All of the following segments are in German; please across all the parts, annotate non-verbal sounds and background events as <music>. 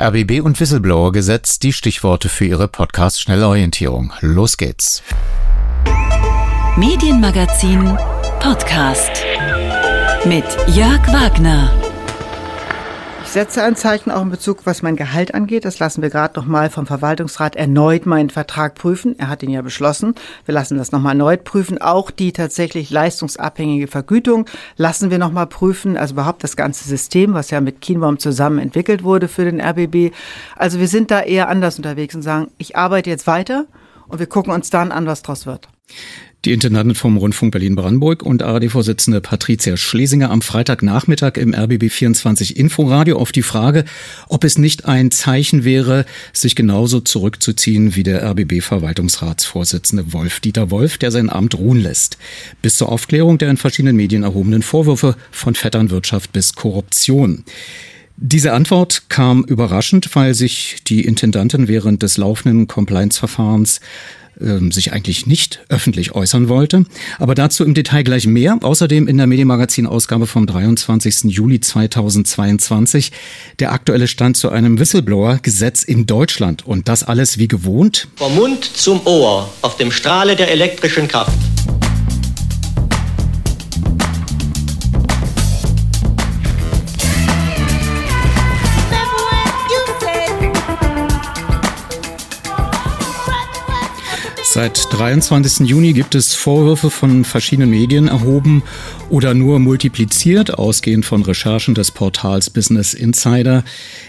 RBB und Whistleblower-Gesetz, die Stichworte für Ihre Podcast-Schnellorientierung. Los geht's. Medienmagazin Podcast mit Jörg Wagner. Setze ein Zeichen auch in Bezug, was mein Gehalt angeht. Das lassen wir gerade nochmal vom Verwaltungsrat erneut meinen Vertrag prüfen. Er hat ihn ja beschlossen. Wir lassen das nochmal erneut prüfen. Auch die tatsächlich leistungsabhängige Vergütung lassen wir nochmal prüfen. Also überhaupt das ganze System, was ja mit Kienbaum zusammen entwickelt wurde für den RBB. Also wir sind da eher anders unterwegs und sagen, ich arbeite jetzt weiter und wir gucken uns dann an, was draus wird. Die Intendantin vom Rundfunk Berlin-Brandenburg und ARD-Vorsitzende Patricia Schlesinger am Freitagnachmittag im RBB 24 Inforadio auf die Frage, ob es nicht ein Zeichen wäre, sich genauso zurückzuziehen wie der RBB-Verwaltungsratsvorsitzende Wolf-Dieter Wolf, der sein Amt ruhen lässt. Bis zur Aufklärung der in verschiedenen Medien erhobenen Vorwürfe von Vetternwirtschaft bis Korruption. Diese Antwort kam überraschend, weil sich die Intendantin während des laufenden Compliance-Verfahrens ähm, sich eigentlich nicht öffentlich äußern wollte. Aber dazu im Detail gleich mehr. Außerdem in der Medienmagazin-Ausgabe vom 23. Juli 2022 der aktuelle Stand zu einem Whistleblower-Gesetz in Deutschland. Und das alles wie gewohnt. Vom Mund zum Ohr auf dem Strahle der elektrischen Kraft. Seit 23. Juni gibt es Vorwürfe von verschiedenen Medien erhoben oder nur multipliziert, ausgehend von Recherchen des Portals Business Insider.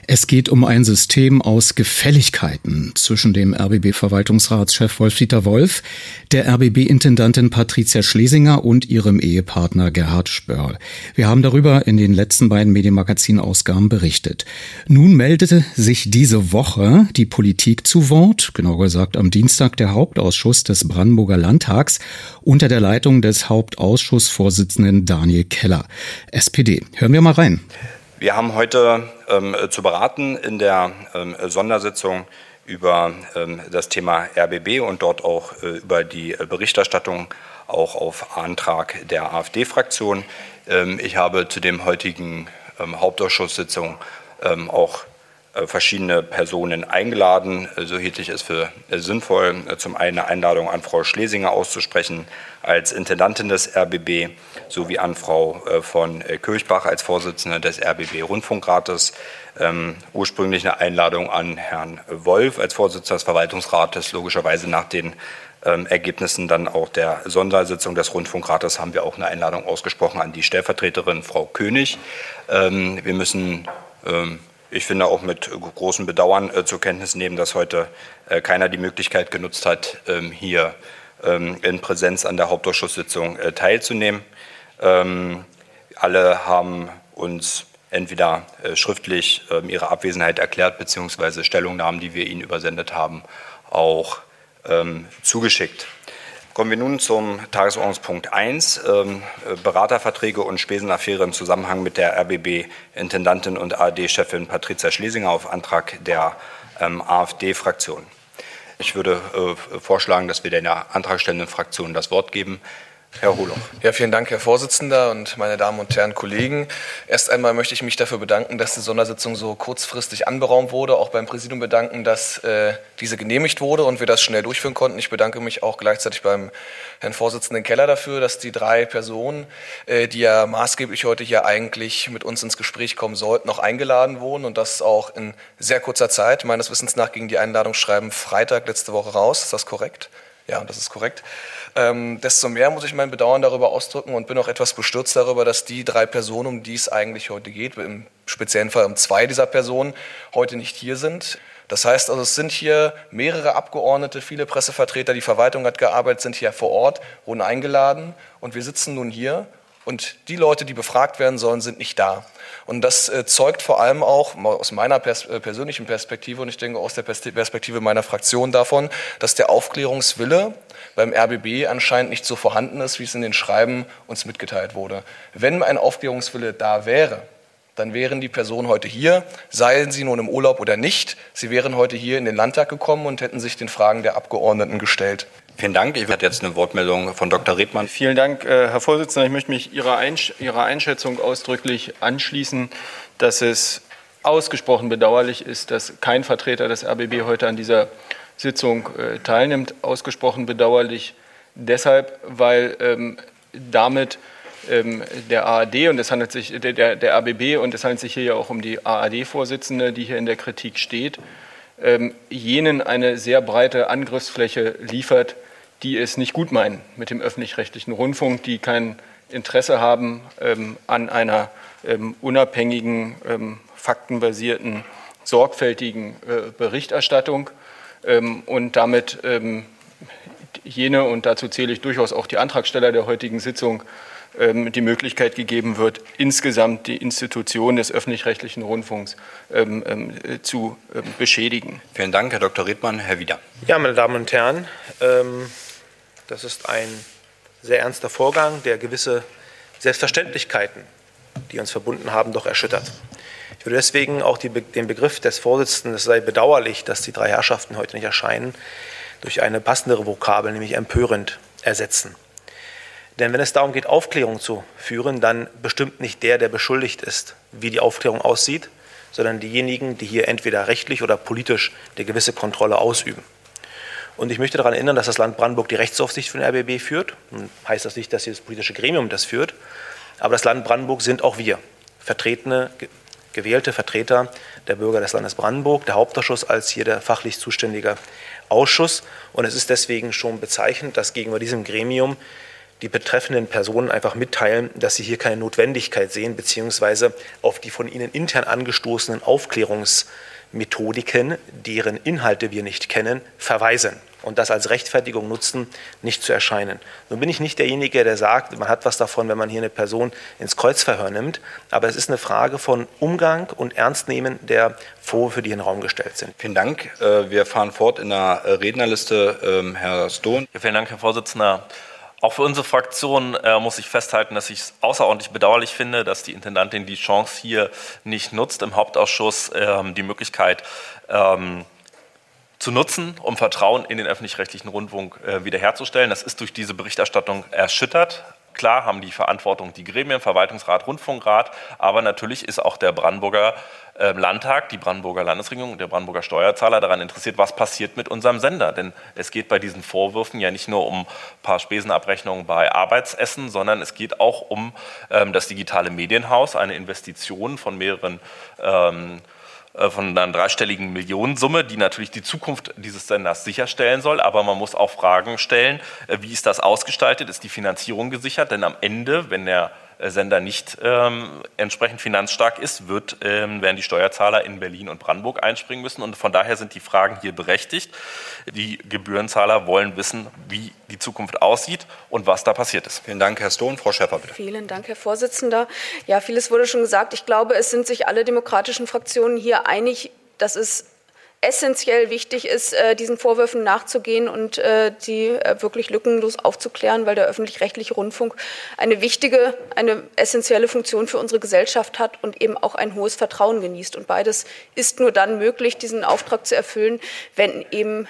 Es geht um ein System aus Gefälligkeiten zwischen dem RBB-Verwaltungsratschef Wolf-Dieter Wolf, der RBB-Intendantin Patricia Schlesinger und ihrem Ehepartner Gerhard Spörl. Wir haben darüber in den letzten beiden Medienmagazin-Ausgaben berichtet. Nun meldete sich diese Woche die Politik zu Wort, genau gesagt am Dienstag der Hauptausschuss Hauptausschuss des Brandenburger Landtags unter der Leitung des Hauptausschussvorsitzenden Daniel Keller, SPD. Hören wir mal rein. Wir haben heute ähm, zu beraten in der ähm, Sondersitzung über ähm, das Thema RBB und dort auch äh, über die Berichterstattung auch auf Antrag der AfD-Fraktion. Ähm, ich habe zu dem heutigen ähm, Hauptausschusssitzung ähm, auch äh, verschiedene Personen eingeladen. Äh, so hielt ich es für äh, sinnvoll, zum einen eine Einladung an Frau Schlesinger auszusprechen als Intendantin des RBB sowie an Frau von Kirchbach als Vorsitzende des RBB Rundfunkrates. Ähm, ursprünglich eine Einladung an Herrn Wolf als Vorsitzender des Verwaltungsrates. Logischerweise nach den ähm, Ergebnissen dann auch der Sondersitzung des Rundfunkrates haben wir auch eine Einladung ausgesprochen an die Stellvertreterin Frau König. Ähm, wir müssen ähm, ich finde auch mit großem Bedauern äh, zur Kenntnis nehmen, dass heute äh, keiner die Möglichkeit genutzt hat, ähm, hier ähm, in Präsenz an der Hauptausschusssitzung äh, teilzunehmen. Ähm, alle haben uns entweder schriftlich ihre Abwesenheit erklärt, beziehungsweise Stellungnahmen, die wir ihnen übersendet haben, auch zugeschickt. Kommen wir nun zum Tagesordnungspunkt 1, ähm, Beraterverträge und Spesenaffäre im Zusammenhang mit der RBB-Intendantin und ARD-Chefin Patricia Schlesinger auf Antrag der ähm, AfD-Fraktion. Ich würde äh, vorschlagen, dass wir der antragstellenden Fraktion das Wort geben. Herr Holoch. Ja, vielen Dank, Herr Vorsitzender und meine Damen und Herren Kollegen. Erst einmal möchte ich mich dafür bedanken, dass die Sondersitzung so kurzfristig anberaumt wurde, auch beim Präsidium bedanken, dass äh, diese genehmigt wurde und wir das schnell durchführen konnten. Ich bedanke mich auch gleichzeitig beim Herrn Vorsitzenden Keller dafür, dass die drei Personen, äh, die ja maßgeblich heute hier eigentlich mit uns ins Gespräch kommen sollten, noch eingeladen wurden und das auch in sehr kurzer Zeit. Meines Wissens nach ging die Einladungsschreiben Freitag letzte Woche raus. Ist das korrekt? Ja, das ist korrekt. Ähm, desto mehr muss ich mein Bedauern darüber ausdrücken und bin auch etwas bestürzt darüber, dass die drei Personen, um die es eigentlich heute geht, im speziellen Fall um zwei dieser Personen, heute nicht hier sind. Das heißt also, es sind hier mehrere Abgeordnete, viele Pressevertreter, die Verwaltung hat gearbeitet, sind hier vor Ort, wurden eingeladen und wir sitzen nun hier und die Leute, die befragt werden sollen, sind nicht da. Und das äh, zeugt vor allem auch aus meiner pers äh, persönlichen Perspektive und ich denke aus der Perspektive meiner Fraktion davon, dass der Aufklärungswille beim RBB anscheinend nicht so vorhanden ist, wie es in den Schreiben uns mitgeteilt wurde. Wenn ein Aufklärungswille da wäre, dann wären die Personen heute hier, seien sie nun im Urlaub oder nicht. Sie wären heute hier in den Landtag gekommen und hätten sich den Fragen der Abgeordneten gestellt. Vielen Dank. Ich werde jetzt eine Wortmeldung von Dr. Redmann. Vielen Dank, äh, Herr Vorsitzender. Ich möchte mich Ihrer, Einsch Ihrer Einschätzung ausdrücklich anschließen, dass es ausgesprochen bedauerlich ist, dass kein Vertreter des RBB heute an dieser Sitzung äh, teilnimmt. Ausgesprochen bedauerlich deshalb, weil ähm, damit ähm, der ARD und es handelt sich der, der, RBB und es handelt sich hier ja auch um die ARD-Vorsitzende, die hier in der Kritik steht, ähm, jenen eine sehr breite Angriffsfläche liefert, die es nicht gut meinen mit dem öffentlich-rechtlichen Rundfunk, die kein Interesse haben ähm, an einer ähm, unabhängigen, ähm, faktenbasierten, sorgfältigen äh, Berichterstattung ähm, und damit ähm, jene, und dazu zähle ich durchaus auch die Antragsteller der heutigen Sitzung, ähm, die Möglichkeit gegeben wird, insgesamt die Institution des öffentlich-rechtlichen Rundfunks ähm, ähm, zu beschädigen. Vielen Dank, Herr Dr. Redmann. Herr Wieder. Ja, meine Damen und Herren, das ist ein sehr ernster Vorgang, der gewisse Selbstverständlichkeiten, die uns verbunden haben, doch erschüttert. Ich würde deswegen auch die, den Begriff des Vorsitzenden, es sei bedauerlich, dass die drei Herrschaften heute nicht erscheinen, durch eine passendere Vokabel, nämlich empörend, ersetzen. Denn wenn es darum geht, Aufklärung zu führen, dann bestimmt nicht der, der beschuldigt ist, wie die Aufklärung aussieht, sondern diejenigen, die hier entweder rechtlich oder politisch eine gewisse Kontrolle ausüben. Und ich möchte daran erinnern, dass das Land Brandenburg die Rechtsaufsicht für den RBB führt. Nun heißt das nicht, dass hier das politische Gremium das führt, aber das Land Brandenburg sind auch wir, vertretene, gewählte Vertreter der Bürger des Landes Brandenburg, der Hauptausschuss als hier der fachlich zuständige Ausschuss. Und es ist deswegen schon bezeichnend, dass gegenüber diesem Gremium die betreffenden Personen einfach mitteilen, dass sie hier keine Notwendigkeit sehen, beziehungsweise auf die von ihnen intern angestoßenen Aufklärungsmethodiken, deren Inhalte wir nicht kennen, verweisen und das als Rechtfertigung nutzen, nicht zu erscheinen. Nun bin ich nicht derjenige, der sagt, man hat was davon, wenn man hier eine Person ins Kreuzverhör nimmt, aber es ist eine Frage von Umgang und Ernstnehmen der Vorwürfe, die in den Raum gestellt sind. Vielen Dank. Äh, wir fahren fort in der Rednerliste. Ähm, Herr Stohn. Ja, vielen Dank, Herr Vorsitzender. Auch für unsere Fraktion äh, muss ich festhalten, dass ich es außerordentlich bedauerlich finde, dass die Intendantin die Chance hier nicht nutzt, im Hauptausschuss ähm, die Möglichkeit ähm, zu nutzen, um Vertrauen in den öffentlich-rechtlichen Rundfunk äh, wiederherzustellen. Das ist durch diese Berichterstattung erschüttert. Klar haben die Verantwortung die Gremien, Verwaltungsrat, Rundfunkrat, aber natürlich ist auch der Brandenburger äh, Landtag, die Brandenburger Landesregierung und der Brandenburger Steuerzahler daran interessiert, was passiert mit unserem Sender. Denn es geht bei diesen Vorwürfen ja nicht nur um ein paar Spesenabrechnungen bei Arbeitsessen, sondern es geht auch um ähm, das digitale Medienhaus, eine Investition von mehreren ähm, äh, von einer dreistelligen Millionensumme, die natürlich die Zukunft dieses Senders sicherstellen soll. Aber man muss auch Fragen stellen, äh, wie ist das ausgestaltet? Ist die Finanzierung gesichert? Denn am Ende, wenn der äh, Sender nicht ähm, entsprechend finanzstark ist, wird, ähm, werden die Steuerzahler in Berlin und Brandenburg einspringen müssen. Und von daher sind die Fragen hier berechtigt. Die Gebührenzahler wollen wissen, wie die Zukunft aussieht und was da passiert ist. Vielen Dank, Herr Stohn. Frau Schäfer, bitte. Vielen Dank, Herr Vorsitzender. Ja, vieles wurde schon gesagt. Ich glaube, es sind sich alle demokratischen Fraktionen hier einig, dass es essentiell wichtig ist, äh, diesen Vorwürfen nachzugehen und äh, die äh, wirklich lückenlos aufzuklären, weil der öffentlich-rechtliche Rundfunk eine wichtige, eine essentielle Funktion für unsere Gesellschaft hat und eben auch ein hohes Vertrauen genießt. Und beides ist nur dann möglich, diesen Auftrag zu erfüllen, wenn eben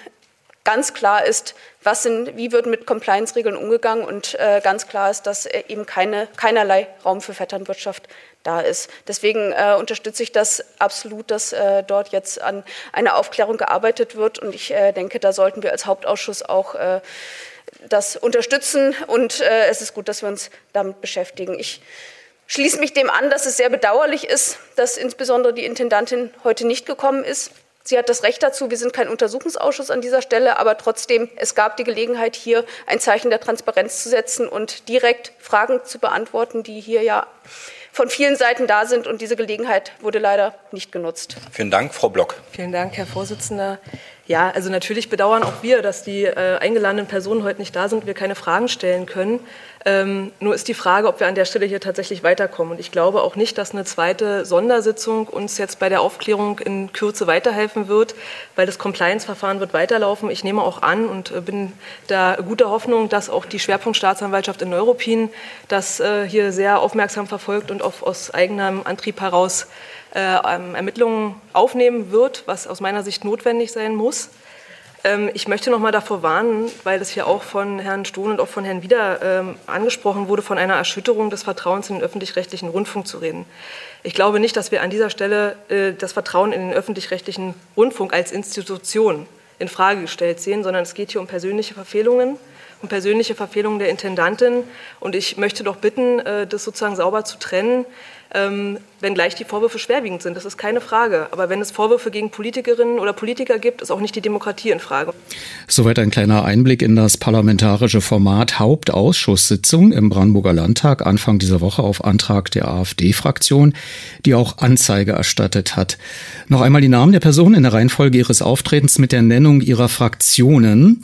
ganz klar ist, was sind, wie wird mit Compliance-Regeln umgegangen und äh, ganz klar ist, dass äh, eben keine, keinerlei Raum für Vetternwirtschaft da ist. Deswegen äh, unterstütze ich das absolut, dass äh, dort jetzt an einer Aufklärung gearbeitet wird und ich äh, denke, da sollten wir als Hauptausschuss auch äh, das unterstützen und es ist gut, dass wir uns damit beschäftigen. Ich schließe mich dem an, dass es sehr bedauerlich ist, dass insbesondere die Intendantin heute nicht gekommen ist. Sie hat das Recht dazu. Wir sind kein Untersuchungsausschuss an dieser Stelle, aber trotzdem, es gab die Gelegenheit, hier ein Zeichen der Transparenz zu setzen und direkt Fragen zu beantworten, die hier ja von vielen Seiten da sind. Und diese Gelegenheit wurde leider nicht genutzt. Vielen Dank, Frau Block. Vielen Dank, Herr Vorsitzender. Ja, also natürlich bedauern auch wir, dass die äh, eingeladenen Personen heute nicht da sind, wir keine Fragen stellen können. Ähm, nur ist die Frage, ob wir an der Stelle hier tatsächlich weiterkommen. Und ich glaube auch nicht, dass eine zweite Sondersitzung uns jetzt bei der Aufklärung in Kürze weiterhelfen wird, weil das Compliance-Verfahren wird weiterlaufen. Ich nehme auch an und äh, bin da guter Hoffnung, dass auch die Schwerpunktstaatsanwaltschaft in Neuruppin das äh, hier sehr aufmerksam verfolgt und auch aus eigenem Antrieb heraus Ermittlungen aufnehmen wird, was aus meiner Sicht notwendig sein muss. Ähm, ich möchte noch mal davor warnen, weil das hier auch von Herrn Stohn und auch von Herrn Wieder ähm, angesprochen wurde, von einer Erschütterung des Vertrauens in den öffentlich-rechtlichen Rundfunk zu reden. Ich glaube nicht, dass wir an dieser Stelle äh, das Vertrauen in den öffentlich-rechtlichen Rundfunk als Institution in Frage gestellt sehen, sondern es geht hier um persönliche Verfehlungen um persönliche Verfehlungen der Intendantin. Und ich möchte doch bitten, äh, das sozusagen sauber zu trennen ähm, wenngleich die Vorwürfe schwerwiegend sind. Das ist keine Frage. Aber wenn es Vorwürfe gegen Politikerinnen oder Politiker gibt, ist auch nicht die Demokratie in Frage. Soweit ein kleiner Einblick in das parlamentarische Format Hauptausschusssitzung im Brandenburger Landtag Anfang dieser Woche auf Antrag der AfD-Fraktion, die auch Anzeige erstattet hat. Noch einmal die Namen der Personen in der Reihenfolge ihres Auftretens mit der Nennung ihrer Fraktionen.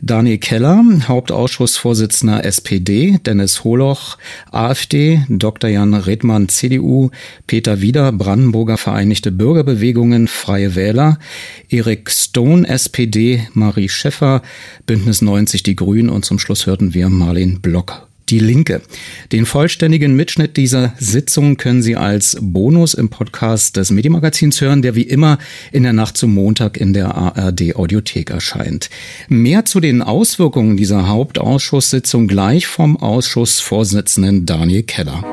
Daniel Keller, Hauptausschussvorsitzender SPD, Dennis Holoch, AfD, Dr. Jan Redmann, CDU, Peter Wieder, Brandenburger Vereinigte Bürgerbewegungen, Freie Wähler, Erik Stone, SPD, Marie Schäffer, Bündnis 90 Die Grünen und zum Schluss hörten wir Marlene Block die Linke. Den vollständigen Mitschnitt dieser Sitzung können Sie als Bonus im Podcast des Medienmagazins hören, der wie immer in der Nacht zum Montag in der ARD Audiothek erscheint. Mehr zu den Auswirkungen dieser Hauptausschusssitzung gleich vom Ausschussvorsitzenden Daniel Keller.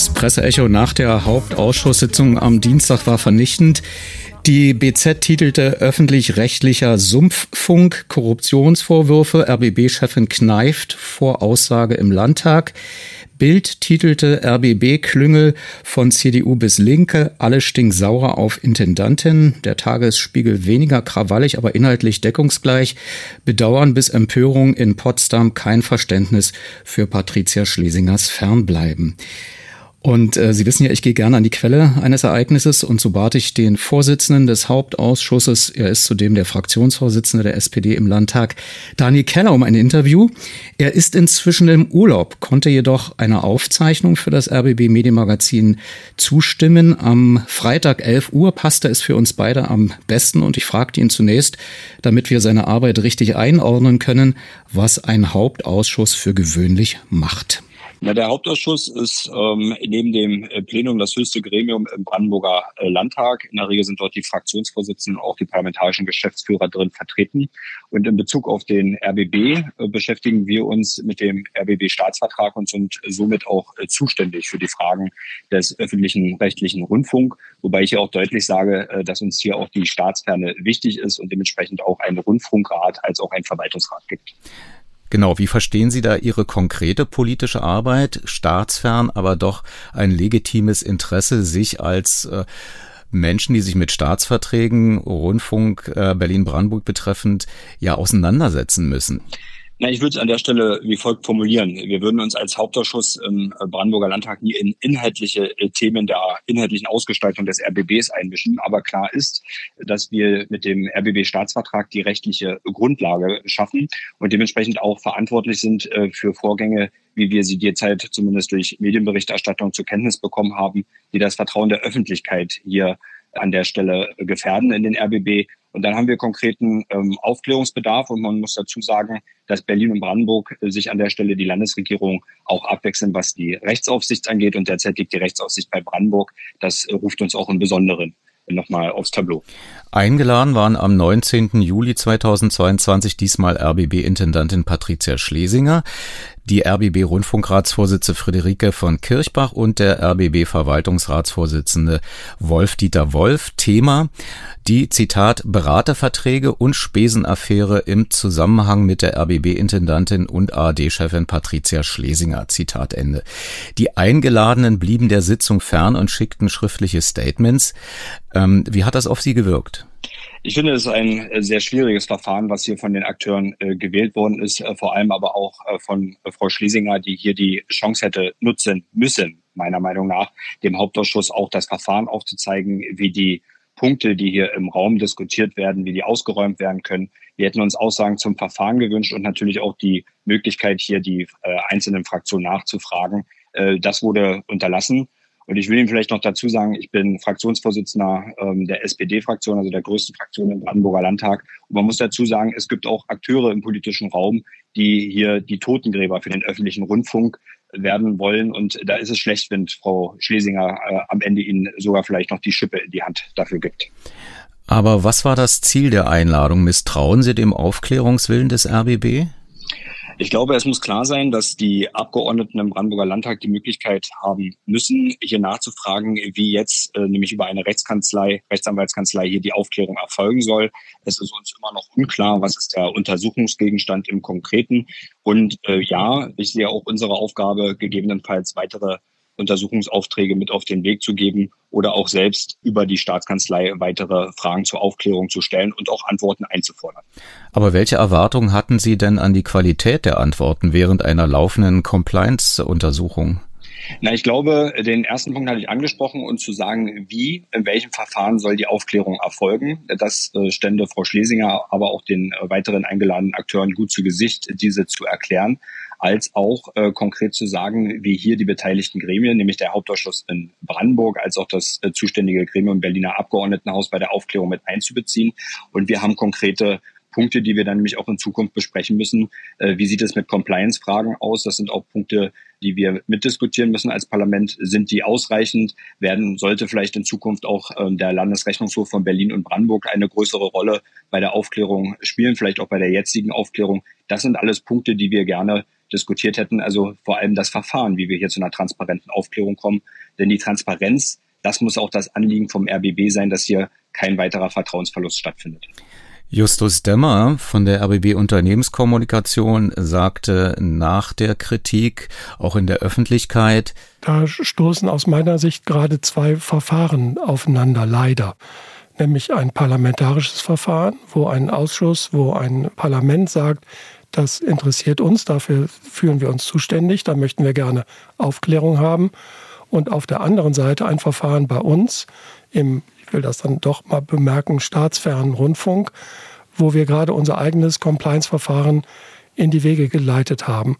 Das Presseecho nach der Hauptausschusssitzung am Dienstag war vernichtend. Die BZ titelte öffentlich-rechtlicher Sumpffunk Korruptionsvorwürfe. RBB-Chefin kneift vor Aussage im Landtag. Bild titelte RBB-Klüngel von CDU bis Linke, alle stinksauer auf Intendantin. Der Tagesspiegel weniger krawallig, aber inhaltlich deckungsgleich. Bedauern bis Empörung in Potsdam kein Verständnis für Patricia Schlesingers Fernbleiben. Und äh, Sie wissen ja, ich gehe gerne an die Quelle eines Ereignisses und so bat ich den Vorsitzenden des Hauptausschusses, er ist zudem der Fraktionsvorsitzende der SPD im Landtag, Daniel Keller, um ein Interview. Er ist inzwischen im Urlaub, konnte jedoch einer Aufzeichnung für das RBB Medienmagazin zustimmen. Am Freitag 11 Uhr passte es für uns beide am besten und ich fragte ihn zunächst, damit wir seine Arbeit richtig einordnen können, was ein Hauptausschuss für gewöhnlich macht. Na, der Hauptausschuss ist ähm, neben dem äh, Plenum das höchste Gremium im Brandenburger äh, Landtag. In der Regel sind dort die Fraktionsvorsitzenden und auch die parlamentarischen Geschäftsführer drin vertreten. Und in Bezug auf den RBB äh, beschäftigen wir uns mit dem RBB-Staatsvertrag und sind somit auch äh, zuständig für die Fragen des öffentlichen rechtlichen Rundfunk. Wobei ich ja auch deutlich sage, äh, dass uns hier auch die Staatsferne wichtig ist und dementsprechend auch ein Rundfunkrat als auch ein Verwaltungsrat gibt. Genau, wie verstehen Sie da Ihre konkrete politische Arbeit, staatsfern, aber doch ein legitimes Interesse, sich als äh, Menschen, die sich mit Staatsverträgen, Rundfunk äh, Berlin-Brandenburg betreffend, ja auseinandersetzen müssen? Na, ich würde es an der Stelle wie folgt formulieren. Wir würden uns als Hauptausschuss im Brandenburger Landtag nie in inhaltliche äh, Themen der inhaltlichen Ausgestaltung des RBBs einmischen. Aber klar ist, dass wir mit dem RBB-Staatsvertrag die rechtliche Grundlage schaffen und dementsprechend auch verantwortlich sind äh, für Vorgänge, wie wir sie derzeit zumindest durch Medienberichterstattung zur Kenntnis bekommen haben, die das Vertrauen der Öffentlichkeit hier an der Stelle gefährden in den RBB. Und dann haben wir konkreten ähm, Aufklärungsbedarf und man muss dazu sagen, dass Berlin und Brandenburg äh, sich an der Stelle die Landesregierung auch abwechseln, was die Rechtsaufsicht angeht. Und derzeit liegt die Rechtsaufsicht bei Brandenburg. Das äh, ruft uns auch im Besonderen nochmal aufs Tableau. Eingeladen waren am 19. Juli 2022 diesmal RBB-Intendantin Patricia Schlesinger, die RBB-Rundfunkratsvorsitzende Friederike von Kirchbach und der RBB-Verwaltungsratsvorsitzende Wolf-Dieter Wolf. Thema die, Zitat, Beraterverträge und Spesenaffäre im Zusammenhang mit der RBB-Intendantin und ARD-Chefin Patricia Schlesinger, Zitat Ende. Die Eingeladenen blieben der Sitzung fern und schickten schriftliche Statements. Ähm, wie hat das auf Sie gewirkt? Ich finde, es ist ein äh, sehr schwieriges Verfahren, was hier von den Akteuren äh, gewählt worden ist, äh, vor allem aber auch äh, von äh, Frau Schlesinger, die hier die Chance hätte nutzen müssen, meiner Meinung nach, dem Hauptausschuss auch das Verfahren aufzuzeigen, wie die Punkte, die hier im Raum diskutiert werden, wie die ausgeräumt werden können. Wir hätten uns Aussagen zum Verfahren gewünscht und natürlich auch die Möglichkeit, hier die äh, einzelnen Fraktionen nachzufragen. das wurde unterlassen. Und ich will Ihnen vielleicht noch dazu sagen, ich bin Fraktionsvorsitzender ähm, der SPD-Fraktion, also der größten Fraktion im Brandenburger Landtag. Und man muss dazu sagen, es gibt auch Akteure im politischen Raum, die hier die Totengräber für den öffentlichen Rundfunk werden wollen. Und da ist es schlecht, wenn Frau Schlesinger äh, am Ende Ihnen sogar vielleicht noch die Schippe in die Hand dafür gibt. Aber was war das Ziel der Einladung? Misstrauen Sie dem Aufklärungswillen des RBB? Ich glaube, es muss klar sein, dass die Abgeordneten im Brandenburger Landtag die Möglichkeit haben müssen, hier nachzufragen, wie jetzt äh, nämlich über eine Rechtskanzlei, Rechtsanwaltskanzlei hier die Aufklärung erfolgen soll. Es ist uns immer noch unklar, was ist der Untersuchungsgegenstand im Konkreten. Und äh, ja, ich sehe auch unsere Aufgabe, gegebenenfalls weitere Untersuchungsaufträge mit auf den Weg zu geben oder auch selbst über die Staatskanzlei weitere Fragen zur Aufklärung zu stellen und auch Antworten einzufordern. Aber welche Erwartungen hatten Sie denn an die Qualität der Antworten während einer laufenden Compliance-Untersuchung? Na, ich glaube, den ersten Punkt hatte ich angesprochen und zu sagen, wie, in welchem Verfahren soll die Aufklärung erfolgen. Das äh, stände Frau Schlesinger, aber auch den weiteren eingeladenen Akteuren gut zu Gesicht, diese zu erklären als auch äh, konkret zu sagen, wie hier die beteiligten Gremien, nämlich der Hauptausschuss in Brandenburg, als auch das äh, zuständige Gremium Berliner Abgeordnetenhaus bei der Aufklärung mit einzubeziehen. Und wir haben konkrete Punkte, die wir dann nämlich auch in Zukunft besprechen müssen. Äh, wie sieht es mit Compliance-Fragen aus? Das sind auch Punkte, die wir mitdiskutieren müssen als Parlament. Sind die ausreichend? Werden, sollte vielleicht in Zukunft auch ähm, der Landesrechnungshof von Berlin und Brandenburg eine größere Rolle bei der Aufklärung spielen, vielleicht auch bei der jetzigen Aufklärung? Das sind alles Punkte, die wir gerne diskutiert hätten. Also vor allem das Verfahren, wie wir hier zu einer transparenten Aufklärung kommen. Denn die Transparenz, das muss auch das Anliegen vom RBB sein, dass hier kein weiterer Vertrauensverlust stattfindet. Justus Demmer von der RBB Unternehmenskommunikation sagte nach der Kritik, auch in der Öffentlichkeit, da stoßen aus meiner Sicht gerade zwei Verfahren aufeinander, leider. Nämlich ein parlamentarisches Verfahren, wo ein Ausschuss, wo ein Parlament sagt, das interessiert uns, dafür fühlen wir uns zuständig, da möchten wir gerne Aufklärung haben. Und auf der anderen Seite ein Verfahren bei uns im, ich will das dann doch mal bemerken, staatsfernen Rundfunk, wo wir gerade unser eigenes Compliance-Verfahren in die Wege geleitet haben.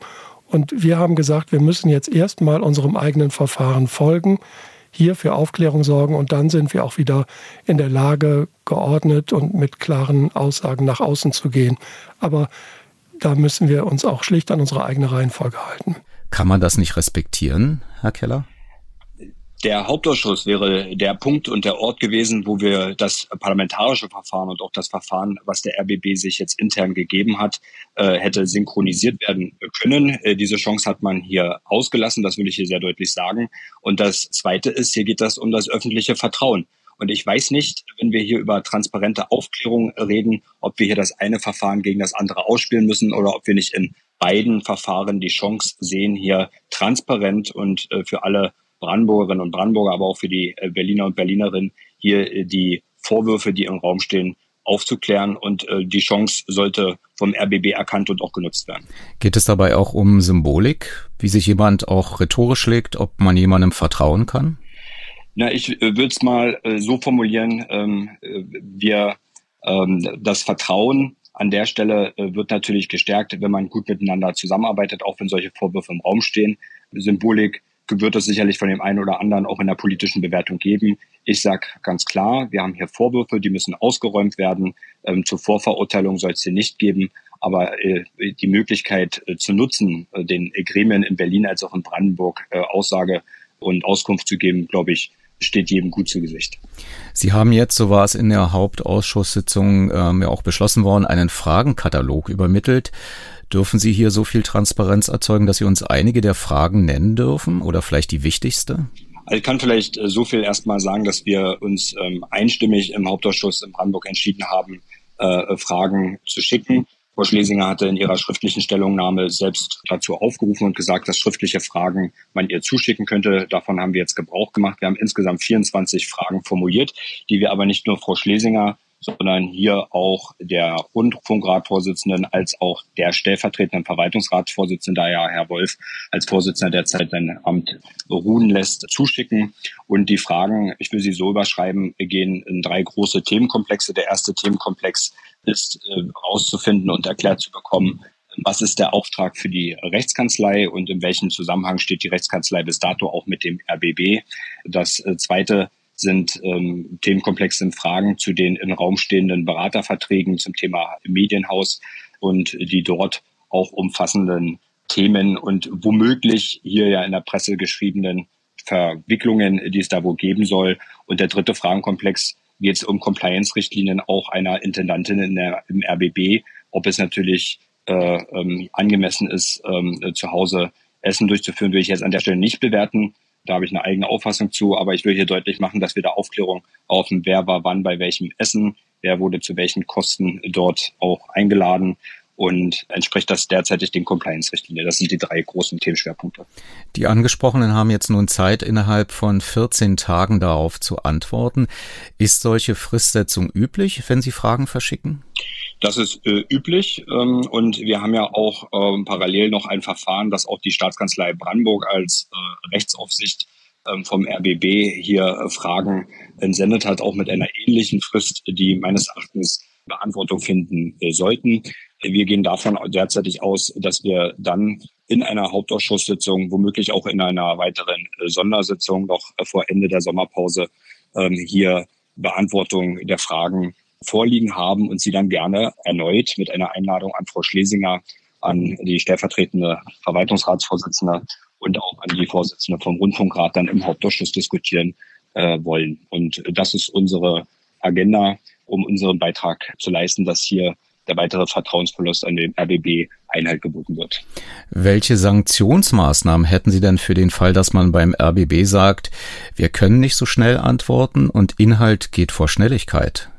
Und wir haben gesagt, wir müssen jetzt erstmal unserem eigenen Verfahren folgen, hier für Aufklärung sorgen und dann sind wir auch wieder in der Lage, geordnet und mit klaren Aussagen nach außen zu gehen. Aber da müssen wir uns auch schlicht an unsere eigene Reihenfolge halten. Kann man das nicht respektieren, Herr Keller? Der Hauptausschuss wäre der Punkt und der Ort gewesen, wo wir das parlamentarische Verfahren und auch das Verfahren, was der RBB sich jetzt intern gegeben hat, äh, hätte synchronisiert werden können. Äh, diese Chance hat man hier ausgelassen, das will ich hier sehr deutlich sagen. Und das Zweite ist, hier geht das um das öffentliche Vertrauen. Und ich weiß nicht, wenn wir hier über transparente Aufklärung reden, ob wir hier das eine Verfahren gegen das andere ausspielen müssen oder ob wir nicht in beiden Verfahren die Chance sehen, hier transparent und äh, für alle Brandenburgerinnen und Brandenburger, aber auch für die äh, Berliner und Berlinerinnen hier äh, die Vorwürfe, die im Raum stehen, aufzuklären und die Chance sollte vom RBB erkannt und auch genutzt werden. Geht es dabei auch um Symbolik, wie sich jemand auch rhetorisch legt, ob man jemandem vertrauen kann? Na, ich äh, würde es mal äh, so formulieren, ähm, äh, wir ähm, das Vertrauen an der Stelle äh, wird natürlich gestärkt, wenn man gut miteinander zusammenarbeitet, auch wenn solche Vorwürfe im Raum stehen. Symbolik wird es sicherlich von dem einen oder anderen auch in der politischen Bewertung geben. Ich sage ganz klar, wir haben hier Vorwürfe, die müssen ausgeräumt werden. Ähm, zur Vorverurteilung soll es hier nicht geben. Aber äh, die Möglichkeit äh, zu nutzen, den Gremien in Berlin als auch in Brandenburg Aussage und Auskunft zu geben, glaube ich, steht jedem gut zu Gesicht. Sie haben jetzt, so war es in der Hauptausschusssitzung ähm, ja auch beschlossen worden, einen Fragenkatalog übermittelt. Dürfen Sie hier so viel Transparenz erzeugen, dass Sie uns einige der Fragen nennen dürfen oder vielleicht die wichtigste? Also ich kann vielleicht äh, so viel erstmal sagen, dass wir uns ähm, einstimmig im Hauptausschuss in Brandenburg entschieden haben, äh, Fragen zu schicken. Frau Schlesinger hatte in ihrer schriftlichen Stellungnahme selbst dazu aufgerufen und gesagt, dass schriftliche Fragen man ihr zuschicken könnte. Davon haben wir jetzt Gebrauch gemacht. Wir haben insgesamt 24 Fragen formuliert, die wir aber nicht nur Frau Schlesinger sondern hier auch der Rundfunkratvorsitzenden als auch der stellvertretenden Verwaltungsratsvorsitzende, ja Herr Wolf als Vorsitzender derzeit sein Amt ruhen lässt, zuschicken. Und die Fragen, ich will sie so überschreiben, gehen in drei große Themenkomplexe. Der erste Themenkomplex ist äh, rauszufinden und erklärt zu bekommen, was ist der Auftrag für die Rechtskanzlei und in welchem Zusammenhang steht die Rechtskanzlei bis dato auch mit dem RBB. Das äh, zweite sind ähm, Themenkomplexe in Fragen zu den im Raum stehenden Beraterverträgen zum Thema Medienhaus und die dort auch umfassenden Themen und womöglich hier ja in der Presse geschriebenen Verwicklungen, die es da wohl geben soll. Und der dritte Fragenkomplex geht es um Compliance-Richtlinien auch einer Intendantin in der, im RBB, ob es natürlich äh, ähm, angemessen ist, ähm, zu Hause Essen durchzuführen, will ich jetzt an der Stelle nicht bewerten. Da habe ich eine eigene Auffassung zu, aber ich will hier deutlich machen, dass wir da Aufklärung auf dem wer war wann bei welchem Essen, wer wurde zu welchen Kosten dort auch eingeladen und entspricht das derzeitig den Compliance-Richtlinien. Das sind die drei großen Themenschwerpunkte. Die Angesprochenen haben jetzt nun Zeit, innerhalb von 14 Tagen darauf zu antworten. Ist solche Fristsetzung üblich, wenn Sie Fragen verschicken? Das ist äh, üblich ähm, und wir haben ja auch ähm, parallel noch ein Verfahren, das auch die Staatskanzlei Brandenburg als äh, Rechtsaufsicht ähm, vom RBB hier äh, Fragen entsendet hat, auch mit einer ähnlichen Frist, die meines Erachtens Beantwortung finden äh, sollten. Wir gehen davon derzeitig aus, dass wir dann in einer Hauptausschusssitzung, womöglich auch in einer weiteren äh, Sondersitzung noch vor Ende der Sommerpause ähm, hier Beantwortung der Fragen vorliegen haben und sie dann gerne erneut mit einer Einladung an Frau Schlesinger, an die stellvertretende Verwaltungsratsvorsitzende und auch an die Vorsitzende vom Rundfunkrat dann im Hauptausschuss diskutieren äh, wollen. Und das ist unsere Agenda, um unseren Beitrag zu leisten, dass hier der weitere Vertrauensverlust an den RBB Einhalt geboten wird. Welche Sanktionsmaßnahmen hätten Sie denn für den Fall, dass man beim RBB sagt, wir können nicht so schnell antworten und Inhalt geht vor Schnelligkeit?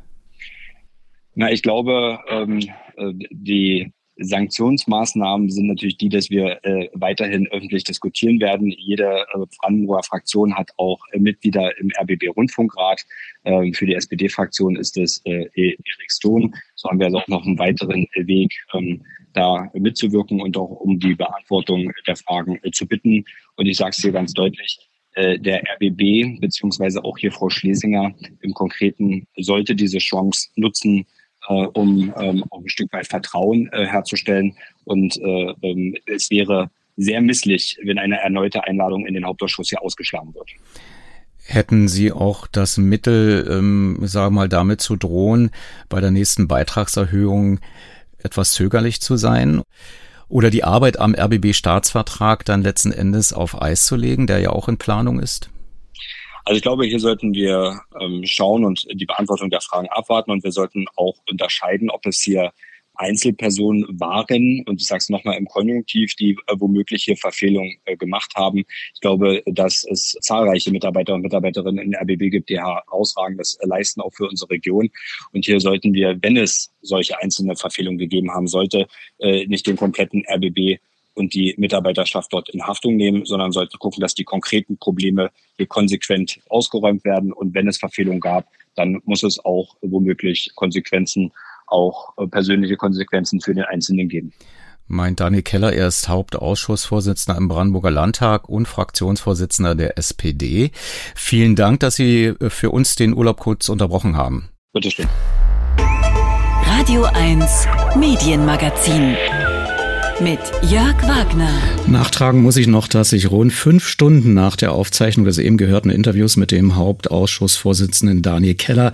Na, ich glaube, ähm, äh, die Sanktionsmaßnahmen sind natürlich die, dass wir äh, weiterhin öffentlich diskutieren werden. Jede äh, Brandenburger Fraktion hat auch äh, Mitglieder im RBB-Rundfunkrat. Ähm, für die SPD-Fraktion ist es äh, Erik Stone. So haben wir also auch noch einen weiteren Weg, ähm, da mitzuwirken und auch um die Beantwortung der Fragen äh, zu bitten. Und ich sage es hier ganz deutlich, äh, der RBB beziehungsweise auch hier Frau Schlesinger im Konkreten sollte diese Chance nutzen, äh, um ähm, auch ein Stück weit Vertrauen äh, herzustellen. Und äh, ähm, es wäre sehr misslich, wenn eine erneute Einladung in den Hauptausschuss hier ausgeschlagen wird. Hätten Sie auch das Mittel, ähm, sagen wir mal, damit zu drohen, bei der nächsten Beitragserhöhung etwas zögerlich zu sein? Oder die Arbeit am RBB-Staatsvertrag dann letzten Endes auf Eis zu legen, der ja auch in Planung ist? Also ich glaube, hier sollten wir ähm, schauen und die Beantwortung der Fragen abwarten und wir sollten auch unterscheiden, ob es hier Einzelpersonen waren, und ich sage es nochmal im Konjunktiv, die äh, womöglich hier Verfehlungen äh, gemacht haben. Ich glaube, dass es zahlreiche Mitarbeiter und Mitarbeiterinnen in der RBB gibt, die herausragendes äh, leisten, auch für unsere Region. Und hier sollten wir, wenn es solche einzelne Verfehlungen gegeben haben sollte, äh, nicht den kompletten RBB und die Mitarbeiterschaft dort in Haftung nehmen, sondern sollten gucken, dass die konkreten Probleme hier konsequent ausgeräumt werden. Und wenn es Verfehlungen gab, dann muss es auch womöglich Konsequenzen, auch äh, persönliche Konsequenzen für den Einzelnen geben. Meint Daniel Keller, er ist Hauptausschussvorsitzender im Brandenburger Landtag und Fraktionsvorsitzender der SPD. Vielen Dank, dass Sie äh, für uns den Urlaub kurz unterbrochen haben. Bitte schön. Radio 1 Medienmagazin mit Jörg Wagner. Nachtragen muss ich noch, dass ich rund fünf Stunden nach der Aufzeichnung des eben gehörten Interviews mit dem Hauptausschussvorsitzenden Daniel Keller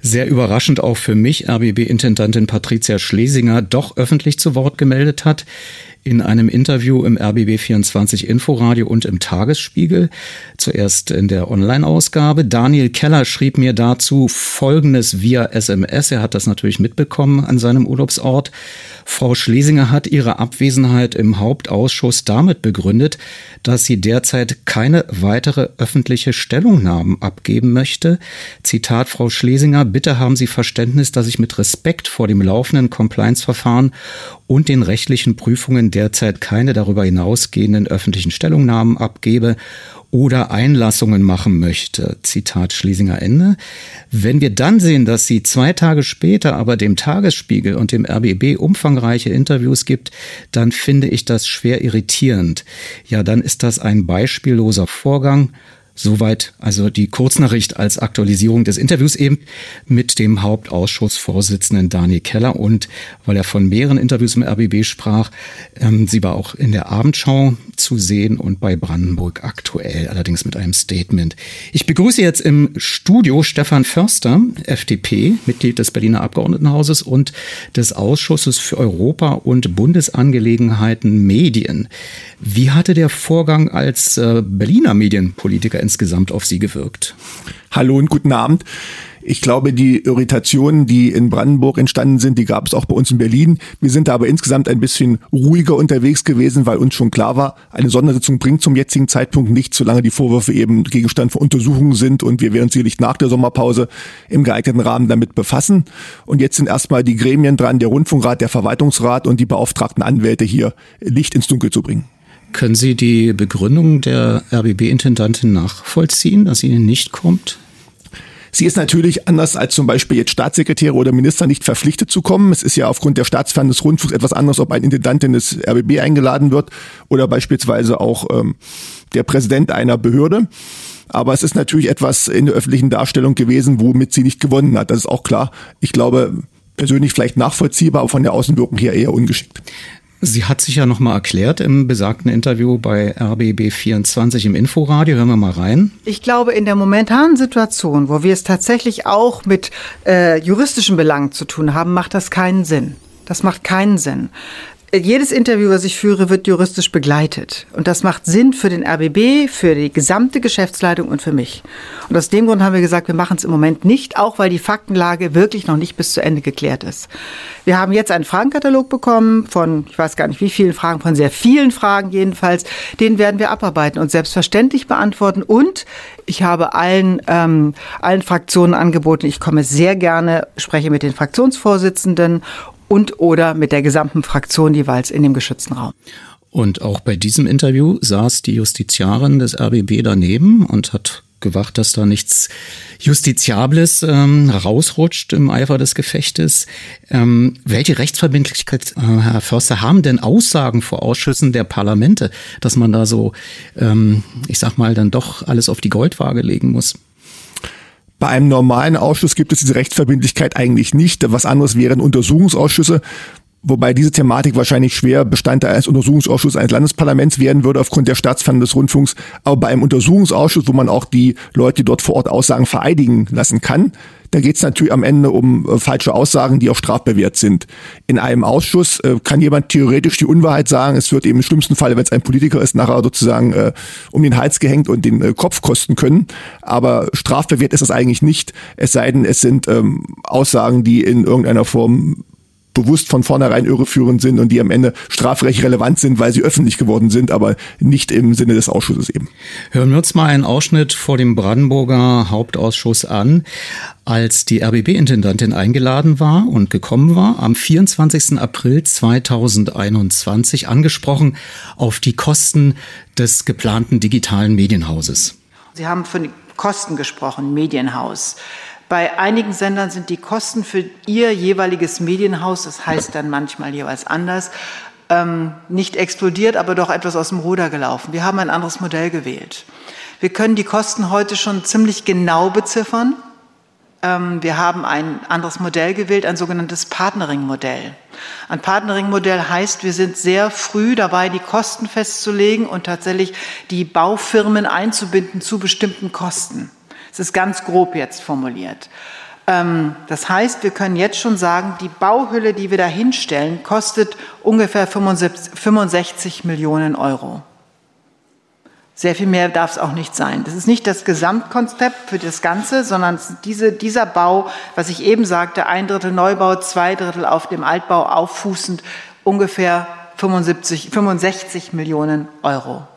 sehr überraschend auch für mich RBB-Intendantin Patricia Schlesinger doch öffentlich zu Wort gemeldet hat in einem Interview im RBB24 Inforadio und im Tagesspiegel, zuerst in der Online-Ausgabe. Daniel Keller schrieb mir dazu Folgendes via SMS. Er hat das natürlich mitbekommen an seinem Urlaubsort. Frau Schlesinger hat ihre Abwesenheit im Hauptausschuss damit begründet, dass sie derzeit keine weitere öffentliche Stellungnahmen abgeben möchte. Zitat Frau Schlesinger, bitte haben Sie Verständnis, dass ich mit Respekt vor dem laufenden Compliance-Verfahren und den rechtlichen Prüfungen derzeit keine darüber hinausgehenden öffentlichen Stellungnahmen abgebe oder Einlassungen machen möchte. Zitat Schlesinger Ende. Wenn wir dann sehen, dass sie zwei Tage später aber dem Tagesspiegel und dem RBB umfangreiche Interviews gibt, dann finde ich das schwer irritierend. Ja, dann ist das ein beispielloser Vorgang Soweit also die Kurznachricht als Aktualisierung des Interviews eben mit dem Hauptausschussvorsitzenden Daniel Keller und weil er von mehreren Interviews im RBB sprach, ähm, sie war auch in der Abendschau zu sehen und bei Brandenburg aktuell, allerdings mit einem Statement. Ich begrüße jetzt im Studio Stefan Förster, FDP, Mitglied des Berliner Abgeordnetenhauses und des Ausschusses für Europa und Bundesangelegenheiten Medien. Wie hatte der Vorgang als äh, Berliner Medienpolitiker insgesamt auf Sie gewirkt? Hallo und guten Abend. Ich glaube, die Irritationen, die in Brandenburg entstanden sind, die gab es auch bei uns in Berlin. Wir sind da aber insgesamt ein bisschen ruhiger unterwegs gewesen, weil uns schon klar war, eine Sondersitzung bringt zum jetzigen Zeitpunkt nichts, solange die Vorwürfe eben Gegenstand von Untersuchungen sind und wir werden sicherlich nach der Sommerpause im geeigneten Rahmen damit befassen. Und jetzt sind erstmal die Gremien dran, der Rundfunkrat, der Verwaltungsrat und die beauftragten Anwälte hier Licht ins Dunkel zu bringen. Können Sie die Begründung der RBB-Intendantin nachvollziehen, dass sie nicht kommt? Sie ist natürlich anders als zum Beispiel jetzt Staatssekretäre oder Minister nicht verpflichtet zu kommen. Es ist ja aufgrund der Staatsfern des Rundfunks etwas anderes, ob ein Intendantin des RBB eingeladen wird oder beispielsweise auch ähm, der Präsident einer Behörde. Aber es ist natürlich etwas in der öffentlichen Darstellung gewesen, womit sie nicht gewonnen hat. Das ist auch klar. Ich glaube, persönlich vielleicht nachvollziehbar, aber von der Außenwirkung her eher ungeschickt. Sie hat sich ja nochmal erklärt im besagten Interview bei RBB24 im Inforadio. Hören wir mal rein. Ich glaube, in der momentanen Situation, wo wir es tatsächlich auch mit äh, juristischen Belangen zu tun haben, macht das keinen Sinn. Das macht keinen Sinn jedes Interview, was ich führe, wird juristisch begleitet. Und das macht Sinn für den RBB, für die gesamte Geschäftsleitung und für mich. Und aus dem Grund haben wir gesagt, wir machen es im Moment nicht, auch weil die Faktenlage wirklich noch nicht bis zu Ende geklärt ist. Wir haben jetzt einen Fragenkatalog bekommen von, ich weiß gar nicht wie vielen Fragen, von sehr vielen Fragen jedenfalls. Den werden wir abarbeiten und selbstverständlich beantworten. Und ich habe allen, ähm, allen Fraktionen angeboten, ich komme sehr gerne, spreche mit den Fraktionsvorsitzenden und oder mit der gesamten Fraktion jeweils in dem geschützten Raum. Und auch bei diesem Interview saß die Justiziarin des RBB daneben und hat gewacht, dass da nichts Justiziables ähm, rausrutscht im Eifer des Gefechtes. Ähm, welche Rechtsverbindlichkeit, äh, Herr Förster, haben denn Aussagen vor Ausschüssen der Parlamente, dass man da so, ähm, ich sag mal, dann doch alles auf die Goldwaage legen muss? Bei einem normalen Ausschuss gibt es diese Rechtsverbindlichkeit eigentlich nicht. Was anderes wären Untersuchungsausschüsse, wobei diese Thematik wahrscheinlich schwer Bestandteil eines Untersuchungsausschusses eines Landesparlaments werden würde aufgrund der Staatsferne des Rundfunks. Aber bei einem Untersuchungsausschuss, wo man auch die Leute, die dort vor Ort Aussagen vereidigen lassen kann, da geht es natürlich am Ende um äh, falsche Aussagen, die auch strafbewehrt sind. In einem Ausschuss äh, kann jemand theoretisch die Unwahrheit sagen. Es wird eben im schlimmsten Fall, wenn es ein Politiker ist, nachher sozusagen äh, um den Hals gehängt und den äh, Kopf kosten können. Aber strafbewehrt ist das eigentlich nicht. Es sei denn, es sind ähm, Aussagen, die in irgendeiner Form bewusst von vornherein irreführend sind und die am Ende strafrecht relevant sind, weil sie öffentlich geworden sind, aber nicht im Sinne des Ausschusses eben. Hören wir uns mal einen Ausschnitt vor dem Brandenburger Hauptausschuss an, als die RBB-Intendantin eingeladen war und gekommen war, am 24. April 2021 angesprochen auf die Kosten des geplanten digitalen Medienhauses. Sie haben von Kosten gesprochen, Medienhaus. Bei einigen Sendern sind die Kosten für ihr jeweiliges Medienhaus, das heißt dann manchmal jeweils anders, ähm, nicht explodiert, aber doch etwas aus dem Ruder gelaufen. Wir haben ein anderes Modell gewählt. Wir können die Kosten heute schon ziemlich genau beziffern. Ähm, wir haben ein anderes Modell gewählt, ein sogenanntes Partnering-Modell. Ein Partnering-Modell heißt, wir sind sehr früh dabei, die Kosten festzulegen und tatsächlich die Baufirmen einzubinden zu bestimmten Kosten. Es ist ganz grob jetzt formuliert. Ähm, das heißt, wir können jetzt schon sagen, die Bauhülle, die wir da hinstellen, kostet ungefähr 65 Millionen Euro. Sehr viel mehr darf es auch nicht sein. Das ist nicht das Gesamtkonzept für das Ganze, sondern diese, dieser Bau, was ich eben sagte, ein Drittel Neubau, zwei Drittel auf dem Altbau auffußend, ungefähr 75, 65 Millionen Euro.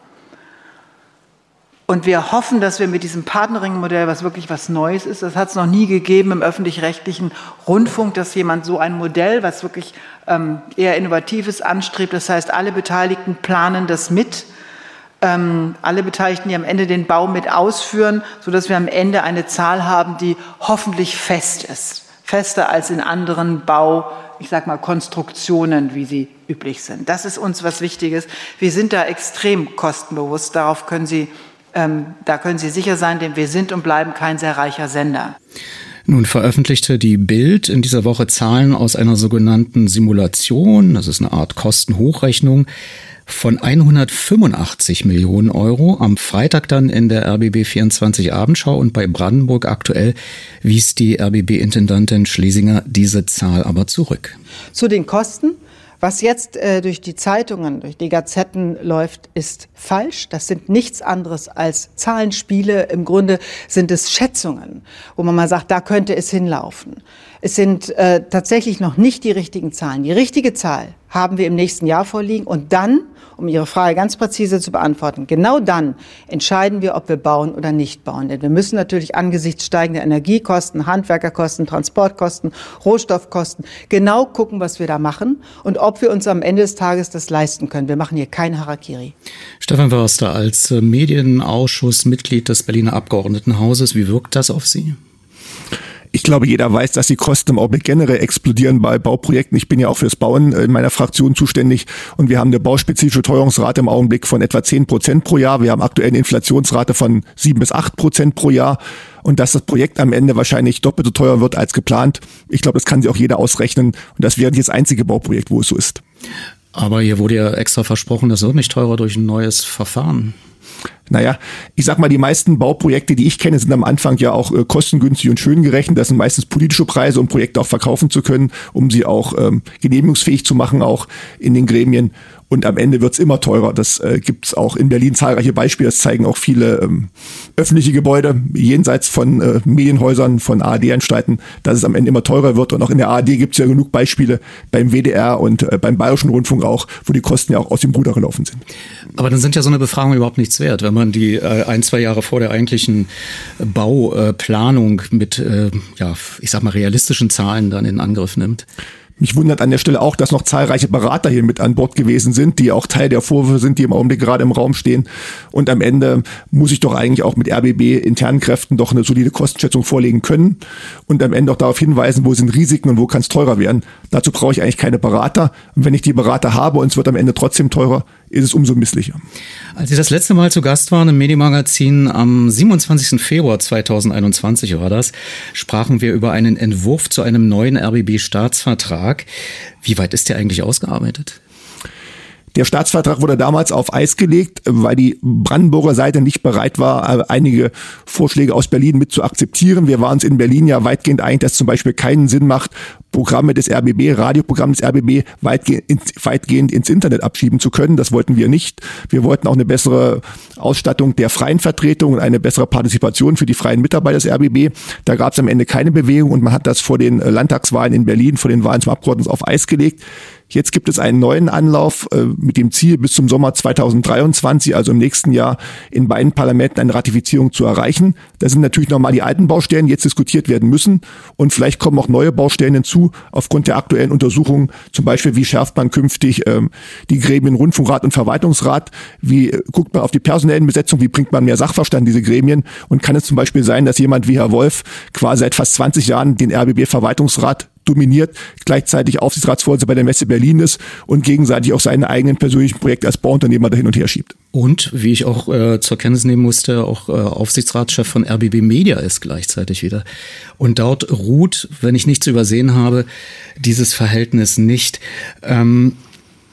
Und wir hoffen, dass wir mit diesem Partnering-Modell, was wirklich was Neues ist, das hat es noch nie gegeben im öffentlich-rechtlichen Rundfunk, dass jemand so ein Modell, was wirklich ähm, eher Innovatives anstrebt, das heißt, alle Beteiligten planen das mit, ähm, alle Beteiligten, die am Ende den Bau mit ausführen, sodass wir am Ende eine Zahl haben, die hoffentlich fest ist. Fester als in anderen Bau, ich sag mal, Konstruktionen, wie sie üblich sind. Das ist uns was Wichtiges. Wir sind da extrem kostenbewusst. Darauf können Sie Ähm, da können Sie sicher sein, denn wir sind und bleiben kein sehr reicher Sender. Nun veröffentlichte die Bild in dieser Woche Zahlen aus einer sogenannten Simulation, das ist eine Art Kostenhochrechnung, von 185 Millionen Euro. Am Freitag dann in der RBB 24 Abendschau und bei Brandenburg aktuell wies die RBB-Intendantin Schlesinger diese Zahl aber zurück. Zu den Kosten. Was jetzt äh, durch die Zeitungen, durch die Gazetten läuft, ist falsch. Das sind nichts anderes als Zahlenspiele. Im Grunde sind es Schätzungen, wo man mal sagt, da könnte es hinlaufen. Es sind äh, tatsächlich noch nicht die richtigen Zahlen. Die richtige Zahl haben wir im nächsten Jahr vorliegen und dann um Ihre Frage ganz präzise zu beantworten, genau dann entscheiden wir, ob wir bauen oder nicht bauen. Denn wir müssen natürlich angesichts steigender Energiekosten, Handwerkerkosten, Transportkosten, Rohstoffkosten genau gucken, was wir da machen und ob wir uns am Ende des Tages das leisten können. Wir machen hier kein Harakiri. Stefan Förster, als Medienausschussmitglied des Berliner Abgeordnetenhauses, wie wirkt das auf Sie? Ich glaube, jeder weiß, dass die Kosten im Augenblick generell explodieren bei Bauprojekten. Ich bin ja auch fürs Bauen in meiner Fraktion zuständig und wir haben eine bauspezifische Teuerungsrate im Augenblick von etwa 10 Prozent pro Jahr. Wir haben aktuell eine Inflationsrate von 7 bis 8 Prozent pro Jahr und dass das Projekt am Ende wahrscheinlich doppelt so teuer wird als geplant. Ich glaube, das kann sich auch jeder ausrechnen und das wäre nicht das einzige Bauprojekt, wo es so ist. Aber hier wurde ja extra versprochen, das wird nicht teurer durch ein neues Verfahren. Naja, ich sag mal, die meisten Bauprojekte, die ich kenne, sind am Anfang ja auch äh, kostengünstig und schön gerechnet. Das sind meistens politische Preise, um Projekte auch verkaufen zu können, um sie auch ähm, genehmigungsfähig zu machen, auch in den Gremien. Und am Ende wird's immer teurer. Das äh, gibt auch in Berlin zahlreiche Beispiele. Das zeigen auch viele ähm, öffentliche Gebäude jenseits von äh, Medienhäusern, von ARD-Anstalten, dass es am Ende immer teurer wird. Und auch in der ARD gibt's ja genug Beispiele beim WDR und äh, beim Bayerischen Rundfunk auch, wo die Kosten ja auch aus dem Ruder gelaufen sind. Aber dann sind ja so eine Befragung überhaupt nichts wert, wenn man die äh, ein, zwei Jahre vor der eigentlichen Bauplanung äh, mit, äh, ja, ich sag mal, realistischen Zahlen dann in Angriff nimmt. Mich wundert an der Stelle auch, dass noch zahlreiche Berater hier mit an Bord gewesen sind, die auch Teil der Vorwürfe sind, die im Augenblick gerade im Raum stehen. Und am Ende muss ich doch eigentlich auch mit RBB internen Kräften doch eine solide Kostenschätzung vorlegen können und am Ende auch darauf hinweisen, wo sind Risiken und wo kann es teurer werden. Dazu brauche ich eigentlich keine Berater. Und wenn ich die Berater habe und es wird am Ende trotzdem teurer, ist es umso misslicher. Als Sie das letzte Mal zu Gast waren im Medienmagazin am 27. Februar 2021 war das, sprachen wir über einen Entwurf zu einem neuen RBB-Staatsvertrag. Wie weit ist der eigentlich ausgearbeitet? Der Staatsvertrag wurde damals auf Eis gelegt, weil die Brandenburger Seite nicht bereit war, einige Vorschläge aus Berlin mit zu akzeptieren. Wir waren uns in Berlin ja weitgehend einig, dass zum Beispiel keinen Sinn macht, Programme des RBB, Radioprogramme des RBB weitgehend ins, weitgehend ins Internet abschieben zu können. Das wollten wir nicht. Wir wollten auch eine bessere Ausstattung der freien Vertretung und eine bessere Partizipation für die freien Mitarbeiter des RBB. Da gab es am Ende keine Bewegung und man hat das vor den Landtagswahlen in Berlin, vor den Wahlen zum Abgeordneten auf Eis gelegt. Jetzt gibt es einen neuen Anlauf äh, mit dem Ziel, bis zum Sommer 2023, also im nächsten Jahr, in beiden Parlamenten eine Ratifizierung zu erreichen. Da sind natürlich nochmal die alten Baustellen, die jetzt diskutiert werden müssen. Und vielleicht kommen auch neue Baustellen hinzu, aufgrund der aktuellen Untersuchungen. Zum Beispiel, wie schärft man künftig ähm, die Gremien Rundfunkrat und Verwaltungsrat? Wie äh, guckt man auf die personellen Besetzung? Wie bringt man mehr Sachverstand in diese Gremien? Und kann es zum Beispiel sein, dass jemand wie Herr Wolf quasi seit fast 20 Jahren den RBB-Verwaltungsrat dominiert, gleichzeitig Aufsichtsratsvorsitzender bei der Messe Berlin ist und gegenseitig auch seine eigenen persönlichen Projekte als Bauunternehmer dahin und her schiebt. Und, wie ich auch äh, zur Kenntnis nehmen musste, auch äh, Aufsichtsratschef von RBB Media ist gleichzeitig wieder. Und dort ruht, wenn ich nichts übersehen habe, dieses Verhältnis nicht. Ähm,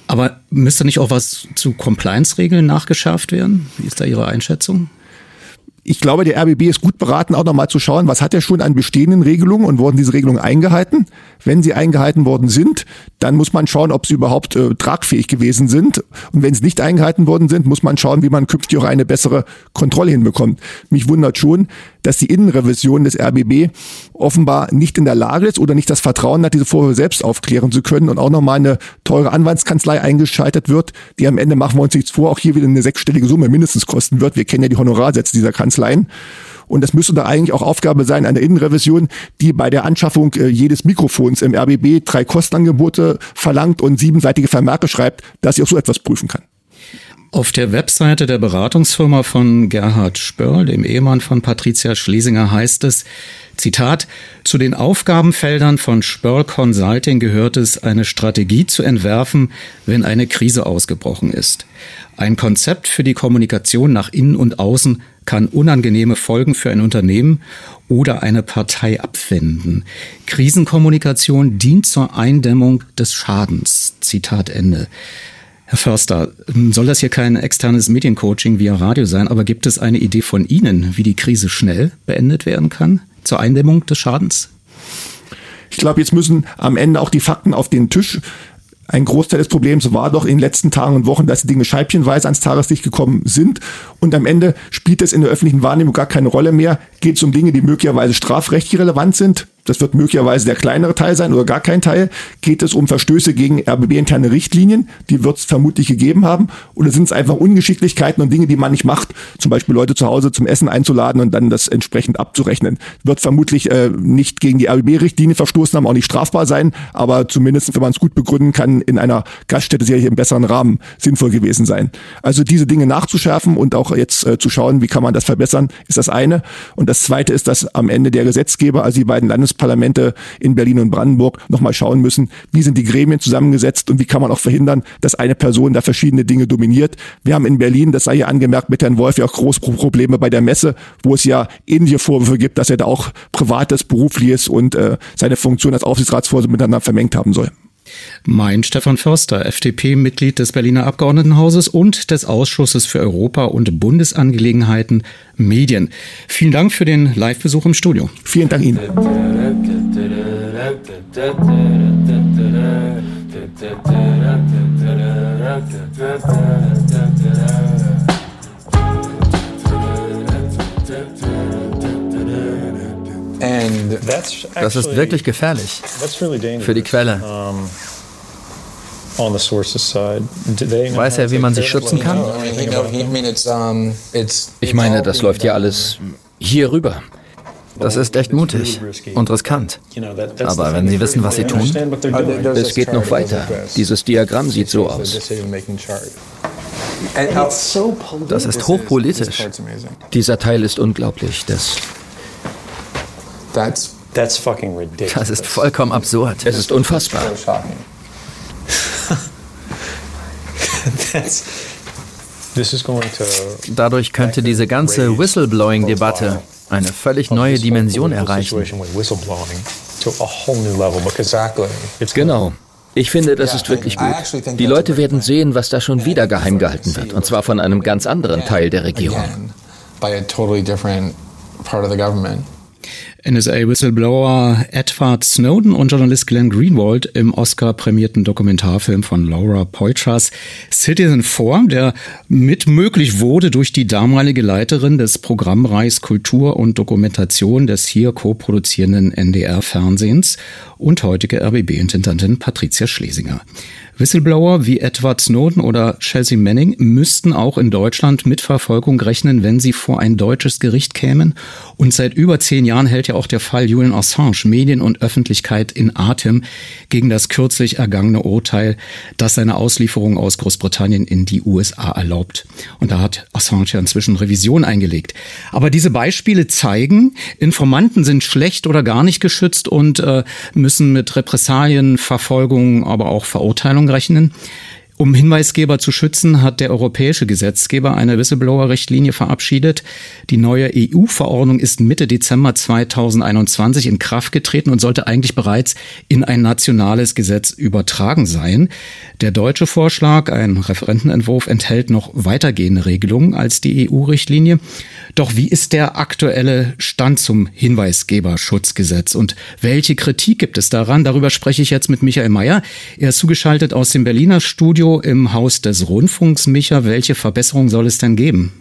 aber müsste nicht auch was zu Compliance-Regeln nachgeschärft werden? Wie ist da Ihre Einschätzung? Ich glaube, der RBB ist gut beraten, auch nochmal zu schauen, was hat er schon an bestehenden Regelungen und wurden diese Regelungen eingehalten. Wenn sie eingehalten worden sind, dann muss man schauen, ob sie überhaupt äh, tragfähig gewesen sind. Und wenn sie nicht eingehalten worden sind, muss man schauen, wie man künftig auch eine bessere Kontrolle hinbekommt. Mich wundert schon, dass die Innenrevision des RBB offenbar nicht in der Lage ist oder nicht das Vertrauen hat, diese Vorwürfe selbst aufklären zu können und auch nochmal eine teure Anwaltskanzlei eingeschaltet wird, die am Ende, machen wir uns nichts vor, auch hier wieder eine sechsstellige Summe mindestens kosten wird. Wir kennen ja die Honorarsätze dieser Kanzleien. Und das müsste da eigentlich auch Aufgabe sein einer Innenrevision, die bei der Anschaffung äh, jedes Mikrofons im RBB drei Kostenangebote verlangt und siebenseitige Vermerke schreibt, dass sie auch so etwas prüfen kann. Auf der Webseite der Beratungsfirma von Gerhard Spörl, dem Ehemann von Patricia Schlesinger, heißt es, Zitat, zu den Aufgabenfeldern von Spörl Consulting gehört es, eine Strategie zu entwerfen, wenn eine Krise ausgebrochen ist. Ein Konzept für die Kommunikation nach innen und außen kann unangenehme Folgen für ein Unternehmen oder eine Partei abwenden. Krisenkommunikation dient zur Eindämmung des Schadens. Zitat Ende. Herr Förster, soll das hier kein externes Mediencoaching via Radio sein, aber gibt es eine Idee von Ihnen, wie die Krise schnell beendet werden kann zur Eindämmung des Schadens? Ich glaube, jetzt müssen am Ende auch die Fakten auf den Tisch. Ein Großteil des Problems war doch in den letzten Tagen und Wochen, dass die Dinge scheibchenweise ans Tageslicht gekommen sind. Und am Ende spielt es in der öffentlichen Wahrnehmung gar keine Rolle mehr. Geht es um Dinge, die möglicherweise strafrechtlich relevant sind das wird möglicherweise der kleinere Teil sein oder gar kein Teil, geht es um Verstöße gegen RBB-interne Richtlinien, die wird es vermutlich gegeben haben, oder sind es einfach Ungeschicklichkeiten und Dinge, die man nicht macht, zum Beispiel Leute zu Hause zum Essen einzuladen und dann das entsprechend abzurechnen. Wird vermutlich äh, nicht gegen die RBB-Richtlinie verstoßen haben, auch nicht strafbar sein, aber zumindest, wenn man es gut begründen kann, in einer Gaststätte sicherlich im besseren Rahmen sinnvoll gewesen sein. Also diese Dinge nachzuschärfen und auch jetzt äh, zu schauen, wie kann man das verbessern, ist das eine. Und das zweite ist, dass am Ende der Gesetzgeber, also die beiden Landes Parlamente in Berlin und Brandenburg nochmal schauen müssen, wie sind die Gremien zusammengesetzt und wie kann man auch verhindern, dass eine Person da verschiedene Dinge dominiert. Wir haben in Berlin, das sei hier angemerkt, mit Herrn Wolf ja auch große Probleme bei der Messe, wo es ja ähnliche Vorwürfe gibt, dass er da auch privates, berufliches und äh, seine Funktion als Aufsichtsratsvorsitzender miteinander vermengt haben soll. Mein Stefan Förster, FDP-Mitglied des Berliner Abgeordnetenhauses und des Ausschusses für Europa- und Bundesangelegenheiten Medien. Vielen Dank für den Live-Besuch im Studio. Vielen Dank Ihnen. Das ist wirklich gefährlich für die Quelle. Weiß er, wie man sich schützen kann? Ich meine, das läuft ja alles hier rüber. Das ist echt mutig und riskant. Aber wenn Sie wissen, was Sie tun, es geht noch weiter. Dieses Diagramm sieht so aus. Das ist hochpolitisch. Dieser Teil ist unglaublich. Das das ist vollkommen absurd. Es ist unfassbar. Dadurch könnte diese ganze Whistleblowing-Debatte eine völlig neue Dimension erreichen. Genau. Ich finde, das ist wirklich gut. Die Leute werden sehen, was da schon wieder geheim gehalten wird, und zwar von einem ganz anderen Teil der Regierung. NSA-Whistleblower Edward Snowden und Journalist Glenn Greenwald im Oscar-prämierten Dokumentarfilm von Laura Poitras Citizen 4, der mitmöglich wurde durch die damalige Leiterin des Programmbereichs Kultur und Dokumentation des hier co-produzierenden NDR-Fernsehens und heutige RBB-Intendantin Patricia Schlesinger. Whistleblower wie Edward Snowden oder Chelsea Manning müssten auch in Deutschland mit Verfolgung rechnen, wenn sie vor ein deutsches Gericht kämen. Und seit über zehn Jahren hält ja auch der Fall Julian Assange Medien und Öffentlichkeit in Atem gegen das kürzlich ergangene Urteil, das seine Auslieferung aus Großbritannien in die USA erlaubt. Und da hat Assange ja inzwischen Revision eingelegt. Aber diese Beispiele zeigen, Informanten sind schlecht oder gar nicht geschützt und äh, müssen mit Repressalien, Verfolgung, aber auch Verurteilung rechnen. Um Hinweisgeber zu schützen, hat der europäische Gesetzgeber eine Whistleblower-Richtlinie verabschiedet. Die neue EU-Verordnung ist Mitte Dezember 2021 in Kraft getreten und sollte eigentlich bereits in ein nationales Gesetz übertragen sein. Der deutsche Vorschlag, ein Referentenentwurf, enthält noch weitergehende Regelungen als die EU-Richtlinie. Doch wie ist der aktuelle Stand zum Hinweisgeberschutzgesetz und welche Kritik gibt es daran? Darüber spreche ich jetzt mit Michael Mayer. Er ist zugeschaltet aus dem Berliner Studio im Haus des Rundfunks. Micha, welche Verbesserungen soll es denn geben?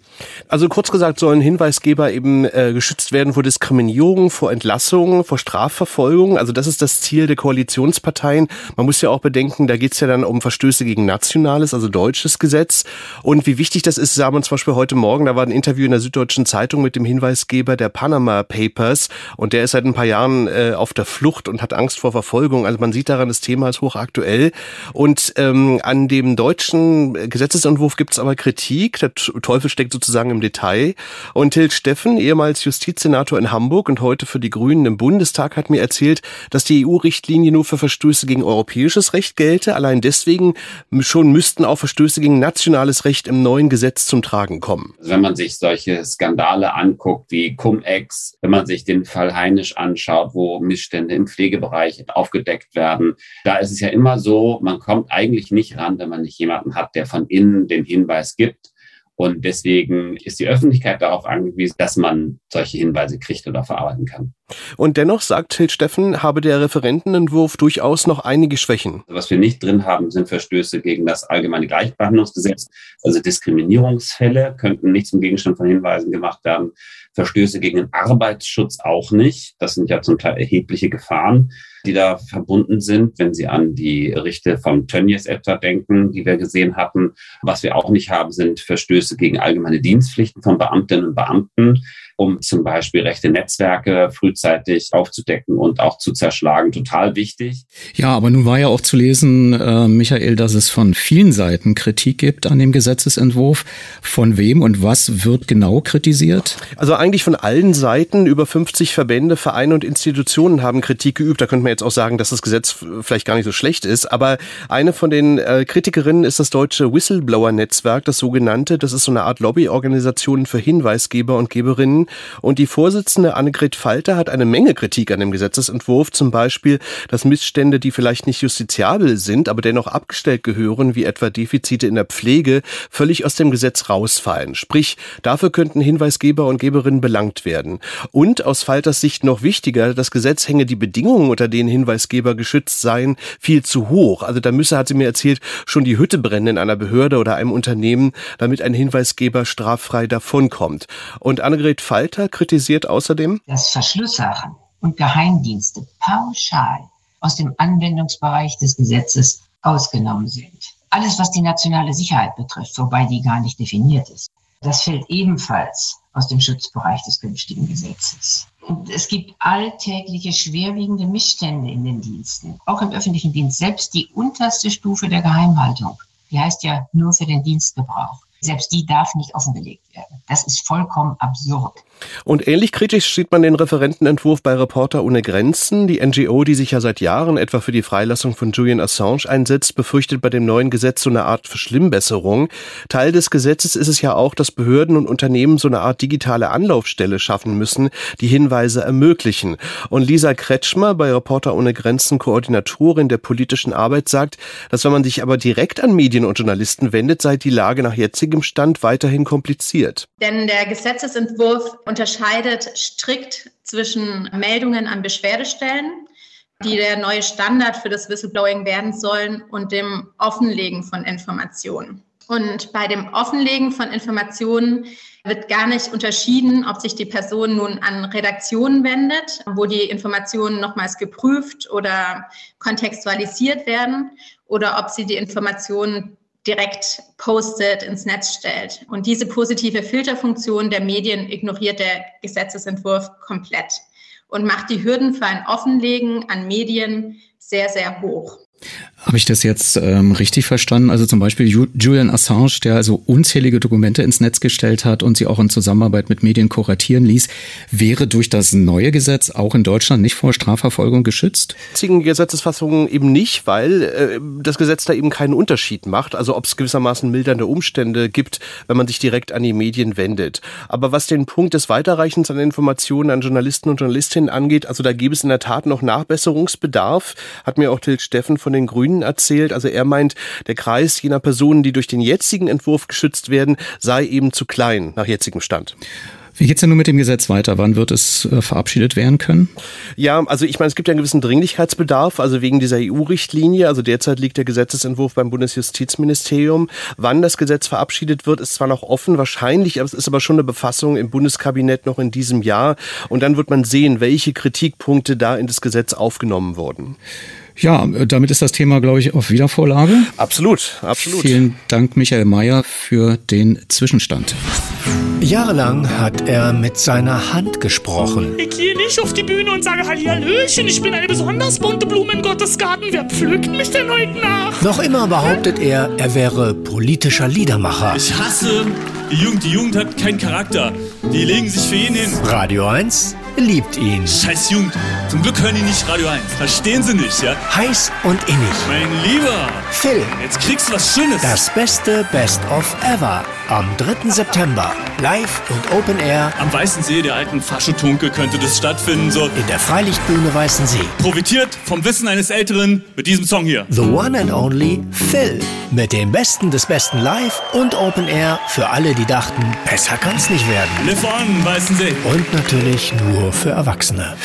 Also kurz gesagt sollen Hinweisgeber eben äh, geschützt werden vor Diskriminierung, vor Entlassung, vor Strafverfolgung. Also das ist das Ziel der Koalitionsparteien. Man muss ja auch bedenken, da geht es ja dann um Verstöße gegen nationales, also deutsches Gesetz. Und wie wichtig das ist, sah man zum Beispiel heute Morgen, da war ein Interview in der Süddeutschen Zeitung mit dem Hinweisgeber der Panama Papers und der ist seit ein paar Jahren äh, auf der Flucht und hat Angst vor Verfolgung. Also man sieht daran, das Thema ist hochaktuell. Und ähm, an dem deutschen Gesetzesentwurf gibt es aber Kritik. Der Teufel steckt sozusagen im Detail. Und Till Steffen, ehemals Justizsenator in Hamburg und heute für die Grünen im Bundestag, hat mir erzählt, dass die EU-Richtlinie nur für Verstöße gegen europäisches Recht gelte. Allein deswegen schon müssten auch Verstöße gegen nationales Recht im neuen Gesetz zum Tragen kommen. Also wenn man sich solche Skandale anguckt wie Cum-Ex, wenn man sich den Fall Heinisch anschaut, wo Missstände im Pflegebereich aufgedeckt werden, da ist es ja immer so, man kommt eigentlich nicht ran, wenn man nicht jemanden hat, der von innen den Hinweis gibt. Und deswegen ist die Öffentlichkeit darauf angewiesen, dass man solche Hinweise kriegt oder verarbeiten kann. Und dennoch sagt Till Steffen, habe der Referentenentwurf durchaus noch einige Schwächen. Was wir nicht drin haben, sind Verstöße gegen das allgemeine Gleichbehandlungsgesetz. Also Diskriminierungsfälle könnten nicht zum Gegenstand von Hinweisen gemacht werden. Verstöße gegen den Arbeitsschutz auch nicht. Das sind ja zum Teil erhebliche Gefahren die da verbunden sind, wenn Sie an die Richte von Tönnies etwa denken, die wir gesehen hatten. Was wir auch nicht haben, sind Verstöße gegen allgemeine Dienstpflichten von Beamtinnen und Beamten um zum Beispiel rechte Netzwerke frühzeitig aufzudecken und auch zu zerschlagen, total wichtig. Ja, aber nun war ja auch zu lesen, äh, Michael, dass es von vielen Seiten Kritik gibt an dem Gesetzesentwurf. Von wem und was wird genau kritisiert? Also eigentlich von allen Seiten. Über 50 Verbände, Vereine und Institutionen haben Kritik geübt. Da könnte man jetzt auch sagen, dass das Gesetz vielleicht gar nicht so schlecht ist. Aber eine von den äh, Kritikerinnen ist das deutsche Whistleblower-Netzwerk, das sogenannte. Das ist so eine Art Lobbyorganisation für Hinweisgeber und Geberinnen. Und die Vorsitzende Annegret Falter hat eine Menge Kritik an dem Gesetzesentwurf, zum Beispiel, dass Missstände, die vielleicht nicht justiziabel sind, aber dennoch abgestellt gehören, wie etwa Defizite in der Pflege, völlig aus dem Gesetz rausfallen. Sprich, dafür könnten Hinweisgeber und Geberinnen belangt werden. Und aus Falters Sicht noch wichtiger, das Gesetz hänge die Bedingungen, unter denen Hinweisgeber geschützt seien, viel zu hoch. Also da müsse, hat sie mir erzählt, schon die Hütte brennen in einer Behörde oder einem Unternehmen, damit ein Hinweisgeber straffrei davonkommt. Und Annegret Falter Falter kritisiert außerdem, dass Verschlusssachen und Geheimdienste pauschal aus dem Anwendungsbereich des Gesetzes ausgenommen sind. Alles, was die nationale Sicherheit betrifft, wobei die gar nicht definiert ist, das fällt ebenfalls aus dem Schutzbereich des künftigen Gesetzes. Und es gibt alltägliche schwerwiegende Missstände in den Diensten, auch im öffentlichen Dienst. Selbst die unterste Stufe der Geheimhaltung, die heißt ja nur für den Dienstgebrauch. Selbst die darf nicht offengelegt werden. Das ist vollkommen absurd. Und ähnlich kritisch sieht man den Referentenentwurf bei Reporter ohne Grenzen. Die NGO, die sich ja seit Jahren etwa für die Freilassung von Julian Assange einsetzt, befürchtet bei dem neuen Gesetz so eine Art Verschlimmbesserung. Teil des Gesetzes ist es ja auch, dass Behörden und Unternehmen so eine Art digitale Anlaufstelle schaffen müssen, die Hinweise ermöglichen. Und Lisa Kretschmer bei Reporter ohne Grenzen, Koordinatorin der politischen Arbeit, sagt, dass wenn man sich aber direkt an Medien und Journalisten wendet, sei die Lage nach jetzigem Stand weiterhin kompliziert. Denn der Gesetzesentwurf unterscheidet strikt zwischen Meldungen an Beschwerdestellen, die der neue Standard für das Whistleblowing werden sollen, und dem Offenlegen von Informationen. Und bei dem Offenlegen von Informationen wird gar nicht unterschieden, ob sich die Person nun an Redaktionen wendet, wo die Informationen nochmals geprüft oder kontextualisiert werden, oder ob sie die Informationen direkt postet, ins Netz stellt. Und diese positive Filterfunktion der Medien ignoriert der Gesetzesentwurf komplett und macht die Hürden für ein Offenlegen an Medien sehr, sehr hoch. Habe ich das jetzt ähm, richtig verstanden? Also zum Beispiel Julian Assange, der also unzählige Dokumente ins Netz gestellt hat und sie auch in Zusammenarbeit mit Medien kuratieren ließ, wäre durch das neue Gesetz auch in Deutschland nicht vor Strafverfolgung geschützt? Jetzigen Gesetzesfassungen eben nicht, weil äh, das Gesetz da eben keinen Unterschied macht. Also ob es gewissermaßen mildernde Umstände gibt, wenn man sich direkt an die Medien wendet. Aber was den Punkt des Weiterreichens an Informationen an Journalisten und Journalistinnen angeht, also da gäbe es in der Tat noch Nachbesserungsbedarf, hat mir auch Till Steffen von den Grünen erzählt. Also er meint, der Kreis jener Personen, die durch den jetzigen Entwurf geschützt werden, sei eben zu klein nach jetzigem Stand. Wie geht's denn nun mit dem Gesetz weiter? Wann wird es äh, verabschiedet werden können? Ja, also ich meine, es gibt ja einen gewissen Dringlichkeitsbedarf, also wegen dieser EU-Richtlinie. Also derzeit liegt der Gesetzesentwurf beim Bundesjustizministerium. Wann das Gesetz verabschiedet wird, ist zwar noch offen, wahrscheinlich, es ist aber schon eine Befassung im Bundeskabinett noch in diesem Jahr. Und dann wird man sehen, welche Kritikpunkte da in das Gesetz aufgenommen wurden. Ja, damit ist das Thema, glaube ich, auf Wiedervorlage. Absolut, absolut. Vielen Dank, Michael Mayer, für den Zwischenstand. Jahrelang hat er mit seiner Hand gesprochen. Ich gehe nicht auf die Bühne und sage Hallihallöchen, ich bin eine besonders bunte Blume in Gottes Garten. Wer pflückt mich denn heute nach? Noch immer behauptet er, er wäre politischer Liedermacher. Ich hasse die Jugend. Die Jugend hat keinen Charakter. Die legen sich für jeden hin. Radio 1 liebt ihn. Scheiß Jugend. Zum Glück hören die nicht Radio 1. Verstehen sie nicht, ja? Heiß und innig. Mein Lieber. Phil. Jetzt kriegst du was Schönes. Das beste Best of Ever. Am 3. September. Live und Open Air. Am Weißen See der alten Faschotunke könnte das stattfinden, so. In der Freilichtbühne Weißen See. Profitiert vom Wissen eines Älteren mit diesem Song hier. The One and Only Phil. Mit dem Besten des Besten Live und Open Air für alle, die dachten, besser kann's nicht werden. Live on, Weißen See. Und natürlich nur für Erwachsene.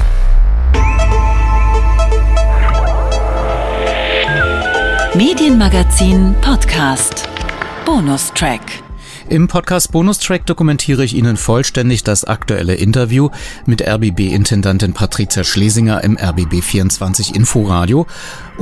Medienmagazin Podcast. Bonustrack. Im Podcast Bonustrack dokumentiere ich Ihnen vollständig das aktuelle Interview mit RBB-Intendantin Patricia Schlesinger im RBB24 Inforadio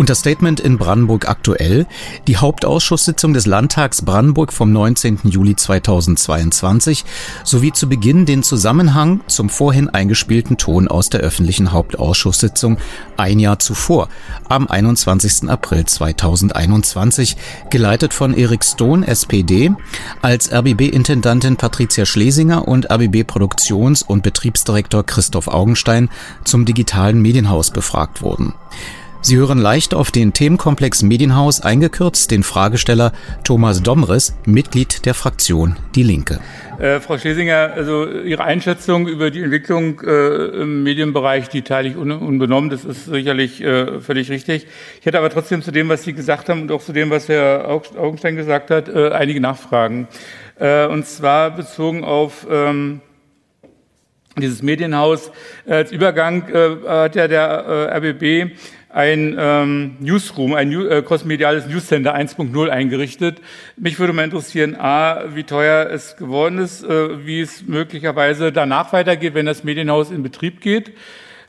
und das Statement in Brandenburg aktuell, die Hauptausschusssitzung des Landtags Brandenburg vom 19. Juli 2022 sowie zu Beginn den Zusammenhang zum vorhin eingespielten Ton aus der öffentlichen Hauptausschusssitzung ein Jahr zuvor, am 21. April 2021, geleitet von Erik Stone, SPD, als RBB-Intendantin Patricia Schlesinger und RBB-Produktions- und Betriebsdirektor Christoph Augenstein zum digitalen Medienhaus befragt wurden. Sie hören leicht auf den Themenkomplex Medienhaus eingekürzt den Fragesteller Thomas Domres, Mitglied der Fraktion Die Linke. Äh, Frau Schlesinger, also Ihre Einschätzung über die Entwicklung äh, im Medienbereich, die teile ich un unbenommen. Das ist sicherlich äh, völlig richtig. Ich hätte aber trotzdem zu dem, was Sie gesagt haben und auch zu dem, was Herr Augenstein gesagt hat, äh, einige Nachfragen. Äh, und zwar bezogen auf ähm, dieses Medienhaus. Als Übergang äh, hat ja der RBB ein ähm, Newsroom, ein New, äh, crossmediales Newscenter 1.0 eingerichtet. Mich würde mal interessieren, a, wie teuer es geworden ist, äh, wie es möglicherweise danach weitergeht, wenn das Medienhaus in Betrieb geht.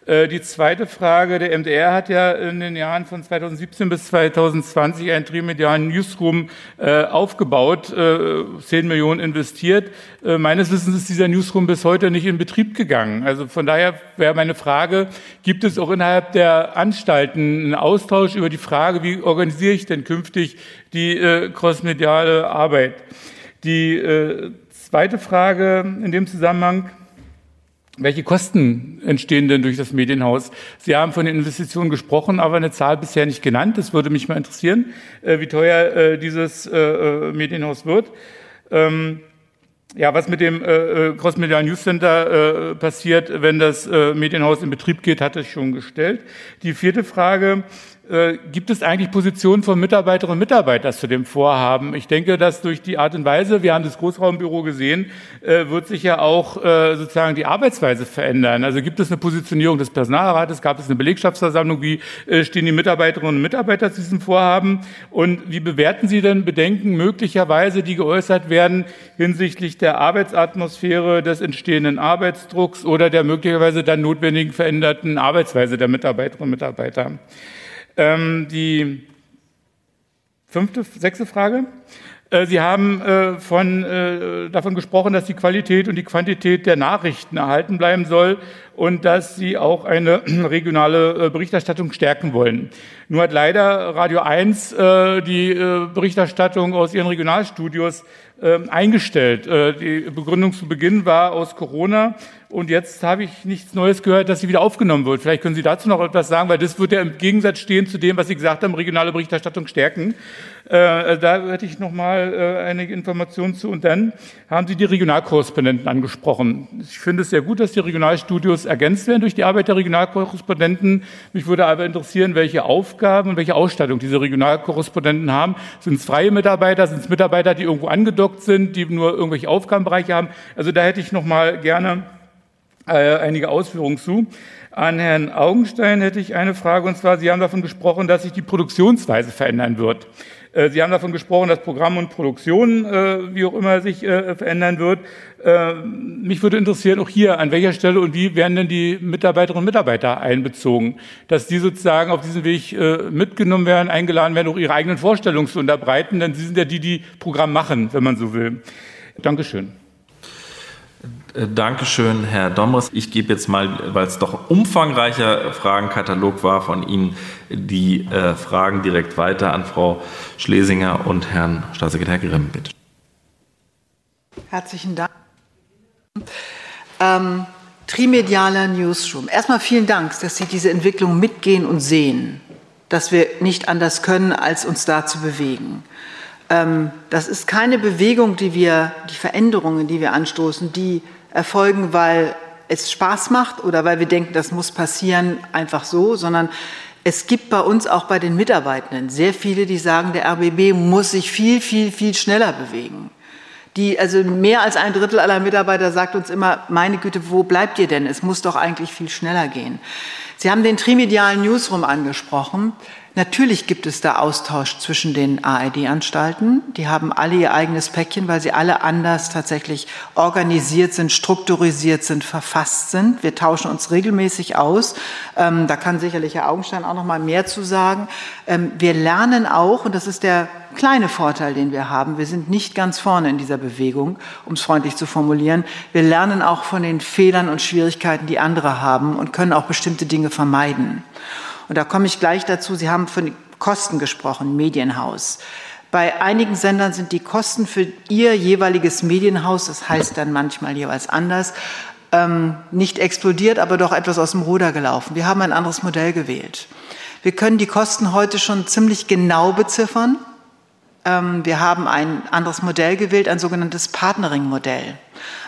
Äh, die zweite Frage, der MDR hat ja in den Jahren von 2017 bis 2020 einen trimedialen Newsroom äh, aufgebaut, 10 äh, Millionen investiert. Meines Wissens ist dieser Newsroom bis heute nicht in Betrieb gegangen. Also von daher wäre meine Frage, gibt es auch innerhalb der Anstalten einen Austausch über die Frage, wie organisiere ich denn künftig die crossmediale Arbeit? Die zweite Frage in dem Zusammenhang, welche Kosten entstehen denn durch das Medienhaus? Sie haben von den Investitionen gesprochen, aber eine Zahl bisher nicht genannt. Das würde mich mal interessieren, äh, wie teuer äh, dieses äh, Medienhaus wird. Ähm, ja, was mit dem äh, Crossmedia News Center passiert, wenn das Medienhaus in Betrieb geht, hatte ich schon gestellt. Die vierte Frage, äh, gibt es eigentlich Positionen von Mitarbeiterinnen und Mitarbeitern zu dem Vorhaben? Ich denke, dass durch die Art und Weise, wir haben das Großraumbüro gesehen, äh, wird sich ja auch äh, sozusagen die Arbeitsweise verändern. Also gibt es eine Positionierung des Personalrates, gab es eine Belegschaftsversammlung, wie stehen die Mitarbeiterinnen und Mitarbeiter zu diesem Vorhaben und wie bewerten Sie denn Bedenken möglicherweise, die geäußert werden hinsichtlich der Arbeitsatmosphäre, des entstehenden Arbeitsdrucks oder der möglicherweise dann notwendigen veränderten Arbeitsweise der Mitarbeiterinnen und Mitarbeiter? Ähm, die fünfte, sechste Frage. Äh, Sie haben äh, von, äh, davon gesprochen, dass die Qualität und die Quantität der Nachrichten erhalten bleiben soll und dass Sie auch eine <clears throat> regionale Berichterstattung stärken wollen. Nur hat leider Radio 1 die Berichterstattung aus ihren Regionalstudios eingestellt. Die Begründung zu Beginn war aus Corona. Und jetzt habe ich nichts Neues gehört, dass sie wieder aufgenommen wird. Vielleicht können Sie dazu noch etwas sagen, weil das wird ja im Gegensatz stehen zu dem, was Sie gesagt haben, regionale Berichterstattung stärken. Äh, da hätte ich noch mal äh, einige Informationen zu. Und dann haben Sie die Regionalkorrespondenten angesprochen. Ich finde es sehr gut, dass die Regionalstudios ergänzt werden durch die Arbeit der Regionalkorrespondenten. Mich würde aber interessieren, welche Aufgaben und welche Ausstattung diese Regionalkorrespondenten haben. Sind es freie Mitarbeiter? Sind es Mitarbeiter, die irgendwo angedockt sind, die nur irgendwelche Aufgabenbereiche haben. Also da hätte ich noch mal gerne äh, einige Ausführungen zu. An Herrn Augenstein hätte ich eine Frage, und zwar, Sie haben davon gesprochen, dass sich die Produktionsweise verändern wird. Äh, Sie haben davon gesprochen, dass Programm und Produktion, äh, wie auch immer, sich äh, verändern wird. Mich würde interessieren, auch hier, an welcher Stelle und wie werden denn die Mitarbeiterinnen und Mitarbeiter einbezogen, dass die sozusagen auf diesem Weg mitgenommen werden, eingeladen werden, auch ihre eigenen Vorstellungen zu unterbreiten, denn Sie sind ja die, die Programm machen, wenn man so will. Dankeschön. Äh, Dankeschön, Herr Domres. Ich gebe jetzt mal, weil es doch umfangreicher Fragenkatalog war von Ihnen, die äh, Fragen direkt weiter an Frau Schlesinger und Herrn Staatssekretär Grimm, bitte. Herzlichen Dank. Ähm, trimedialer Newsroom. Erstmal vielen Dank, dass Sie diese Entwicklung mitgehen und sehen, dass wir nicht anders können, als uns da zu bewegen. Ähm, das ist keine Bewegung, die wir, die Veränderungen, die wir anstoßen, die erfolgen, weil es Spaß macht oder weil wir denken, das muss passieren, einfach so, sondern es gibt bei uns auch bei den Mitarbeitenden sehr viele, die sagen, der RBB muss sich viel, viel, viel schneller bewegen. Die, also mehr als ein Drittel aller Mitarbeiter sagt uns immer, meine Güte, wo bleibt ihr denn? Es muss doch eigentlich viel schneller gehen. Sie haben den trimedialen Newsroom angesprochen. Natürlich gibt es da Austausch zwischen den ARD-Anstalten. Die haben alle ihr eigenes Päckchen, weil sie alle anders tatsächlich organisiert sind, strukturisiert sind, verfasst sind. Wir tauschen uns regelmäßig aus. Ähm, da kann sicherlich Herr Augenstein auch noch mal mehr zu sagen. Ähm, wir lernen auch, und das ist der kleine Vorteil, den wir haben, wir sind nicht ganz vorne in dieser Bewegung, um es freundlich zu formulieren. Wir lernen auch von den Fehlern und Schwierigkeiten, die andere haben und können auch bestimmte Dinge vermeiden. Und da komme ich gleich dazu. Sie haben von Kosten gesprochen, Medienhaus. Bei einigen Sendern sind die Kosten für ihr jeweiliges Medienhaus, das heißt dann manchmal jeweils anders, ähm, nicht explodiert, aber doch etwas aus dem Ruder gelaufen. Wir haben ein anderes Modell gewählt. Wir können die Kosten heute schon ziemlich genau beziffern. Ähm, wir haben ein anderes Modell gewählt, ein sogenanntes Partnering-Modell.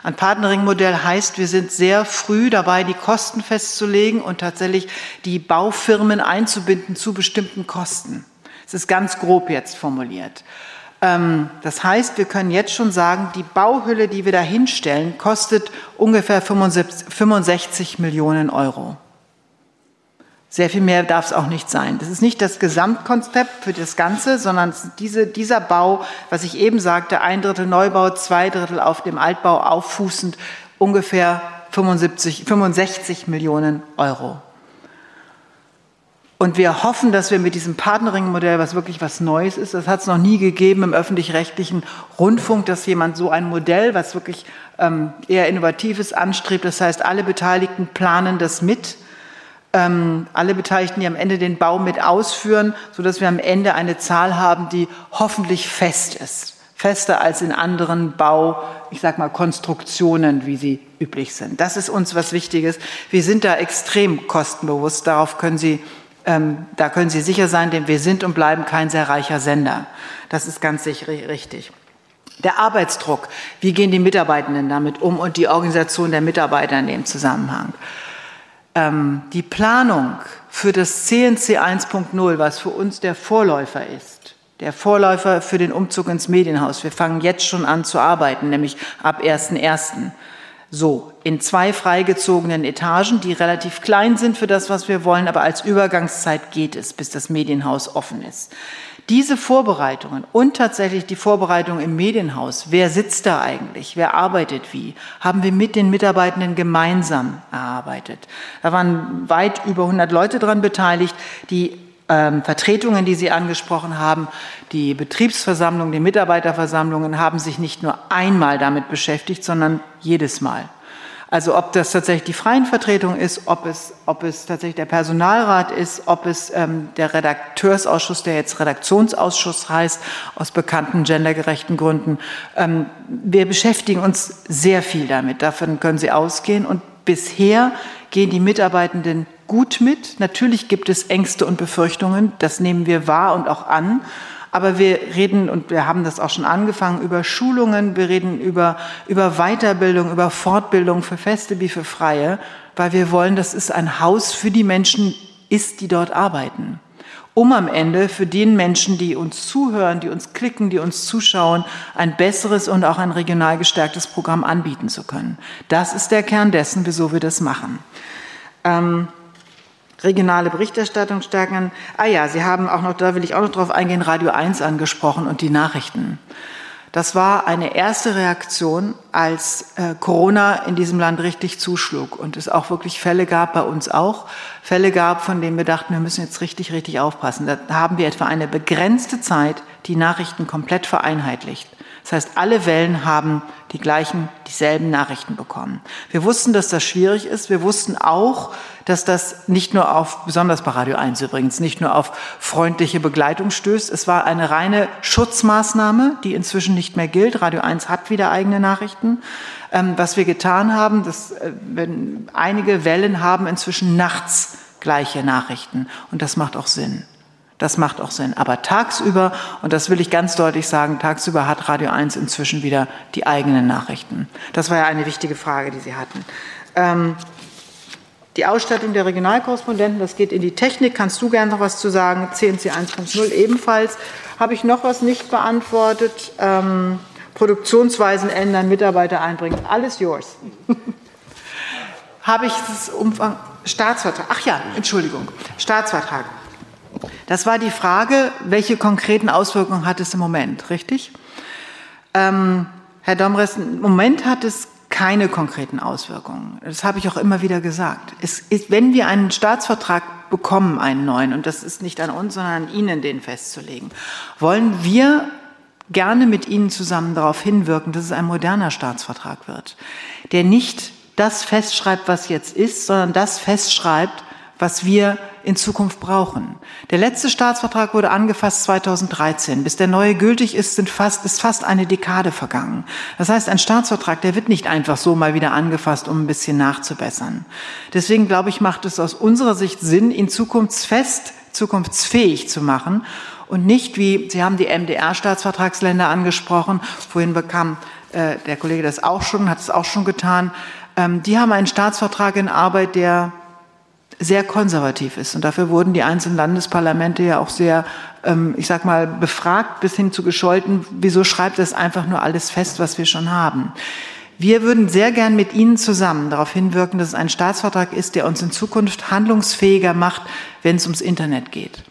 Ein Partnering-Modell heißt, wir sind sehr früh dabei, die Kosten festzulegen und tatsächlich die Baufirmen einzubinden zu bestimmten Kosten. Es ist ganz grob jetzt formuliert. Ähm, das heißt, wir können jetzt schon sagen, die Bauhülle, die wir da hinstellen, kostet ungefähr 65 Millionen Euro. Sehr viel mehr darf es auch nicht sein. Das ist nicht das Gesamtkonzept für das Ganze, sondern diese, dieser Bau, was ich eben sagte, ein Drittel Neubau, zwei Drittel auf dem Altbau auffußend, ungefähr 75, 65 Millionen Euro. Und wir hoffen, dass wir mit diesem Partnering-Modell, was wirklich was Neues ist, das hat es noch nie gegeben im öffentlich-rechtlichen Rundfunk, dass jemand so ein Modell, was wirklich ähm, eher Innovatives anstrebt, das heißt, alle Beteiligten planen das mit ähm, alle Beteiligten, die am Ende den Bau mit ausführen, sodass wir am Ende eine Zahl haben, die hoffentlich fest ist. Fester als in anderen Bau, ich sag mal, Konstruktionen, wie sie üblich sind. Das ist uns was Wichtiges. Wir sind da extrem kostenbewusst. Darauf können Sie, ähm, da können Sie sicher sein, denn wir sind und bleiben kein sehr reicher Sender. Das ist ganz sicher richtig. Der Arbeitsdruck. Wie gehen die Mitarbeitenden damit um und die Organisation der Mitarbeiter in dem Zusammenhang? Ähm, die Planung für das CNC 1.0, was für uns der Vorläufer ist, der Vorläufer für den Umzug ins Medienhaus. Wir fangen jetzt schon an zu arbeiten, nämlich ab 1.1. So, in zwei freigezogenen Etagen, die relativ klein sind für das, was wir wollen, aber als Übergangszeit geht es, bis das Medienhaus offen ist. Diese Vorbereitungen und tatsächlich die Vorbereitung im Medienhaus, wer sitzt da eigentlich, wer arbeitet wie, haben wir mit den Mitarbeitenden gemeinsam erarbeitet. Da waren weit über 100 Leute daran beteiligt, die ähm, Vertretungen, die Sie angesprochen haben, die Betriebsversammlungen, die Mitarbeiterversammlungen haben sich nicht nur einmal damit beschäftigt, sondern jedes Mal. Also ob das tatsächlich die freien Vertretung ist, ob es, ob es tatsächlich der Personalrat ist, ob es ähm, der Redakteursausschuss, der jetzt Redaktionsausschuss heißt, aus bekannten gendergerechten Gründen. Ähm, wir beschäftigen uns sehr viel damit. Davon können Sie ausgehen. Und bisher gehen die Mitarbeitenden gut mit. Natürlich gibt es Ängste und Befürchtungen. Das nehmen wir wahr und auch an. Aber wir reden, und wir haben das auch schon angefangen, über Schulungen, wir reden über, über Weiterbildung, über Fortbildung für Feste wie für Freie, weil wir wollen, dass es ein Haus für die Menschen ist, die dort arbeiten. um am Ende für den Menschen, die uns zuhören, die uns klicken, die uns zuschauen, ein besseres und auch ein regional gestärktes Programm anbieten zu können. Das ist der Kern dessen, wieso wir das machen. Ähm, regionale Berichterstattung stärken. Ah ja, Sie haben auch noch, da will ich auch noch drauf eingehen, Radio 1 angesprochen und die Nachrichten. Das war eine erste Reaktion, als äh, Corona in diesem Land richtig zuschlug und es auch wirklich Fälle gab, bei uns auch, Fälle gab, von denen wir dachten, wir müssen jetzt richtig, richtig aufpassen. Da haben wir etwa eine begrenzte Zeit die Nachrichten komplett vereinheitlicht. Das heißt, alle Wellen haben die gleichen, dieselben Nachrichten bekommen. Wir wussten, dass das schwierig ist. Wir wussten auch, dass das nicht nur auf, besonders bei Radio 1 übrigens, nicht nur auf freundliche Begleitung stößt. Es war eine reine Schutzmaßnahme, die inzwischen nicht mehr gilt. Radio 1 hat wieder eigene Nachrichten. Ähm, was wir getan haben, dass, äh, wenn einige Wellen haben inzwischen nachts gleiche Nachrichten. Und das macht auch Sinn. Das macht auch Sinn. Aber tagsüber, und das will ich ganz deutlich sagen, tagsüber hat Radio 1 inzwischen wieder die eigenen Nachrichten. Das war ja eine wichtige Frage, die Sie hatten. Ähm, die Ausstattung der Regionalkorrespondenten, das geht in die Technik. Kannst du gerne noch was zu sagen? CNC 1.0 ebenfalls. Habe ich noch was nicht beantwortet? Ähm, Produktionsweisen ändern, Mitarbeiter einbringen. Alles yours. <laughs> Habe ich das Umfang? Staatsvertrag. Ach ja, Entschuldigung. Staatsvertrag. Das war die Frage, welche konkreten Auswirkungen hat es im Moment, richtig? Ähm, Herr Domres, im Moment hat es keine konkreten Auswirkungen. Das habe ich auch immer wieder gesagt. Es ist, wenn wir einen Staatsvertrag bekommen, einen neuen, und das ist nicht an uns, sondern an Ihnen, den festzulegen, wollen wir gerne mit Ihnen zusammen darauf hinwirken, dass es ein moderner Staatsvertrag wird, der nicht das festschreibt, was jetzt ist, sondern das festschreibt, was wir in Zukunft brauchen. Der letzte Staatsvertrag wurde angefasst 2013. Bis der neue gültig ist, sind fast, ist fast eine Dekade vergangen. Das heißt, ein Staatsvertrag, der wird nicht einfach so mal wieder angefasst, um ein bisschen nachzubessern. Deswegen glaube ich, macht es aus unserer Sicht Sinn, ihn zukunftsfest, zukunftsfähig zu machen und nicht wie, Sie haben die MDR-Staatsvertragsländer angesprochen, vorhin bekam äh, der Kollege das auch schon, hat es auch schon getan, ähm, die haben einen Staatsvertrag in Arbeit, der sehr konservativ ist. Und dafür wurden die einzelnen Landesparlamente ja auch sehr, ähm, ich sag mal, befragt bis hin zu gescholten. Wieso schreibt das einfach nur alles fest, was wir schon haben? Wir würden sehr gern mit Ihnen zusammen darauf hinwirken, dass es ein Staatsvertrag ist, der uns in Zukunft handlungsfähiger macht, wenn es ums Internet geht.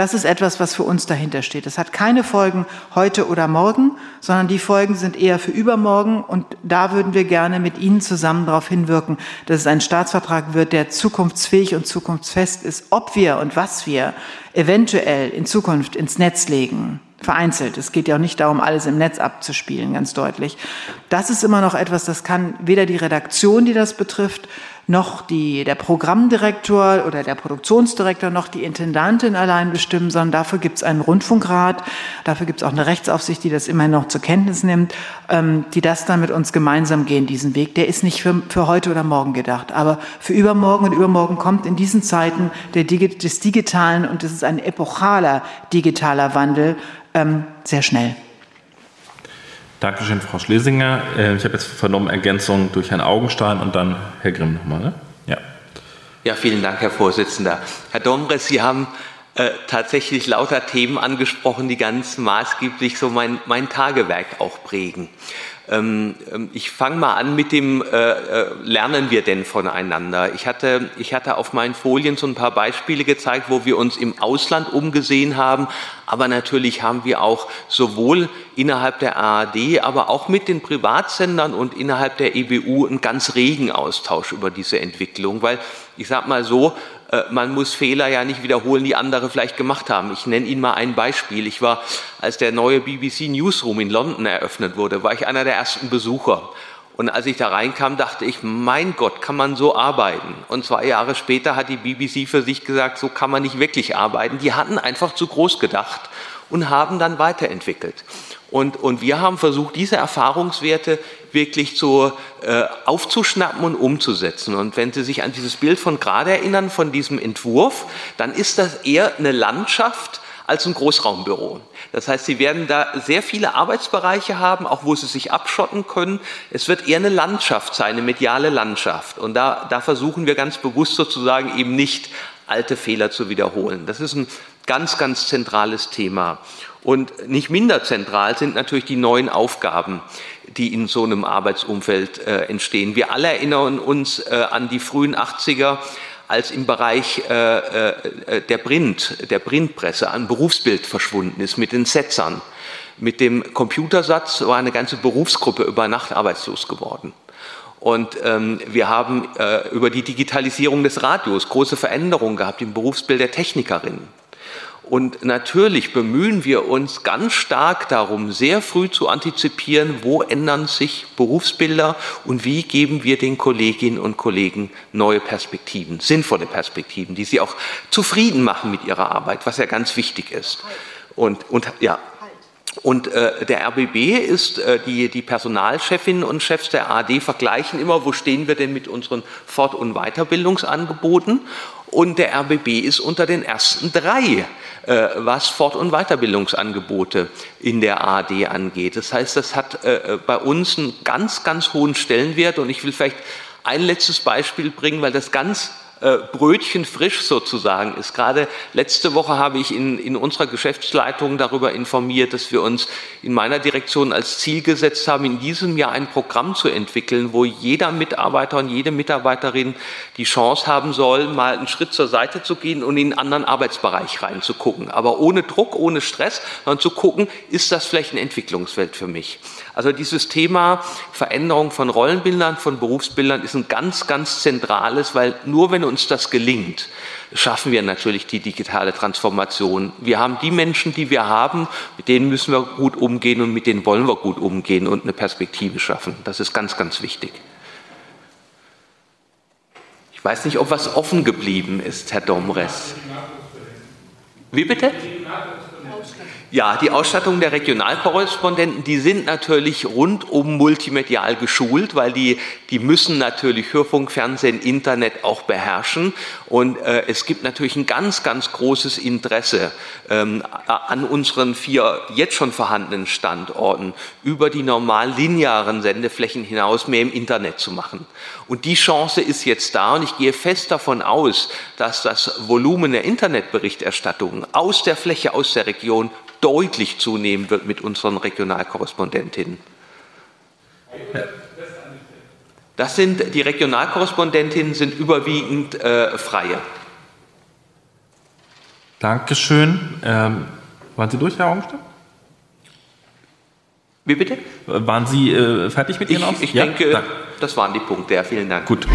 Das ist etwas, was für uns dahinter steht. Es hat keine Folgen heute oder morgen, sondern die Folgen sind eher für übermorgen. Und da würden wir gerne mit Ihnen zusammen darauf hinwirken, dass es ein Staatsvertrag wird, der zukunftsfähig und zukunftsfest ist, ob wir und was wir eventuell in Zukunft ins Netz legen. Vereinzelt. Es geht ja auch nicht darum, alles im Netz abzuspielen, ganz deutlich. Das ist immer noch etwas, das kann weder die Redaktion, die das betrifft, noch die, der Programmdirektor oder der Produktionsdirektor noch die Intendantin allein bestimmen, sondern dafür gibt es einen Rundfunkrat, dafür gibt es auch eine Rechtsaufsicht, die das immerhin noch zur Kenntnis nimmt, ähm, die das dann mit uns gemeinsam gehen, diesen Weg. Der ist nicht für, für heute oder morgen gedacht, aber für übermorgen und übermorgen kommt in diesen Zeiten der, des Digitalen und das ist ein epochaler digitaler Wandel ähm, sehr schnell. Dankeschön, Frau Schlesinger. Äh, ich habe jetzt vernommen Ergänzung durch Herrn Augenstein und dann Herr Grimm nochmal. Ne? Ja. ja, vielen Dank, Herr Vorsitzender. Herr Dombres, Sie haben äh, tatsächlich lauter Themen angesprochen, die ganz maßgeblich so mein, mein Tagewerk auch prägen. Ähm, ähm, ich fange mal an mit dem, äh, äh, lernen wir denn voneinander? Ich hatte, ich hatte auf meinen Folien so ein paar Beispiele gezeigt, wo wir uns im Ausland umgesehen haben, aber natürlich haben wir auch sowohl innerhalb der ARD, aber auch mit den Privatsendern und innerhalb der EBU einen ganz regen Austausch über diese Entwicklung, weil ich sage mal so, äh, man muss Fehler ja nicht wiederholen, die andere vielleicht gemacht haben. Ich nenne Ihnen mal ein Beispiel. Ich war, als der neue BBC Newsroom in London eröffnet wurde, war ich einer der ersten Besucher. Und als ich da reinkam, dachte ich, mein Gott, kann man so arbeiten? Und zwei Jahre später hat die BBC für sich gesagt, so kann man nicht wirklich arbeiten. Die hatten einfach zu groß gedacht und haben dann weiterentwickelt. Und, und wir haben versucht, diese Erfahrungswerte wirklich zu, äh, aufzuschnappen und umzusetzen. Und wenn Sie sich an dieses Bild von gerade erinnern, von diesem Entwurf, dann ist das eher eine Landschaft als ein Großraumbüro. Das heißt, Sie werden da sehr viele Arbeitsbereiche haben, auch wo Sie sich abschotten können. Es wird eher eine Landschaft sein, eine mediale Landschaft. Und da, da versuchen wir ganz bewusst sozusagen eben nicht alte Fehler zu wiederholen. Das ist ein Ganz, ganz zentrales Thema. Und nicht minder zentral sind natürlich die neuen Aufgaben, die in so einem Arbeitsumfeld äh, entstehen. Wir alle erinnern uns äh, an die frühen 80er, als im Bereich äh, äh, der Print, der Printpresse ein Berufsbild verschwunden ist mit den Setzern. Mit dem Computersatz war eine ganze Berufsgruppe über Nacht arbeitslos geworden. Und ähm, wir haben äh, über die Digitalisierung des Radios große Veränderungen gehabt im Berufsbild der Technikerinnen. Und natürlich bemühen wir uns ganz stark darum, sehr früh zu antizipieren, wo ändern sich Berufsbilder und wie geben wir den Kolleginnen und Kollegen neue Perspektiven, sinnvolle Perspektiven, die sie auch zufrieden machen mit ihrer Arbeit, was ja ganz wichtig ist. Und, und ja, und äh, der RBB ist, äh, die, die Personalchefinnen und Chefs der AD vergleichen immer, wo stehen wir denn mit unseren Fort- und Weiterbildungsangeboten. Und der RBB ist unter den ersten drei, äh, was Fort- und Weiterbildungsangebote in der ARD angeht. Das heißt, das hat äh, bei uns einen ganz, ganz hohen Stellenwert. Und ich will vielleicht ein letztes Beispiel bringen, weil das ganz äh, Brötchen frisch sozusagen ist. Gerade letzte Woche habe ich in, in unserer Geschäftsleitung darüber informiert, dass wir uns in meiner Direktion als Ziel gesetzt haben, in diesem Jahr ein Programm zu entwickeln, wo jeder Mitarbeiter und jede Mitarbeiterin die Chance haben soll, mal einen Schritt zur Seite zu gehen und in einen anderen Arbeitsbereich reinzugucken. Aber ohne Druck, ohne Stress, sondern zu gucken, ist das vielleicht ein Entwicklungsfeld für mich? Also dieses Thema Veränderung von Rollenbildern, von Berufsbildern ist ein ganz, ganz zentrales, weil nur wenn uns das gelingt, schaffen wir natürlich die digitale Transformation. Wir haben die Menschen, die wir haben, mit denen müssen wir gut umgehen und mit denen wollen wir gut umgehen und eine Perspektive schaffen. Das ist ganz, ganz wichtig. Ich weiß nicht, ob was offen geblieben ist, Herr Domres. Wie bitte? Ja, die Ausstattung der Regionalkorrespondenten, die sind natürlich rundum multimedial geschult, weil die, die müssen natürlich Hörfunk, Fernsehen, Internet auch beherrschen. Und äh, es gibt natürlich ein ganz, ganz großes Interesse ähm, an unseren vier jetzt schon vorhandenen Standorten über die normal linearen Sendeflächen hinaus mehr im Internet zu machen. Und die Chance ist jetzt da und ich gehe fest davon aus, dass das Volumen der Internetberichterstattung aus der Fläche, aus der Region deutlich zunehmen wird mit unseren Regionalkorrespondentinnen. Das sind, die Regionalkorrespondentinnen sind überwiegend äh, Freie. Dankeschön. Ähm, waren Sie durch, Herr Augenstein? Wie bitte? Waren Sie äh, fertig mit Ihren Ich, ich ja? denke, Dank. das waren die Punkte. Ja, vielen Dank. Gut.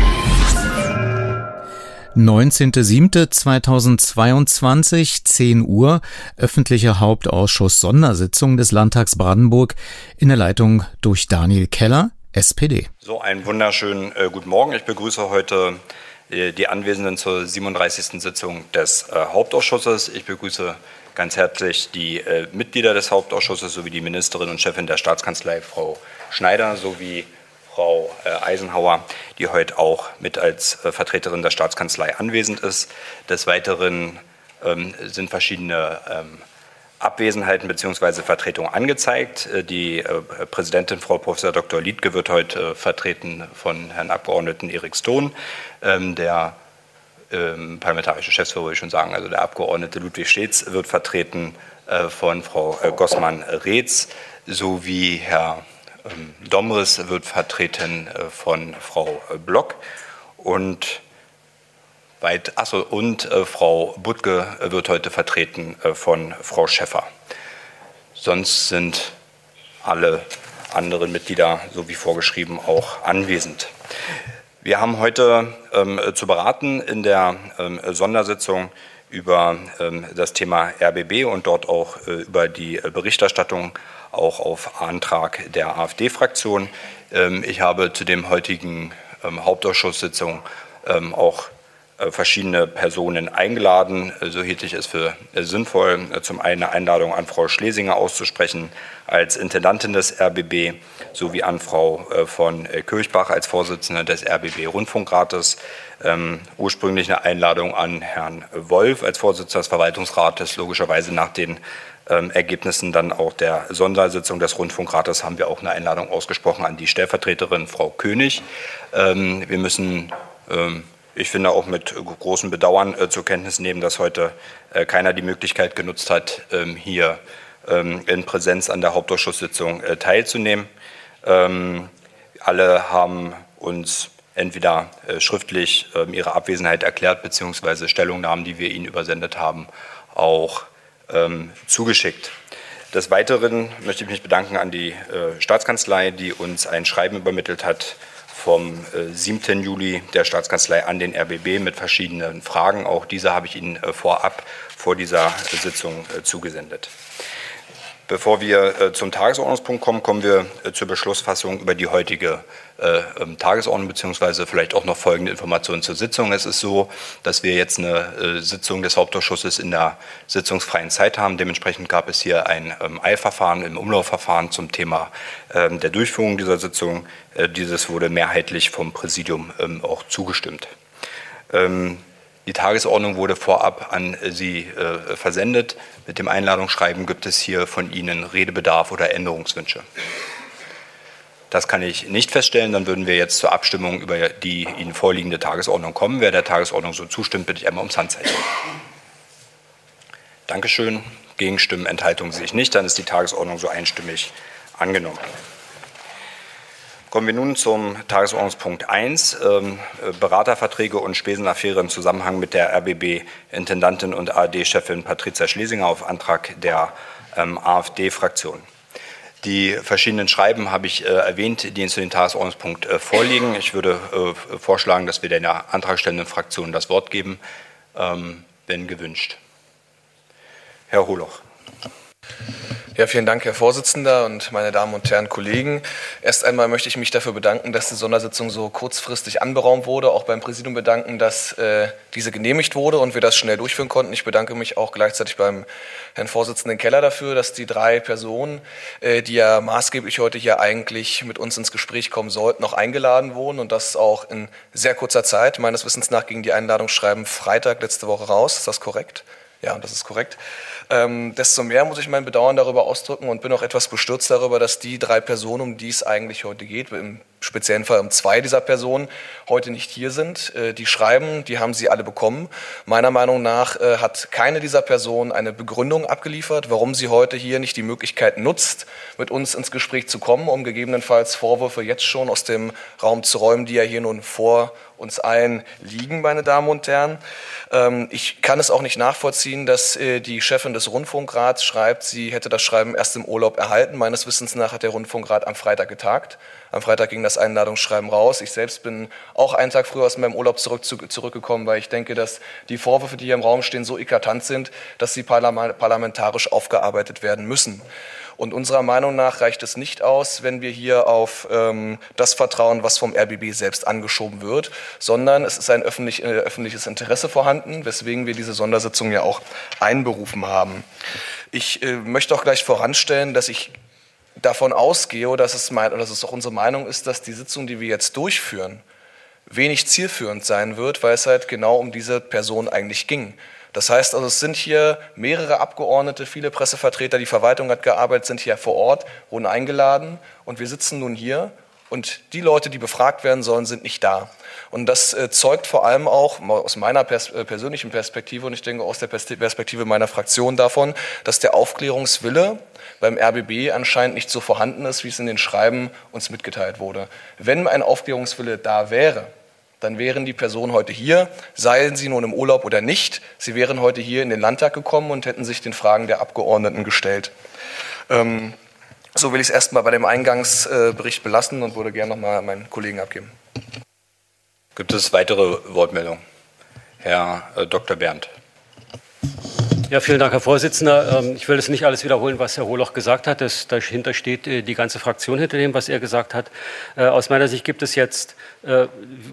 19.07.2022, 10 Uhr, öffentlicher Hauptausschuss Sondersitzung des Landtags Brandenburg in der Leitung durch Daniel Keller, SPD. So, einen wunderschönen äh, guten Morgen. Ich begrüße heute äh, die Anwesenden zur 37. Sitzung des äh, Hauptausschusses. Ich begrüße ganz herzlich die äh, Mitglieder des Hauptausschusses sowie die Ministerin und Chefin der Staatskanzlei, Frau Schneider, sowie Frau äh, Eisenhauer, die heute auch mit als äh, Vertreterin der Staatskanzlei anwesend ist. Des Weiteren ähm, sind verschiedene ähm, Abwesenheiten bzw. Vertretungen angezeigt. Äh, die Präsidentin, Frau Prof. Dr. Liedke, wird heute vertreten von Herrn Abgeordneten Erik Stohn. Ähm, der parlamentarische Geschäftsführer, würde ich schon sagen, also der Abgeordnete Ludwig Steetz wird vertreten von Frau Gossmann-Reetz sowie Herr ähm, Domres wird vertreten äh, von Frau Block und weit, achso, und äh, Frau Butke wird heute vertreten äh, von Frau Schäffer. Sonst sind alle anderen Mitglieder, so wie vorgeschrieben, auch anwesend. Wir haben heute ähm, zu beraten in der ähm, Sondersitzung über ähm, das Thema RBB und dort auch äh, über die Berichterstattung auch auf Antrag der AfD-Fraktion. Ähm, ich habe zu dem heutigen ähm, Hauptausschusssitzung ähm, auch äh, verschiedene Personen eingeladen. So hielt ich es für äh, sinnvoll, äh, zum einen eine Einladung an Frau Schlesinger auszusprechen als Intendantin des RBB sowie an Frau von Kirchbach als Vorsitzende des RBB Rundfunkrates. Ursprünglich eine Einladung an Herrn Wolf als Vorsitzender des Verwaltungsrates, logischerweise nach den ähm, Ergebnissen dann auch der Sondersitzung des Rundfunkrates haben wir auch eine Einladung ausgesprochen an die Stellvertreterin Frau König. Ähm, wir müssen ähm, ich finde auch mit großem Bedauern äh, zur Kenntnis nehmen, dass heute äh, keiner die Möglichkeit genutzt hat, ähm, hier ähm, in Präsenz an der Hauptausschusssitzung äh, teilzunehmen. Ähm, alle haben uns entweder äh, schriftlich ihre Abwesenheit erklärt, beziehungsweise Stellungnahmen, die wir ihnen übersendet haben, auch ähm, zugeschickt. Des Weiteren möchte ich mich bedanken an die äh, Staatskanzlei, die uns ein Schreiben übermittelt hat vom 7. Juli der Staatskanzlei an den RBB mit verschiedenen Fragen. Auch diese habe ich Ihnen vorab vor dieser Sitzung zugesendet. Bevor wir äh, zum Tagesordnungspunkt kommen, kommen wir äh, zur Beschlussfassung über die heutige äh, ähm, Tagesordnung beziehungsweise vielleicht auch noch folgende Informationen zur Sitzung. Es ist so, dass wir jetzt eine Sitzung des Hauptausschusses in der sitzungsfreien Zeit haben. Dementsprechend gab es hier ein ähm, Eilverfahren im Umlaufverfahren zum Thema ähm, der Durchführung dieser Sitzung. Dieses wurde mehrheitlich vom Präsidium auch zugestimmt. Die Tagesordnung wurde vorab an Sie äh, versendet. Mit dem Einladungsschreiben gibt es hier von Ihnen Redebedarf oder Änderungswünsche. Das kann ich nicht feststellen. Dann würden wir jetzt zur Abstimmung über die Ihnen vorliegende Tagesordnung kommen. Wer der Tagesordnung so zustimmt, bitte ich einmal ums Handzeichen. Dankeschön. Gegenstimmen, Enthaltungen sehe ich nicht. Dann ist die Tagesordnung so einstimmig angenommen. Kommen wir nun zum Tagesordnungspunkt 1, ähm, Beraterverträge und Spesenaffäre im Zusammenhang mit der RBB-Intendantin und ARD-Chefin Patricia Schlesinger auf Antrag der ähm, AfD-Fraktion. Die verschiedenen Schreiben habe ich äh, erwähnt, die Ihnen zu dem Tagesordnungspunkt äh, vorliegen. Ich würde äh, vorschlagen, dass wir der antragstellenden Fraktion das Wort geben, ähm, wenn gewünscht. Herr Holoch. Ja, vielen Dank, Herr Vorsitzender und meine Damen und Herren Kollegen. Erst einmal möchte ich mich dafür bedanken, dass die Sondersitzung so kurzfristig anberaumt wurde, auch beim Präsidium bedanken, dass äh, diese genehmigt wurde und wir das schnell durchführen konnten. Ich bedanke mich auch gleichzeitig beim Herrn Vorsitzenden Keller dafür, dass die drei Personen, äh, die ja maßgeblich heute hier eigentlich mit uns ins Gespräch kommen sollten, noch eingeladen wurden und das auch in sehr kurzer Zeit. Meines Wissens nach ging die Einladungsschreiben Freitag letzte Woche raus. Ist das korrekt? Ja, das ist korrekt. Ähm, desto mehr muss ich mein Bedauern darüber ausdrücken und bin auch etwas bestürzt darüber, dass die drei Personen, um die es eigentlich heute geht, im speziellen Fall um zwei dieser Personen, heute nicht hier sind. Äh, die schreiben, die haben sie alle bekommen. Meiner Meinung nach äh, hat keine dieser Personen eine Begründung abgeliefert, warum sie heute hier nicht die Möglichkeit nutzt, mit uns ins Gespräch zu kommen, um gegebenenfalls Vorwürfe jetzt schon aus dem Raum zu räumen, die ja hier nun vor uns allen liegen, meine Damen und Herren. Ähm, ich kann es auch nicht nachvollziehen, dass äh, die Chefin des Rundfunkrats schreibt, sie hätte das Schreiben erst im Urlaub erhalten. Meines Wissens nach hat der Rundfunkrat am Freitag getagt. Am Freitag ging das Einladungsschreiben raus. Ich selbst bin auch einen Tag früher aus meinem Urlaub zurück, zu, zurückgekommen, weil ich denke, dass die Vorwürfe, die hier im Raum stehen, so eklatant sind, dass sie parlamentarisch aufgearbeitet werden müssen. Und unserer Meinung nach reicht es nicht aus, wenn wir hier auf ähm, das vertrauen, was vom RBB selbst angeschoben wird, sondern es ist ein öffentlich, äh, öffentliches Interesse vorhanden, weswegen wir diese Sondersitzung ja auch einberufen haben. Ich äh, möchte auch gleich voranstellen, dass ich davon ausgehe, dass es, mein, dass es auch unsere Meinung ist, dass die Sitzung, die wir jetzt durchführen, wenig zielführend sein wird, weil es halt genau um diese Person eigentlich ging. Das heißt also, es sind hier mehrere Abgeordnete, viele Pressevertreter, die Verwaltung hat gearbeitet, sind hier vor Ort, wurden eingeladen und wir sitzen nun hier und die Leute, die befragt werden sollen, sind nicht da. Und das äh, zeugt vor allem auch aus meiner pers äh, persönlichen Perspektive und ich denke aus der Perspektive meiner Fraktion davon, dass der Aufklärungswille beim RBB anscheinend nicht so vorhanden ist, wie es in den Schreiben uns mitgeteilt wurde. Wenn ein Aufklärungswille da wäre, dann wären die Personen heute hier, seien sie nun im Urlaub oder nicht. Sie wären heute hier in den Landtag gekommen und hätten sich den Fragen der Abgeordneten gestellt. Ähm, so will ich es erstmal bei dem Eingangsbericht belassen und würde gerne nochmal meinen Kollegen abgeben. Gibt es weitere Wortmeldungen? Herr äh, Dr. Berndt. Ja, vielen Dank, Herr Vorsitzender. Ähm, ich will das nicht alles wiederholen, was Herr Holoch gesagt hat. Das, dahinter steht äh, die ganze Fraktion hinter dem, was er gesagt hat. Äh, aus meiner Sicht gibt es jetzt, äh,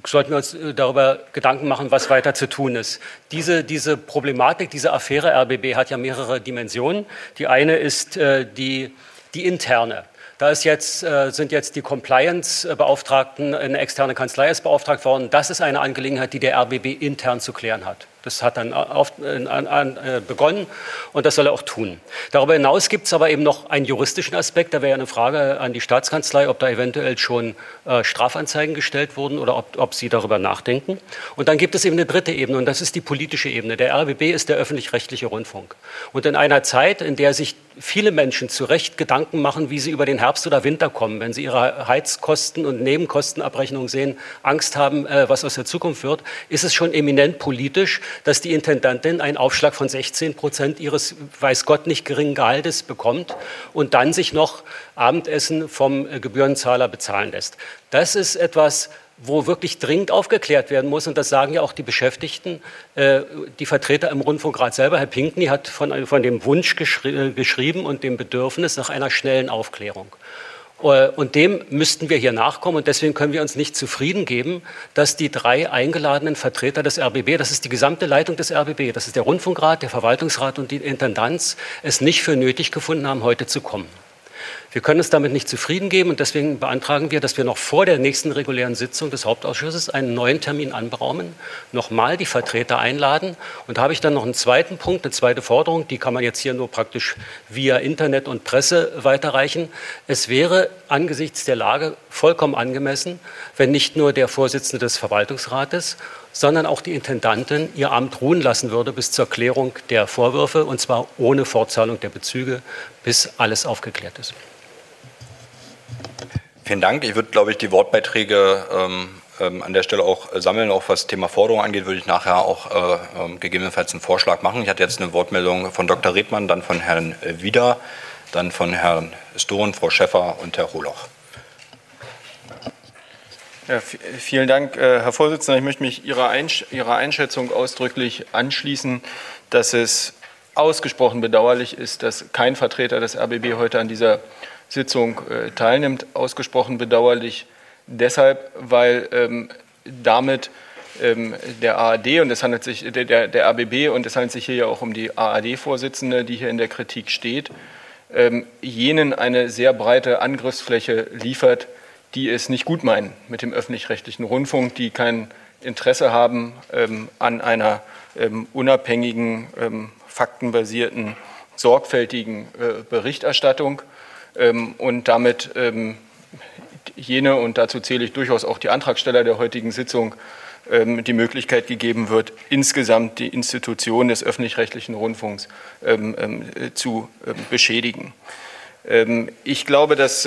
sollten wir uns darüber Gedanken machen, was weiter zu tun ist. Diese, diese Problematik, diese Affäre RBB hat ja mehrere Dimensionen. Die eine ist die, die interne. Da ist jetzt, sind jetzt die Compliance-Beauftragten, eine externe Kanzlei ist beauftragt worden. Das ist eine Angelegenheit, die der RBB intern zu klären hat. Das hat dann auf, äh, an, äh, begonnen und das soll er auch tun. Darüber hinaus gibt es aber eben noch einen juristischen Aspekt. Da wäre eine Frage an die Staatskanzlei, ob da eventuell schon äh, Strafanzeigen gestellt wurden oder ob, ob sie darüber nachdenken. Und dann gibt es eben eine dritte Ebene und das ist die politische Ebene. Der RBB ist der öffentlich-rechtliche Rundfunk. Und in einer Zeit, in der sich viele Menschen zu Recht Gedanken machen, wie sie über den Herbst oder Winter kommen, wenn sie ihre Heizkosten und Nebenkostenabrechnung sehen, Angst haben, äh, was aus der Zukunft wird, ist es schon eminent politisch, dass die Intendantin einen Aufschlag von 16 Prozent ihres, weiß Gott, nicht geringen Gehaltes bekommt und dann sich noch Abendessen vom äh, Gebührenzahler bezahlen lässt. Das ist etwas, wo wirklich dringend aufgeklärt werden muss. Und das sagen ja auch die Beschäftigten, äh, die Vertreter im Rundfunkrat selber. Herr Pinkney hat von, dem Wunsch äh, geschrieben und dem Bedürfnis nach einer schnellen Aufklärung. Äh, und dem müssten wir hier nachkommen. Und deswegen können wir uns nicht zufrieden geben, dass die drei eingeladenen Vertreter des RBB, das ist die gesamte Leitung des RBB, das ist der Rundfunkrat, der Verwaltungsrat und die Intendanz, es nicht für nötig gefunden haben, heute zu kommen. Wir können uns damit nicht zufrieden geben und deswegen beantragen wir, dass wir noch vor der nächsten regulären Sitzung des Hauptausschusses einen neuen Termin anberaumen, nochmal die Vertreter einladen. Und da habe ich dann noch einen zweiten Punkt, eine zweite Forderung, die kann man jetzt hier nur praktisch via Internet und Presse weiterreichen. Es wäre angesichts der Lage vollkommen angemessen, wenn nicht nur der Vorsitzende des Verwaltungsrates, sondern auch die Intendantin ihr Amt ruhen lassen würde bis zur Klärung der Vorwürfe, und zwar ohne Fortzahlung der Bezüge, bis alles aufgeklärt ist. Vielen Dank. Ich würde, glaube ich, die Wortbeiträge ähm, ähm, an der Stelle auch sammeln. Auch was Thema Forderung angeht, würde ich nachher auch äh, ähm, gegebenenfalls einen Vorschlag machen. Ich hatte jetzt eine Wortmeldung von Dr. Redmann, dann von Herrn Wieder, dann von Herrn Stohn, Frau Schäffer und Herr Roloch. Ja, vielen Dank, äh, Herr Vorsitzender. Ich möchte mich Ihrer, Einsch Ihrer Einschätzung ausdrücklich anschließen, dass es ausgesprochen bedauerlich ist, dass kein Vertreter des RBB heute an dieser Sitzung äh, teilnimmt. Ausgesprochen bedauerlich deshalb, weil ähm, damit ähm, der ARD und es handelt sich der, der, der RBB und es handelt sich hier ja auch um die ARD-Vorsitzende, die hier in der Kritik steht, ähm, jenen eine sehr breite Angriffsfläche liefert, die es nicht gut meinen mit dem öffentlich-rechtlichen Rundfunk, die kein Interesse haben ähm, an einer ähm, unabhängigen, ähm, faktenbasierten, sorgfältigen äh, Berichterstattung ähm, und damit ähm, jene, und dazu zähle ich durchaus auch die Antragsteller der heutigen Sitzung, ähm, die Möglichkeit gegeben wird, insgesamt die Institution des öffentlich-rechtlichen Rundfunks zu beschädigen. Ich glaube, dass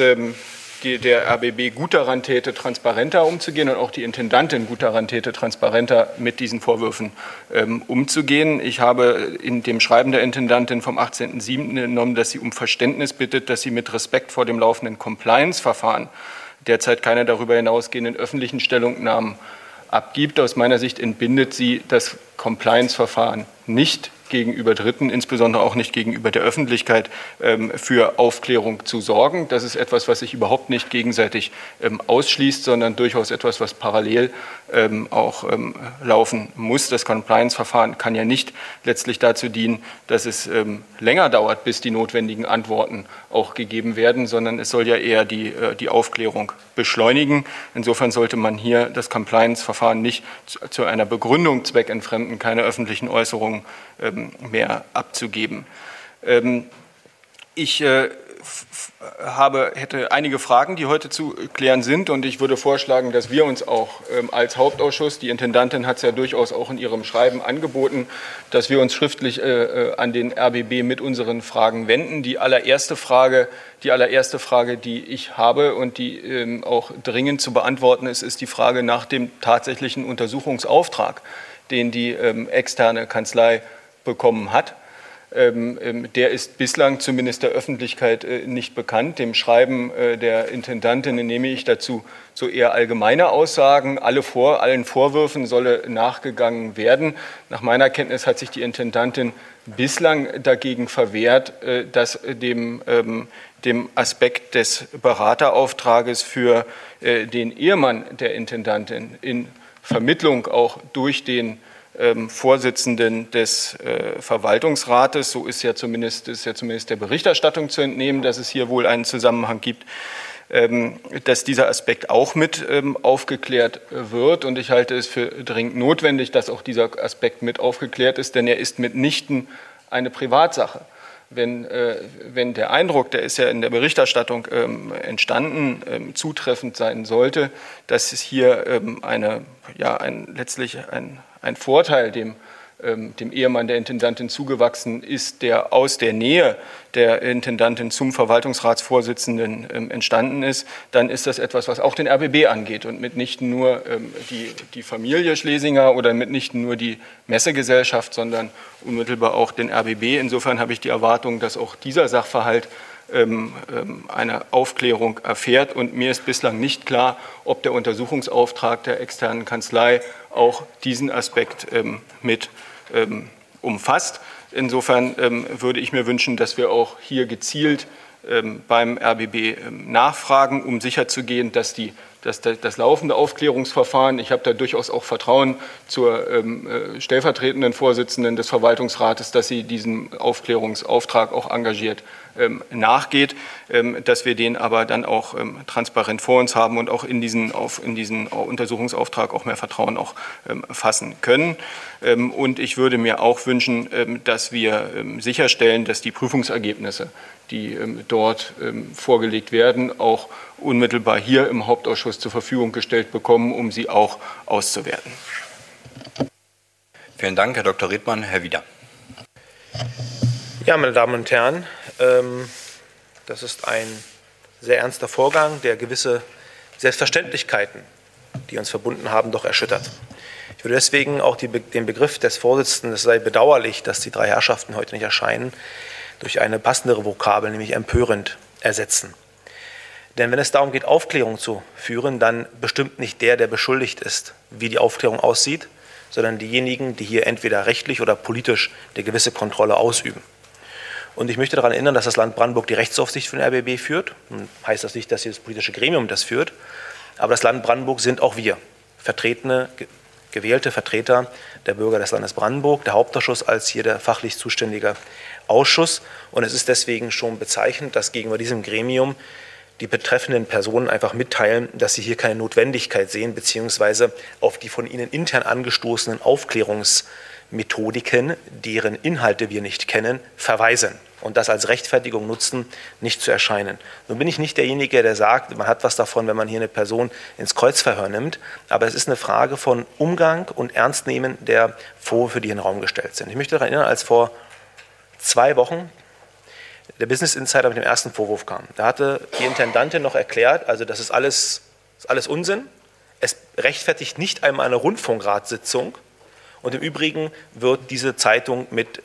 die, der RBB gut daran täte, transparenter umzugehen und auch die Intendantin gut daran täte, transparenter mit diesen Vorwürfen ähm, umzugehen. Ich habe in dem Schreiben der Intendantin vom 18.07. entnommen, dass sie um Verständnis bittet, dass sie mit Respekt vor dem laufenden Compliance-Verfahren derzeit keine darüber hinausgehenden öffentlichen Stellungnahmen abgibt. Aus meiner Sicht entbindet sie das Compliance-Verfahren nicht gegenüber Dritten, insbesondere auch nicht gegenüber der Öffentlichkeit, ähm, für Aufklärung zu sorgen. Das ist etwas, was sich überhaupt nicht gegenseitig ähm, ausschließt, sondern durchaus etwas, was parallel ähm, auch laufen muss. Das Compliance-Verfahren kann ja nicht letztlich dazu dienen, dass es länger dauert, bis die notwendigen Antworten auch gegeben werden, sondern es soll ja eher die, äh, die Aufklärung beschleunigen. Insofern sollte man hier das Compliance-Verfahren nicht zu einer Begründung zweckentfremden, keine öffentlichen Äußerungen ähm, mehr abzugeben. Ähm, ich äh, habe, hätte einige Fragen, die heute zu klären sind. Und ich würde vorschlagen, dass wir uns auch ähm, als Hauptausschuss, die Intendantin hat es ja durchaus auch in ihrem Schreiben angeboten, dass wir uns schriftlich äh, äh an den RBB mit unseren Fragen wenden. Die allererste Frage, die allererste Frage, die ich habe und die ähm, auch dringend zu beantworten ist, ist die Frage nach dem tatsächlichen Untersuchungsauftrag, den die ähm, externe Kanzlei bekommen hat. Ähm, ähm, der ist bislang zumindest der Öffentlichkeit äh, nicht bekannt. Dem Schreiben äh, der Intendantin nehme ich dazu so eher allgemeine Aussagen. Alle vor, allen Vorwürfen solle nachgegangen werden. Nach meiner Kenntnis hat sich die Intendantin bislang dagegen verwehrt, äh, dass dem, ähm, dem Aspekt des Beraterauftrages für den Ehemann der Intendantin in Vermittlung auch durch den ähm, Vorsitzenden des äh, Verwaltungsrates. So ist ja, zumindest, ist ja zumindest der Berichterstattung zu entnehmen, dass es hier wohl einen Zusammenhang gibt. ähm, dass dieser Aspekt auch mit ähm, aufgeklärt wird. Und ich halte es für dringend notwendig, dass auch dieser Aspekt mit aufgeklärt ist, denn er ist mitnichten eine Privatsache. Wenn, äh, wenn der Eindruck, der ist ja in der Berichterstattung ähm, entstanden, ähm, zutreffend sein sollte, dass es hier ähm, eine, ja, ein, letztlich ein, ein Vorteil dem ähm, dem Ehemann der Intendantin zugewachsen ist, der aus der Nähe der Intendantin zum Verwaltungsratsvorsitzenden ähm, entstanden ist, dann ist das etwas, was auch den RBB angeht und mitnichten nur ähm, die, die Familie Schlesinger oder mitnichten nur die Messegesellschaft, sondern unmittelbar auch den RBB. Insofern habe ich die Erwartung, dass auch dieser Sachverhalt eine Aufklärung erfährt. Und mir ist bislang nicht klar, ob der Untersuchungsauftrag der externen Kanzlei auch diesen Aspekt mit ähm, umfasst. Insofern ähm, würde ich mir wünschen, dass wir auch hier gezielt ähm, beim RBB nachfragen, um sicherzugehen, dass die das, das, laufende Aufklärungsverfahren, ich habe da durchaus auch Vertrauen zur ähm, äh, stellvertretenden Vorsitzenden des Verwaltungsrates, dass sie diesen Aufklärungsauftrag auch engagiert ähm, nachgeht, ähm, dass wir den aber dann auch ähm, transparent vor uns haben und auch in diesen, auf, in diesen Untersuchungsauftrag auch mehr Vertrauen auch ähm, fassen können. Ähm, und ich würde mir auch wünschen, dass wir sicherstellen, dass die Prüfungsergebnisse, die dort vorgelegt werden, auch unmittelbar hier im Hauptausschuss zur Verfügung gestellt bekommen, um sie auch auszuwerten. Vielen Dank, Herr Dr. Redmann. Herr Wieder. Ja, meine Damen und Herren, ähm, das ist ein sehr ernster Vorgang, der gewisse Selbstverständlichkeiten, die uns verbunden haben, doch erschüttert. Ich würde deswegen auch die, den Begriff des Vorsitzenden, es sei bedauerlich, dass die drei Herrschaften heute nicht erscheinen, durch eine passendere Vokabel, nämlich empörend, ersetzen. Denn wenn es darum geht, Aufklärung zu führen, dann bestimmt nicht der, der beschuldigt ist, wie die Aufklärung aussieht, sondern diejenigen, die hier entweder rechtlich oder politisch eine gewisse Kontrolle ausüben. Und ich möchte daran erinnern, dass das Land Brandenburg die Rechtsaufsicht für den RBB führt. Nun heißt das nicht, dass hier das politische Gremium das führt, aber das Land Brandenburg sind auch wir, vertretene, gewählte Vertreter der Bürger des Landes Brandenburg, der Hauptausschuss als hier der fachlich zuständige Ausschuss. Und es ist deswegen schon bezeichnend, dass gegenüber diesem Gremium die betreffenden Personen einfach mitteilen, dass sie hier keine Notwendigkeit sehen, beziehungsweise auf die von ihnen intern angestoßenen Aufklärungsmethodiken, deren Inhalte wir nicht kennen, verweisen und das als Rechtfertigung nutzen, nicht zu erscheinen. Nun bin ich nicht derjenige, der sagt, man hat was davon, wenn man hier eine Person ins Kreuzverhör nimmt, aber es ist eine Frage von Umgang und Ernstnehmen der Vorwürfe, die in den Raum gestellt sind. Ich möchte daran erinnern, als vor zwei Wochen der Business Insider mit dem ersten Vorwurf kam. Da hatte die Intendantin noch erklärt, also das ist alles, ist alles Unsinn. Es rechtfertigt nicht einmal eine Rundfunkratssitzung. Und im Übrigen wird diese Zeitung mit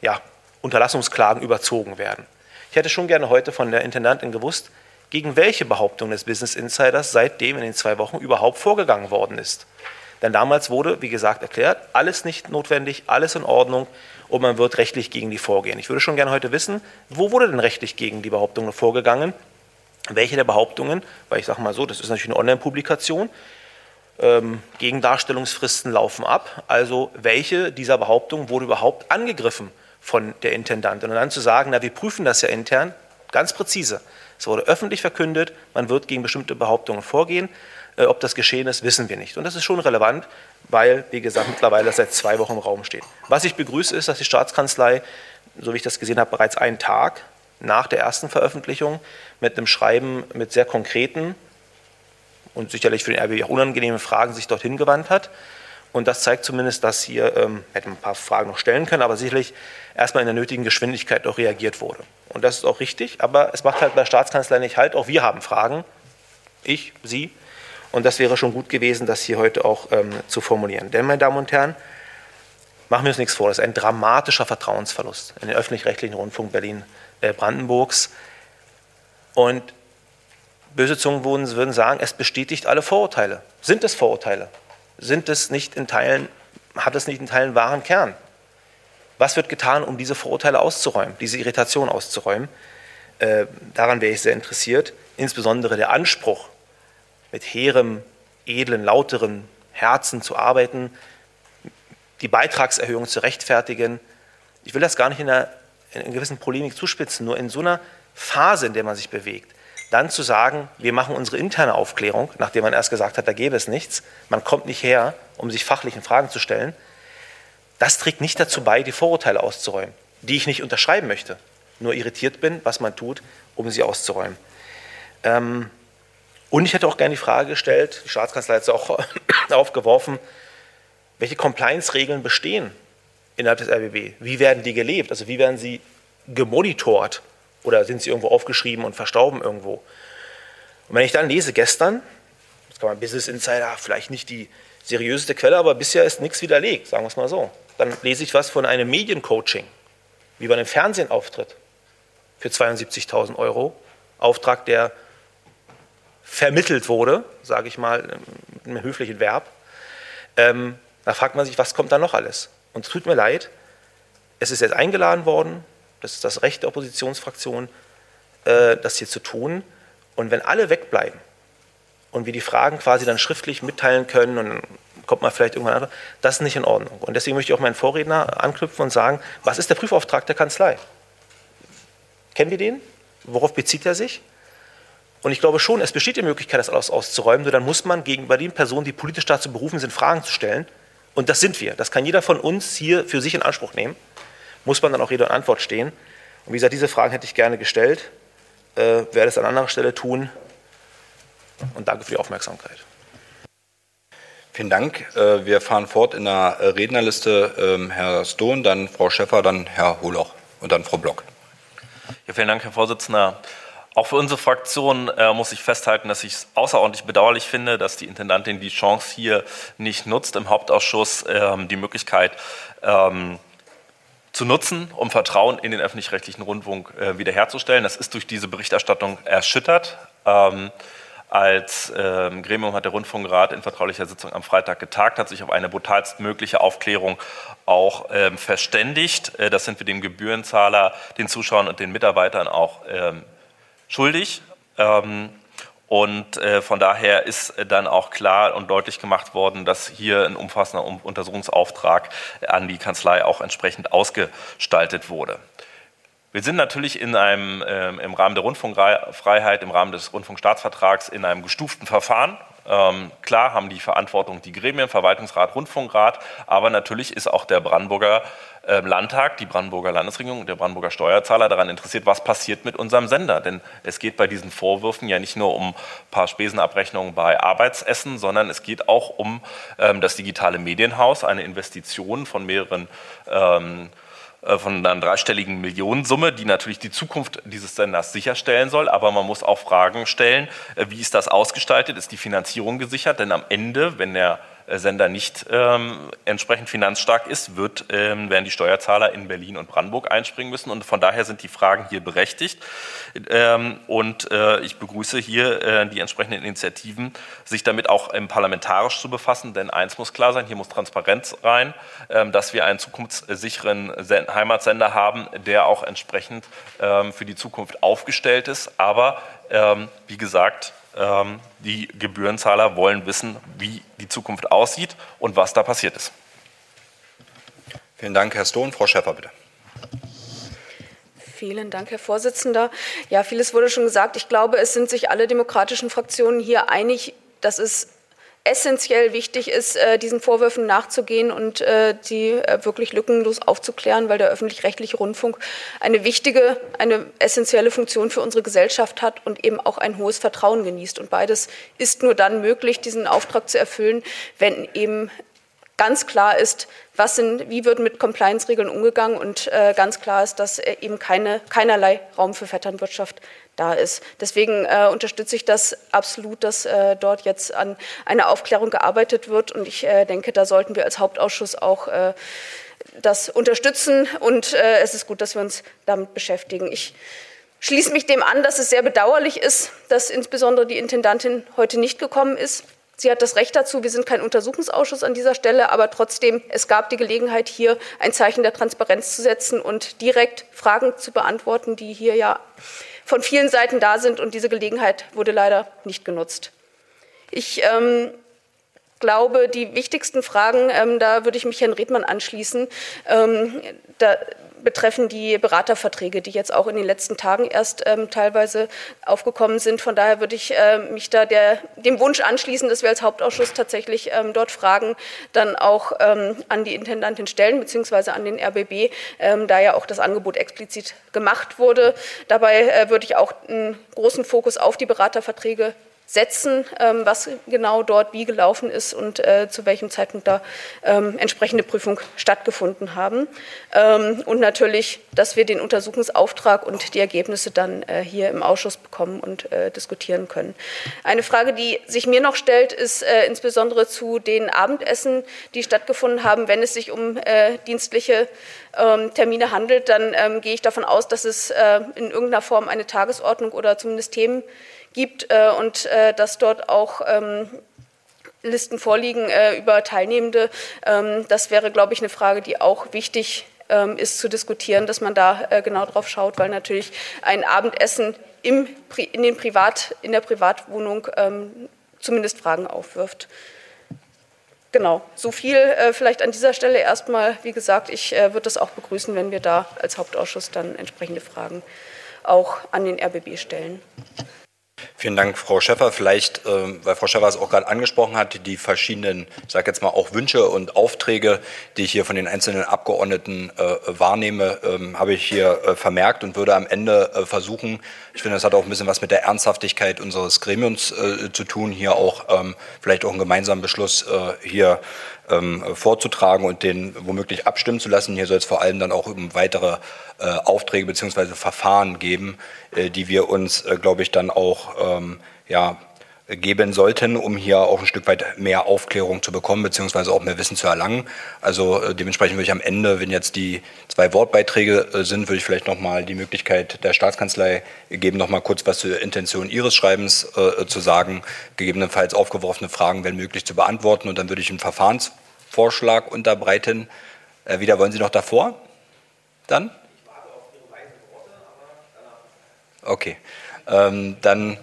ja, Unterlassungsklagen überzogen werden. Ich hätte schon gerne heute von der Intendantin gewusst, gegen welche Behauptung des Business Insiders seitdem in den zwei Wochen überhaupt vorgegangen worden ist. Denn damals wurde, wie gesagt, erklärt, alles nicht notwendig, alles in Ordnung und man wird rechtlich gegen die vorgehen. Ich würde schon gerne heute wissen, wo wurde denn rechtlich gegen die Behauptungen vorgegangen? Welche der Behauptungen, weil ich sage mal so, das ist natürlich eine Online-Publikation, ähm, Gegendarstellungsfristen laufen ab. Also welche dieser Behauptungen wurde überhaupt angegriffen von der Intendantin? Und dann zu sagen, na, wir prüfen das ja intern, ganz präzise. Es wurde öffentlich verkündet, man wird gegen bestimmte Behauptungen vorgehen. Äh, ob das geschehen ist, wissen wir nicht. Und das ist schon relevant, weil, wie gesagt, mittlerweile seit zwei Wochen im Raum steht. Was ich begrüße, ist, dass die Staatskanzlei, so wie ich das gesehen habe, bereits einen Tag nach der ersten Veröffentlichung mit einem Schreiben mit sehr konkreten und sicherlich für den RBB auch unangenehmen Fragen sich dorthin gewandt hat. Und das zeigt zumindest, dass hier, ähm, hätte ein paar Fragen noch stellen können, aber sicherlich erstmal in der nötigen Geschwindigkeit auch reagiert wurde. Und das ist auch richtig, aber es macht halt bei der Staatskanzlei nicht halt, auch wir haben Fragen, ich, Sie, und das wäre schon gut gewesen, das hier heute auch ähm, zu formulieren. Denn, meine Damen und Herren, machen wir uns nichts vor, das ist ein dramatischer Vertrauensverlust in den öffentlich-rechtlichen Rundfunk Berlin-Brandenburgs. Äh, und böse Zungen würden, sagen, es bestätigt alle Vorurteile. Sind es Vorurteile? Sind es nicht in Teilen, hat es nicht in Teilen wahren Kern? Was wird getan, um diese Vorurteile auszuräumen, diese Irritation auszuräumen? Äh, daran wäre ich sehr interessiert. Insbesondere der Anspruch mit hehrem, edlen, lauteren Herzen zu arbeiten, die Beitragserhöhung zu rechtfertigen. Ich will das gar nicht in einer, in einer gewissen Polemik zuspitzen, nur in so einer Phase, in der man sich bewegt, Dann zu sagen, wir machen unsere interne Aufklärung, nachdem man erst gesagt hat, da gäbe es nichts, man kommt nicht her, um sich fachlichen Fragen zu stellen, das trägt nicht dazu bei, die Vorurteile auszuräumen, die ich nicht unterschreiben möchte, nur irritiert bin, was man tut, um sie auszuräumen. Ähm, und ich hätte auch gerne die Frage gestellt, die Staatskanzlei hat es auch <coughs> aufgeworfen, welche Compliance-Regeln bestehen innerhalb des RBB? Wie werden die gelebt? Also wie werden sie gemonitort? Oder sind sie irgendwo aufgeschrieben und verstauben irgendwo? Und wenn ich dann lese, gestern, das kann man Business Insider, vielleicht nicht die seriöseste Quelle, aber bisher ist nichts widerlegt, sagen wir es mal so. Dann lese ich was von einem Mediencoaching, wie man im Fernsehen auftritt, für 72.000 Euro. Auftrag, der vermittelt wurde, sage ich mal mit einem höflichen Verb. Ähm, da fragt man sich, was kommt da noch alles? Und es tut mir leid, es ist jetzt eingeladen worden, das ist das Recht der Oppositionsfraktion, äh, das hier zu tun. Und wenn alle wegbleiben und wir die Fragen quasi dann schriftlich mitteilen können und dann kommt man vielleicht irgendwann an, das ist nicht in Ordnung. Und deswegen möchte ich auch meinen Vorredner anknüpfen und sagen, was ist der Prüfauftrag der Kanzlei? Kennen wir den? Worauf bezieht er sich? Und ich glaube schon, es besteht die Möglichkeit, das alles auszuräumen, nur dann muss man gegenüber den Personen, die politisch dazu berufen sind, Fragen zu stellen. Und das sind wir. Das kann jeder von uns hier für sich in Anspruch nehmen. Muss man dann auch Rede und Antwort stehen. Und wie gesagt, diese Fragen hätte ich gerne gestellt. Äh, werde es an anderer Stelle tun. Und danke für die Aufmerksamkeit. Vielen Dank. Äh, wir fahren fort in der Rednerliste. Ähm, Herr Stohn, dann Frau Schäffer, dann Herr Holoch und dann Frau Block. Ja, vielen Dank, Herr Vorsitzender. Auch für unsere Fraktion äh, muss ich festhalten, dass ich es außerordentlich bedauerlich finde, dass die Intendantin die Chance hier nicht nutzt, im Hauptausschuss ähm, die Möglichkeit ähm, zu nutzen, um Vertrauen in den öffentlich-rechtlichen Rundfunk äh, wiederherzustellen. Das ist durch diese Berichterstattung erschüttert. Ähm, als ähm, Gremium hat der Rundfunkrat in vertraulicher Sitzung am Freitag getagt, hat sich auf eine brutalstmögliche Aufklärung auch ähm, verständigt. Äh, das sind wir dem Gebührenzahler, den Zuschauern und den Mitarbeitern auch ähm, schuldig. Ähm, und äh, von daher ist dann auch klar und deutlich gemacht worden, dass hier ein umfassender Untersuchungsauftrag an die Kanzlei auch entsprechend ausgestaltet wurde. Wir sind natürlich in einem, äh, im Rahmen der Rundfunkfreiheit, im Rahmen des Rundfunkstaatsvertrags in einem gestuften Verfahren. Ähm, klar haben die Verantwortung die Gremien, Verwaltungsrat, Rundfunkrat, aber natürlich ist auch der Brandenburger äh, Landtag, die Brandenburger Landesregierung, der Brandenburger Steuerzahler daran interessiert, was passiert mit unserem Sender. Denn es geht bei diesen Vorwürfen ja nicht nur um ein paar Spesenabrechnungen bei Arbeitsessen, sondern es geht auch um ähm, das digitale Medienhaus, eine Investition von mehreren ähm, äh, von einer dreistelligen Millionensumme, die natürlich die Zukunft dieses Senders sicherstellen soll. Aber man muss auch Fragen stellen, äh, wie ist das ausgestaltet? Ist die Finanzierung gesichert? Denn am Ende, wenn der äh, Sender nicht ähm, entsprechend finanzstark ist, wird, ähm, werden die Steuerzahler in Berlin und Brandenburg einspringen müssen. Und von daher sind die Fragen hier berechtigt. Ähm, und äh, ich begrüße hier äh, die entsprechenden Initiativen, sich damit auch ähm, parlamentarisch zu befassen. Denn eins muss klar sein, hier muss Transparenz rein, ähm, dass wir einen zukunftssicheren Heimatsender haben, der auch entsprechend ähm, für die Zukunft aufgestellt ist. Aber wie gesagt, die Gebührenzahler wollen wissen, wie die Zukunft aussieht und was da passiert ist. Vielen Dank, Herr Stohn. Frau Schäfer, bitte. Vielen Dank, Herr Vorsitzender. Ja, vieles wurde schon gesagt. Ich glaube, es sind sich alle demokratischen Fraktionen hier einig, dass es essentiell wichtig ist, äh, diesen Vorwürfen nachzugehen und äh, die äh, wirklich lückenlos aufzuklären, weil der öffentlich-rechtliche Rundfunk eine wichtige, eine essentielle Funktion für unsere Gesellschaft hat und eben auch ein hohes Vertrauen genießt. Und beides ist nur dann möglich, diesen Auftrag zu erfüllen, wenn eben ganz klar ist, was sind, wie wird mit Compliance-Regeln umgegangen und ganz klar ist, dass eben keine, keinerlei Raum für Vetternwirtschaft da ist. Deswegen äh, unterstütze ich das absolut, dass äh, dort jetzt an einer Aufklärung gearbeitet wird. Und ich äh, denke, da sollten wir als Hauptausschuss auch äh, das unterstützen. Und äh, es ist gut, dass wir uns damit beschäftigen. Ich schließe mich dem an, dass es sehr bedauerlich ist, dass insbesondere die Intendantin heute nicht gekommen ist. Sie hat das Recht dazu. Wir sind kein Untersuchungsausschuss an dieser Stelle, aber trotzdem, es gab die Gelegenheit, hier ein Zeichen der Transparenz zu setzen und direkt Fragen zu beantworten, die hier ja von vielen Seiten da sind. Und diese Gelegenheit wurde leider nicht genutzt. Ich ähm, glaube, die wichtigsten Fragen, ähm, da würde ich mich Herrn Redmann anschließen. Ähm, da betreffen die Beraterverträge, die jetzt auch in den letzten Tagen erst ähm, teilweise aufgekommen sind. Von daher würde ich äh, mich da der, dem Wunsch anschließen, dass wir als Hauptausschuss tatsächlich ähm, dort Fragen dann auch ähm, an die Intendantin stellen, beziehungsweise an den RBB, ähm, da ja auch das Angebot explizit gemacht wurde. Dabei äh, würde ich auch einen großen Fokus auf die Beraterverträge setzen, ähm, was genau dort wie gelaufen ist und äh, zu welchem Zeitpunkt da ähm, entsprechende Prüfung stattgefunden haben. Ähm, und natürlich, dass wir den Untersuchungsauftrag und die Ergebnisse dann äh, hier im Ausschuss bekommen und äh, diskutieren können. Eine Frage, die sich mir noch stellt, ist insbesondere zu den Abendessen, die stattgefunden haben. Wenn es sich um dienstliche Termine handelt, dann gehe ich davon aus, dass es in irgendeiner Form eine Tagesordnung oder zumindest Themen äh, und äh, dass dort auch ähm, Listen vorliegen äh, über Teilnehmende. Ähm, das wäre, glaube ich, eine Frage, die auch wichtig ähm, ist zu diskutieren, dass man da äh, genau drauf schaut, weil natürlich ein Abendessen im, in, den Privat, in der Privatwohnung ähm, zumindest Fragen aufwirft. Genau, so viel äh, vielleicht an dieser Stelle erstmal. Wie gesagt, ich äh, würde das auch begrüßen, wenn wir da als Hauptausschuss dann entsprechende Fragen auch an den RBB stellen. Vielen Dank, Frau Schäffer. Vielleicht, äh, weil Frau Schäffer es auch gerade angesprochen hat, die verschiedenen, ich sage jetzt mal auch Wünsche und Aufträge, die ich hier von den einzelnen Abgeordneten äh, wahrnehme, ähm, habe ich hier äh, vermerkt und würde am Ende äh, versuchen, ich finde, das hat auch ein bisschen was mit der Ernsthaftigkeit unseres Gremiums zu tun, hier auch ähm, vielleicht auch einen gemeinsamen Beschluss hier ähm, vorzutragen und den womöglich abstimmen zu lassen. Hier soll es vor allem dann auch um weitere äh, Aufträge bzw. Verfahren geben, äh, die wir uns, äh, glaube ich, dann auch ähm, ja, geben sollten, um hier auch ein Stück weit mehr Aufklärung zu bekommen, beziehungsweise auch mehr Wissen zu erlangen. Also äh, dementsprechend würde ich am Ende, wenn jetzt die zwei Wortbeiträge äh, sind, würde ich vielleicht nochmal die Möglichkeit der Staatskanzlei geben, nochmal kurz was zur Intention Ihres Schreibens äh, zu sagen, gegebenenfalls aufgeworfene Fragen, wenn möglich, zu beantworten und dann würde ich einen Verfahrensvorschlag unterbreiten. Äh, wieder wollen Sie noch davor? Dann? Okay. Ähm, dann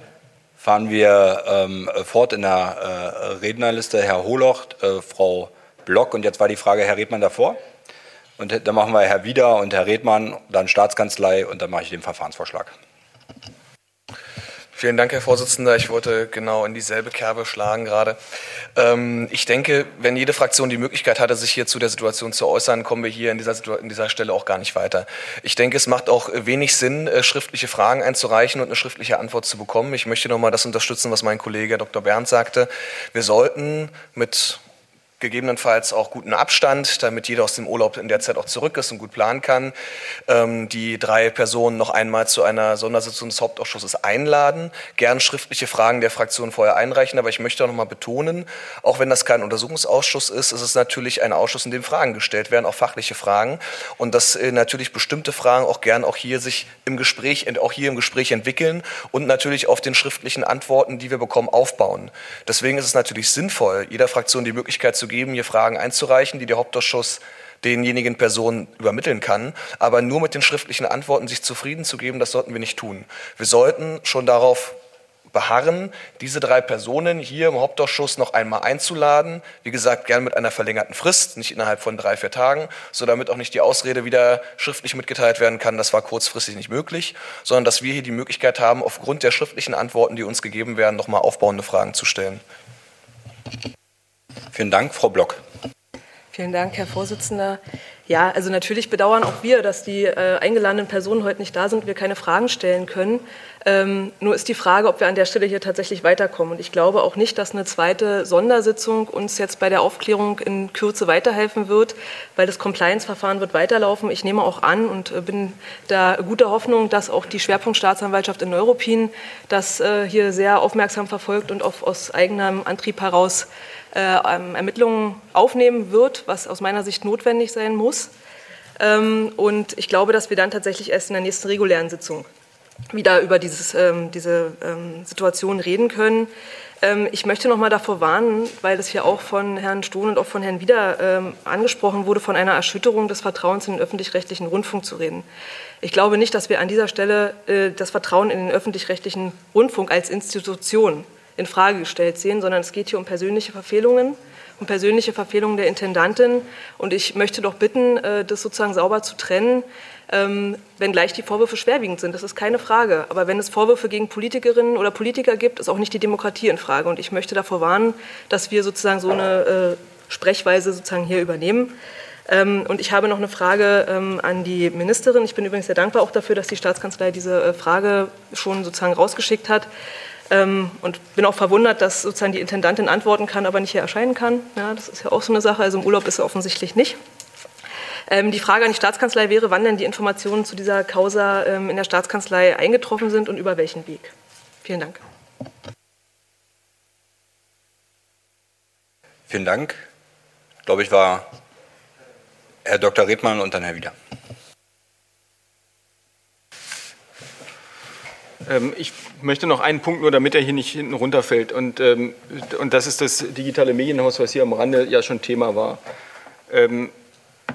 fahren wir ähm, fort in der äh, Rednerliste. Herr Holoch, äh, Frau Block und jetzt war die Frage, Herr Redmann davor. Und dann machen wir Herr Wieder und Herr Redmann, dann Staatskanzlei und dann mache ich den Verfahrensvorschlag. Vielen Dank, Herr Vorsitzender. Ich wollte genau in dieselbe Kerbe schlagen gerade. Ähm, ich denke, wenn jede Fraktion die Möglichkeit hatte, sich hier zu der Situation zu äußern, kommen wir hier in dieser, in dieser Stelle auch gar nicht weiter. Ich denke, es macht auch wenig Sinn, äh, schriftliche Fragen einzureichen und eine schriftliche Antwort zu bekommen. Ich möchte nochmal das unterstützen, was mein Kollege Dr. Bernd sagte. Wir sollten mit gegebenenfalls auch guten Abstand, damit jeder aus dem Urlaub in der Zeit auch zurück ist und gut planen kann, ähm, die drei Personen noch einmal zu einer Sondersitzung des Hauptausschusses einladen, gern schriftliche Fragen der Fraktion vorher einreichen, aber ich möchte auch noch mal betonen, auch wenn das kein Untersuchungsausschuss ist, ist es natürlich ein Ausschuss, in dem Fragen gestellt werden, auch fachliche Fragen. Und dass äh, natürlich bestimmte Fragen auch gern auch hier sich im Gespräch, auch hier im Gespräch entwickeln und natürlich auf den schriftlichen Antworten, die wir bekommen, aufbauen. Deswegen ist es natürlich sinnvoll, jeder Fraktion die Möglichkeit zu geben, hier Fragen einzureichen, die der Hauptausschuss denjenigen Personen übermitteln kann. Aber nur mit den schriftlichen Antworten sich zufrieden zu geben, das sollten wir nicht tun. Wir sollten schon darauf beharren, diese drei Personen hier im Hauptausschuss noch einmal einzuladen. Wie gesagt, gern mit einer verlängerten Frist, nicht innerhalb von drei, vier Tagen, so damit auch nicht die Ausrede wieder schriftlich mitgeteilt werden kann, das war kurzfristig nicht möglich, sondern dass wir hier die Möglichkeit haben, aufgrund der schriftlichen Antworten, die uns gegeben werden, nochmal aufbauende Fragen zu stellen. Vielen Dank, Frau Block. Vielen Dank, Herr Vorsitzender. Ja, also natürlich bedauern auch wir, dass die äh, eingeladenen Personen heute nicht da sind wir keine Fragen stellen können. Ähm, nur ist die Frage, ob wir an der Stelle hier tatsächlich weiterkommen. Und ich glaube auch nicht, dass eine zweite Sondersitzung uns jetzt bei der Aufklärung in Kürze weiterhelfen wird, weil das Compliance-Verfahren wird weiterlaufen. Ich nehme auch an und äh, bin da guter Hoffnung, dass auch die Schwerpunktstaatsanwaltschaft in Neuruppin das äh, hier sehr aufmerksam verfolgt und auf, aus eigenem Antrieb heraus Ermittlungen aufnehmen wird, was aus meiner Sicht notwendig sein muss. Ähm, und ich glaube, dass wir dann tatsächlich erst in der nächsten regulären Sitzung wieder über dieses, ähm, diese ähm, Situation reden können. Ähm, ich möchte noch mal davor warnen, weil es hier auch von Herrn Stohn und auch von Herrn Wieder ähm, angesprochen wurde, von einer Erschütterung des Vertrauens in den öffentlich-rechtlichen Rundfunk zu reden. Ich glaube nicht, dass wir an dieser Stelle äh, das Vertrauen in den öffentlich-rechtlichen Rundfunk als Institution in Frage gestellt sehen, sondern es geht hier um persönliche Verfehlungen und persönliche Verfehlungen der Intendantin. Und ich möchte doch bitten, äh, das sozusagen sauber zu trennen, ähm, wenngleich die Vorwürfe schwerwiegend sind. Das ist keine Frage. Aber wenn es Vorwürfe gegen Politikerinnen oder Politiker gibt, ist auch nicht die Demokratie in Frage. Und ich möchte davor warnen, dass wir sozusagen so eine äh, Sprechweise sozusagen hier übernehmen. Ähm, und ich habe noch eine Frage ähm, an die Ministerin. Ich bin übrigens sehr dankbar auch dafür, dass die Staatskanzlei diese äh, Frage schon sozusagen rausgeschickt hat. Ähm, und bin auch verwundert, dass sozusagen die Intendantin antworten kann, aber nicht hier erscheinen kann. Ja, das ist ja auch so eine Sache. Also im Urlaub ist sie offensichtlich nicht. die Frage an die Staatskanzlei wäre, wann denn die Informationen zu dieser Causa in der Staatskanzlei eingetroffen sind und über welchen Weg. Vielen Dank. Vielen Dank. Ich glaube, ich war Herr Dr. Redmann und dann Herr Wieder. Ich möchte noch einen Punkt nur, damit er hier nicht hinten runterfällt. Und, ähm, und das ist das digitale Medienhaus, was hier am Rande ja schon Thema war. Ähm,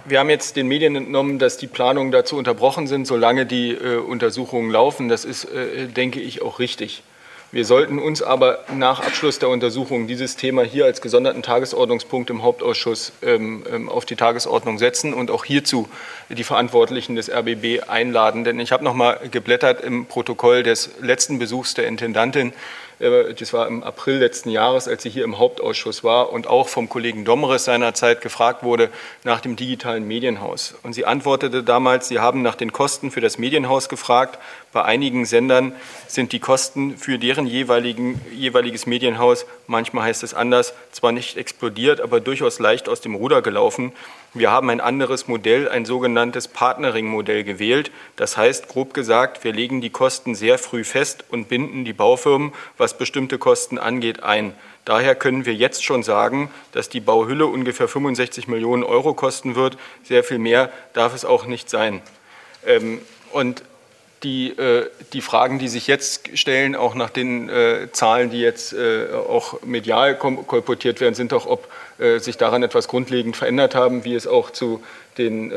wir haben jetzt den Medien entnommen, dass die Planungen dazu unterbrochen sind, solange die äh, Untersuchungen laufen. Das ist, äh, denke ich, auch richtig. Wir sollten uns aber nach Abschluss der Untersuchung dieses Thema hier als gesonderten Tagesordnungspunkt im Hauptausschuss ähm, ähm auf die Tagesordnung setzen und auch hierzu die Verantwortlichen des RBB einladen. Denn ich habe noch mal geblättert im Protokoll des letzten Besuchs der Intendantin äh, das war im April letzten Jahres, als sie hier im Hauptausschuss war und auch vom Kollegen Domres seinerzeit gefragt wurde nach dem digitalen Medienhaus. Und sie antwortete damals, Sie haben nach den Kosten für das Medienhaus gefragt. Bei einigen Sendern sind die Kosten für deren jeweiliges Medienhaus, manchmal heißt es anders, zwar nicht explodiert, aber durchaus leicht aus dem Ruder gelaufen. Wir haben ein anderes Modell, ein sogenanntes Partnering-Modell gewählt. Das heißt, grob gesagt, wir legen die Kosten sehr früh fest und binden die Baufirmen, was bestimmte Kosten angeht, ein. Daher können wir jetzt schon sagen, dass die Bauhülle ungefähr 65 Millionen Euro kosten wird. Sehr viel mehr darf es auch nicht sein. Ähm, und die, äh, die Fragen, die sich jetzt stellen, auch nach den äh, Zahlen, die jetzt äh, auch medial kolportiert werden, sind doch, ob sich daran etwas grundlegend verändert haben, wie es auch zu den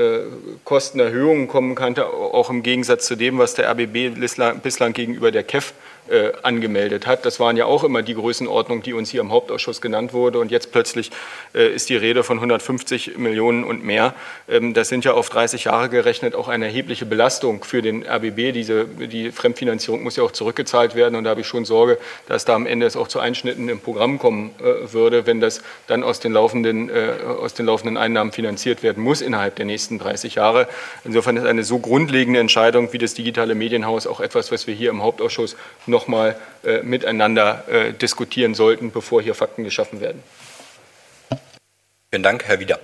Kostenerhöhungen kommen kann, auch im Gegensatz zu dem, was der RBB bislang gegenüber der KEF äh, angemeldet hat. Das waren ja auch immer die Größenordnung, die uns hier im Hauptausschuss genannt wurde. Und jetzt plötzlich äh, ist die Rede von 150 Millionen und mehr. Ähm, das sind ja auf 30 Jahre gerechnet auch eine erhebliche Belastung für den RBB. Diese, die Fremdfinanzierung muss ja auch zurückgezahlt werden. Und da habe ich schon Sorge, dass da am Ende es auch zu Einschnitten im Programm kommen äh, würde, wenn das dann aus den, laufenden, äh, aus den laufenden Einnahmen finanziert werden muss innerhalb der nächsten 30 Jahre. Insofern ist eine so grundlegende Entscheidung wie das digitale Medienhaus auch etwas, was wir hier im Hauptausschuss nochmal äh, miteinander äh, diskutieren sollten, bevor hier Fakten geschaffen werden. Vielen Dank, Herr Wieder.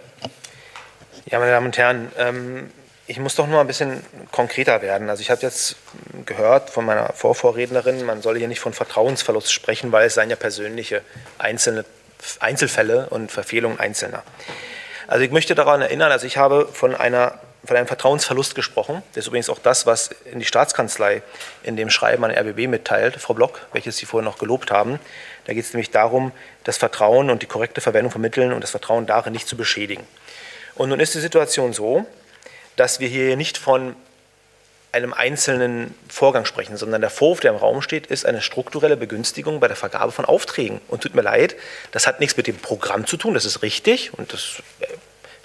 Ja, meine Damen und Herren, ähm, ich muss doch nur ein bisschen konkreter werden. Also ich habe jetzt gehört von meiner Vorvorrednerin, man solle hier nicht von Vertrauensverlust sprechen, weil es seien ja persönliche einzelne Einzelfälle und Verfehlungen Einzelner. Also ich möchte daran erinnern, also ich habe von einer von einem Vertrauensverlust gesprochen. Das ist übrigens auch das, was in die Staatskanzlei in dem Schreiben an RBB mitteilt, Frau Block, welches Sie vorhin noch gelobt haben. Da geht es nämlich darum, das Vertrauen und die korrekte Verwendung von Mitteln und das Vertrauen darin nicht zu beschädigen. Und nun ist die Situation so, dass wir hier nicht von einem einzelnen Vorgang sprechen, sondern der Vorwurf, der im Raum steht, ist eine strukturelle Begünstigung bei der Vergabe von Aufträgen. Und tut mir leid, das hat nichts mit dem Programm zu tun, das ist richtig und das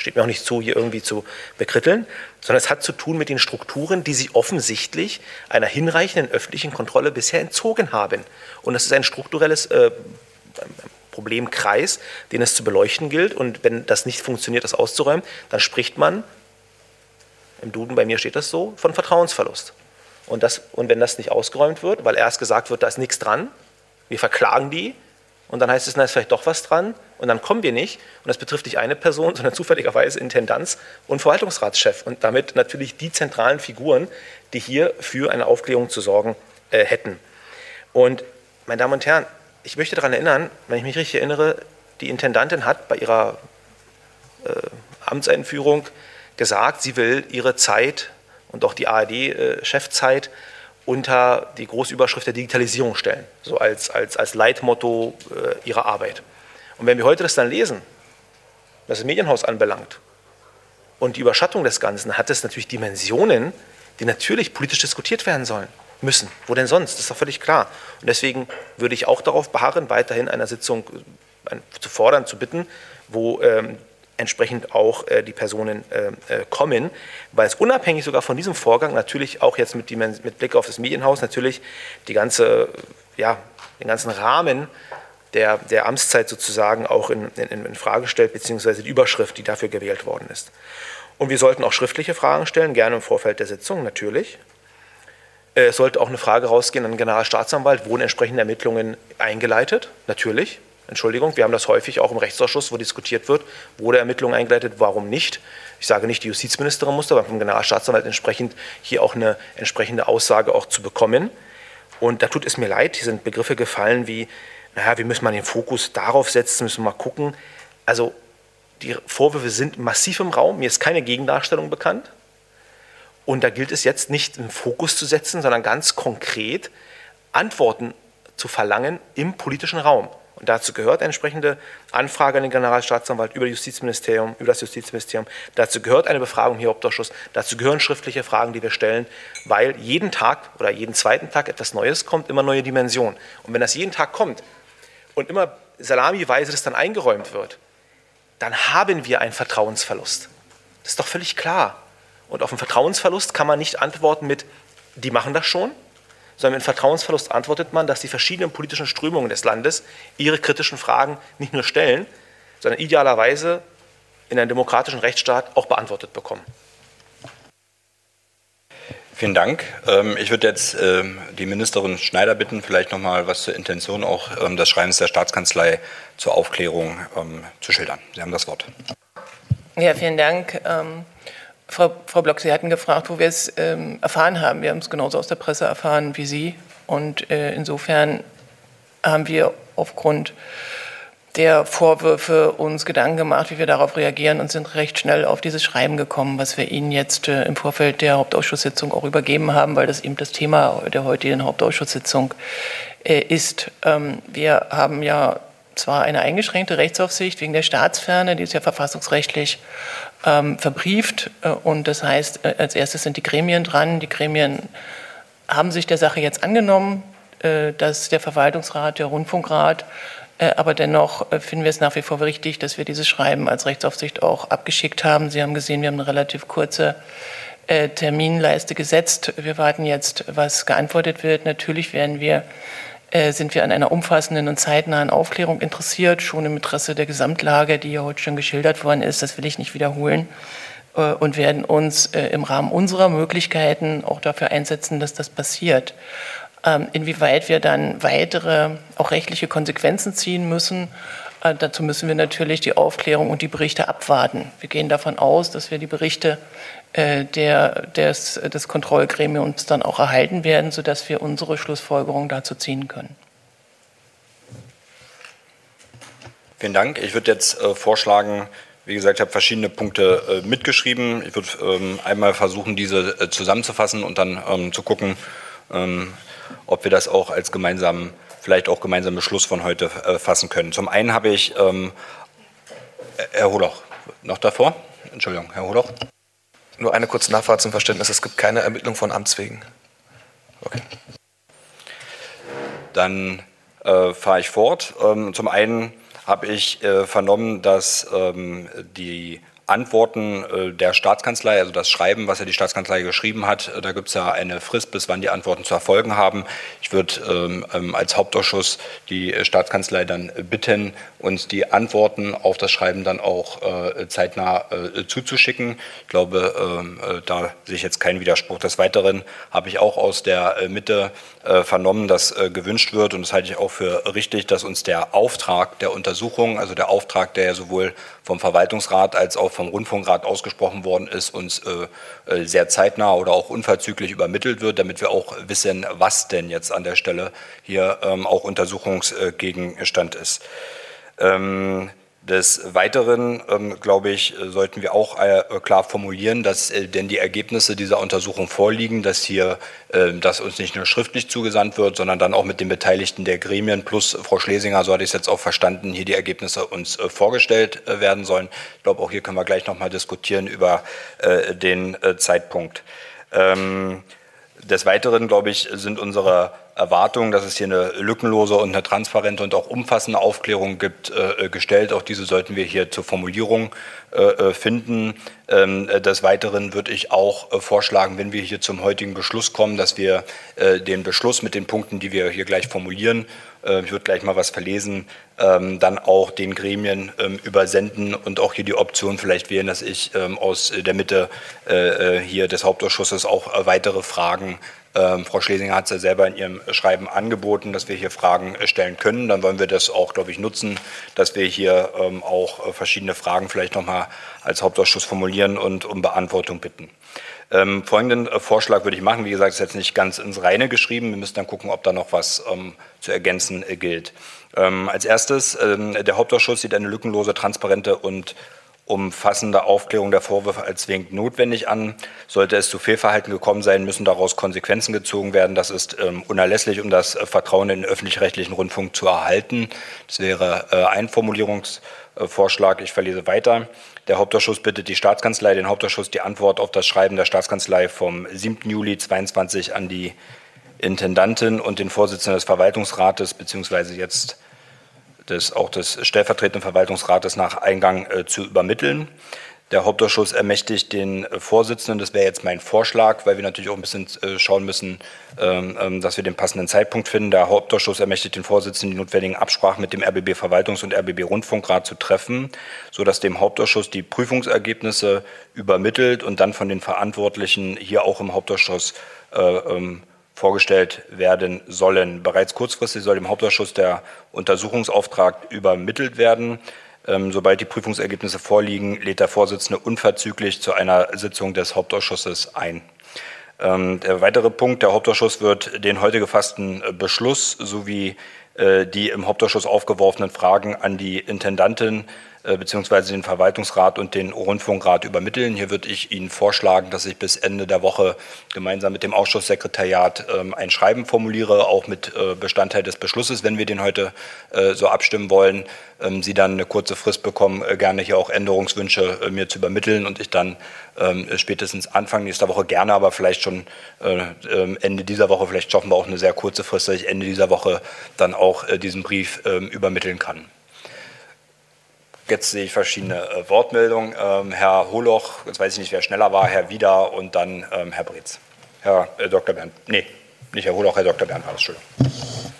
steht mir auch nicht zu, hier irgendwie zu bekritteln, sondern es hat zu tun mit den Strukturen, die sie offensichtlich einer hinreichenden öffentlichen Kontrolle bisher entzogen haben. Und das ist ein strukturelles äh, Problemkreis, den es zu beleuchten gilt. Und wenn das nicht funktioniert, das auszuräumen, dann spricht man, im Duden bei mir steht das so, von Vertrauensverlust. Und, das, und wenn das nicht ausgeräumt wird, weil erst gesagt wird, da ist nichts dran, wir verklagen die, und dann heißt es, da ist vielleicht doch was dran und dann kommen wir nicht. Und das betrifft nicht eine Person, <laughs> sondern zufälligerweise Intendanz und Verwaltungsratschef und damit natürlich die zentralen Figuren, die hier für eine Aufklärung zu sorgen äh, hätten. Und meine Damen und Herren, ich möchte daran erinnern, wenn ich mich richtig erinnere, die Intendantin hat bei ihrer äh, Amtseinführung gesagt, sie will ihre Zeit und auch die ARD-Chefzeit äh, unter die große Überschrift der Digitalisierung stellen, so als, als, als Leitmotto äh, ihrer Arbeit. Und wenn wir heute das dann lesen, was das Medienhaus anbelangt und die Überschattung des Ganzen, hat es natürlich Dimensionen, die natürlich politisch diskutiert werden sollen müssen. Wo denn sonst? Das ist doch völlig klar. Und deswegen würde ich auch darauf beharren, weiterhin einer Sitzung zu fordern, zu bitten, wo ähm, entsprechend auch äh, die Personen äh, äh, kommen, weil es unabhängig sogar von diesem Vorgang natürlich auch jetzt mit, mit Blick auf das Medienhaus natürlich die ganze, ja, den ganzen Rahmen der, der Amtszeit sozusagen auch in, in, in Frage stellt, beziehungsweise die Überschrift, die dafür gewählt worden ist. Und wir sollten auch schriftliche Fragen stellen, gerne im Vorfeld der Sitzung natürlich. Es sollte auch eine Frage rausgehen an den Generalstaatsanwalt, wurden entsprechende Ermittlungen eingeleitet? Natürlich. Entschuldigung, wir haben das häufig auch im Rechtsausschuss, wo diskutiert wird, wurde Ermittlungen eingeleitet, warum nicht. Ich sage nicht, die Justizministerin musste, aber vom Generalstaatsanwalt entsprechend hier auch eine entsprechende Aussage auch zu bekommen. Und da tut es mir leid, hier sind Begriffe gefallen wie, naja, wir müssen mal den Fokus darauf setzen, müssen mal gucken. Also die Vorwürfe sind massiv im Raum, mir ist keine Gegendarstellung bekannt. Und da gilt es jetzt nicht im Fokus zu setzen, sondern ganz konkret Antworten zu verlangen im politischen Raum. Und dazu gehört eine entsprechende Anfrage an den Generalstaatsanwalt über, Justizministerium, über das Justizministerium. Dazu gehört eine Befragung hier im Hauptausschuss. Dazu gehören schriftliche Fragen, die wir stellen, weil jeden Tag oder jeden zweiten Tag etwas Neues kommt, immer neue Dimensionen. Und wenn das jeden Tag kommt und immer salamiweise das dann eingeräumt wird, dann haben wir einen Vertrauensverlust. Das ist doch völlig klar. Und auf einen Vertrauensverlust kann man nicht antworten mit, die machen das schon, sondern mit Vertrauensverlust antwortet man, dass die verschiedenen politischen Strömungen des Landes ihre kritischen Fragen nicht nur stellen, sondern idealerweise in einem demokratischen Rechtsstaat auch beantwortet bekommen. Vielen Dank. Ähm, ich würde jetzt ähm, die Ministerin Schneider bitten, vielleicht noch mal was zur Intention auch ähm, des Schreibens der Staatskanzlei zur Aufklärung zu schildern. Sie haben das Wort. Ja, vielen Dank. Frau, Frau Block, Sie hatten gefragt, wo wir es ähm, erfahren haben. Wir haben es genauso aus der Presse erfahren wie Sie. Und äh, insofern haben wir aufgrund der Vorwürfe uns Gedanken gemacht, wie wir darauf reagieren und sind recht schnell auf dieses Schreiben gekommen, was wir Ihnen jetzt äh, im Vorfeld der Hauptausschusssitzung auch übergeben haben, weil das eben das Thema der heutigen Hauptausschusssitzung äh, ist. Ähm, wir haben ja zwar eine eingeschränkte Rechtsaufsicht wegen der Staatsferne, die ist ja verfassungsrechtlich ähm, verbrieft. Äh, und das heißt, äh, als erstes sind die Gremien dran. Die Gremien haben sich der Sache jetzt angenommen, äh, dass der Verwaltungsrat, der Rundfunkrat, äh, aber dennoch finden wir es nach wie vor wichtig, dass wir dieses Schreiben als Rechtsaufsicht auch abgeschickt haben. Sie haben gesehen, wir haben eine relativ kurze Terminleiste gesetzt. Wir warten jetzt, was geantwortet wird. Natürlich werden wir sind wir an einer umfassenden und zeitnahen Aufklärung interessiert, schon im Interesse der Gesamtlage, die ja heute schon geschildert worden ist. Das will ich nicht wiederholen äh, und werden uns äh, im Rahmen unserer Möglichkeiten auch dafür einsetzen, dass das passiert. Ähm, inwieweit wir dann weitere, auch rechtliche Konsequenzen ziehen müssen, dazu müssen wir natürlich die Aufklärung und die Berichte abwarten. Wir gehen davon aus, dass wir die Berichte äh, der, des, des Kontrollgremiums dann auch erhalten werden, sodass wir unsere Schlussfolgerungen dazu ziehen können. Vielen Dank. Ich würde jetzt äh, vorschlagen, wie gesagt, ich habe verschiedene Punkte äh, mitgeschrieben. Ich würde ähm, einmal versuchen, diese äh, zusammenzufassen und dann ähm, zu gucken, ähm, ob wir das auch als gemeinsamen, vielleicht auch gemeinsamen Beschluss von heute äh, fassen können. Zum einen habe ich, Herr Holoch, noch davor? Entschuldigung, Herr Holoch. Nur eine kurze Nachfrage zum Verständnis. Es gibt keine Ermittlung von Amts wegen. Okay. Dann äh, fahre ich fort. Ähm, zum einen habe ich äh, vernommen, dass ähm, die Antworten äh, der Staatskanzlei, also das Schreiben, was ja die Staatskanzlei geschrieben hat, äh, da gibt es ja eine Frist, bis wann die Antworten zu erfolgen haben. Ich würde ähm, ähm, als Hauptausschuss die Staatskanzlei dann bitten, uns die Antworten auf das Schreiben dann auch äh, zeitnah äh, zuzuschicken. Ich glaube, ähm, äh, da sehe ich jetzt keinen Widerspruch. Des Weiteren habe ich auch aus der äh, Mitte vernommen, dass gewünscht wird, und das halte ich auch für richtig, dass uns der Auftrag der Untersuchung, also der Auftrag, der ja sowohl vom Verwaltungsrat als auch vom Rundfunkrat ausgesprochen worden ist, uns äh, äh, sehr zeitnah oder auch unverzüglich übermittelt wird, damit wir auch wissen, was denn jetzt an der Stelle hier ähm, auch Untersuchungsgegenstand ist. Ähm, des Weiteren, ähm, glaube ich, sollten wir auch äh, klar formulieren, dass äh, denn die Ergebnisse dieser Untersuchung vorliegen, dass hier, äh, dass uns nicht nur schriftlich zugesandt wird, sondern dann auch mit den Beteiligten der Gremien plus Frau Schlesinger, so hatte ich es jetzt auch verstanden, hier die Ergebnisse uns äh, vorgestellt äh, werden sollen. Ich glaube, auch hier können wir gleich nochmal diskutieren über äh, den Zeitpunkt. Ähm, des Weiteren, glaube ich, sind unsere Erwartung, dass es hier eine lückenlose und eine transparente und auch umfassende Aufklärung gibt, äh, gestellt. Auch diese sollten wir hier zur Formulierung äh, finden. Ähm, des Weiteren würde ich auch äh, vorschlagen, wenn wir hier zum heutigen Beschluss kommen, dass wir äh, den Beschluss mit den Punkten, die wir hier gleich formulieren, äh, ich würde gleich mal was verlesen, ähm, dann auch den Gremien ähm, übersenden und auch hier die Option vielleicht wählen, dass ich ähm, aus der Mitte äh, hier des Hauptausschusses auch weitere Fragen ähm, Frau Schlesinger hat es ja selber in ihrem Schreiben angeboten, dass wir hier Fragen stellen können. Dann wollen wir das auch, glaube ich, nutzen, dass wir hier ähm, auch verschiedene Fragen vielleicht nochmal als Hauptausschuss formulieren und um Beantwortung bitten. Ähm, folgenden äh, Vorschlag würde ich machen. Wie gesagt, ist jetzt nicht ganz ins Reine geschrieben. Wir müssen dann gucken, ob da noch was ähm, zu ergänzen äh, gilt. Ähm, als erstes, ähm, der Hauptausschuss sieht eine lückenlose, transparente und umfassende Aufklärung der Vorwürfe als zwingend notwendig an. Sollte es zu Fehlverhalten gekommen sein, müssen daraus Konsequenzen gezogen werden. Das ist ähm, unerlässlich, um das äh, Vertrauen in den öffentlich-rechtlichen Rundfunk zu erhalten. Das wäre äh, ein Formulierungsvorschlag. Ich verlese weiter. Der Hauptausschuss bittet die Staatskanzlei, den Hauptausschuss die Antwort auf das Schreiben der Staatskanzlei vom 7. Juli 22 an die Intendantin und den Vorsitzenden des Verwaltungsrates beziehungsweise jetzt des, auch des stellvertretenden Verwaltungsrates nach Eingang äh, zu übermitteln. Der Hauptausschuss ermächtigt den äh, Vorsitzenden, das wäre jetzt mein Vorschlag, weil wir natürlich auch ein bisschen äh, schauen müssen, ähm, ähm, dass wir den passenden Zeitpunkt finden. Der Hauptausschuss ermächtigt den Vorsitzenden, die notwendigen Absprachen mit dem RBB Verwaltungs- und RBB Rundfunkrat zu treffen, sodass dem Hauptausschuss die Prüfungsergebnisse übermittelt und dann von den Verantwortlichen hier auch im Hauptausschuss äh, ähm, vorgestellt werden sollen. Bereits kurzfristig soll dem Hauptausschuss der Untersuchungsauftrag übermittelt werden. Ähm, sobald die Prüfungsergebnisse vorliegen, lädt der Vorsitzende unverzüglich zu einer Sitzung des Hauptausschusses ein. Ähm, der weitere Punkt, der Hauptausschuss wird den heute gefassten äh, Beschluss sowie äh, die im Hauptausschuss aufgeworfenen Fragen an die Intendantin beziehungsweise den Verwaltungsrat und den Rundfunkrat übermitteln. Hier würde ich Ihnen vorschlagen, dass ich bis Ende der Woche gemeinsam mit dem Ausschusssekretariat ähm, ein Schreiben formuliere, auch mit äh, Bestandteil des Beschlusses, wenn wir den heute äh, so abstimmen wollen. Ähm, Sie dann eine kurze Frist bekommen, gerne hier auch Änderungswünsche mir zu übermitteln und ich dann ähm, spätestens Anfang nächster Woche gerne, aber vielleicht schon Ende dieser Woche, vielleicht schaffen wir auch eine sehr kurze Frist, dass ich Ende dieser Woche dann auch diesen Brief übermitteln kann. Jetzt sehe ich verschiedene äh, Wortmeldungen. Ähm, Herr Holoch, jetzt weiß ich nicht, wer schneller war, Herr Wieder und dann ähm, Herr Breetz. Herr äh, Dr. Bernd, nee, nicht Herr Holoch, Herr Dr. Das, Entschuldigung.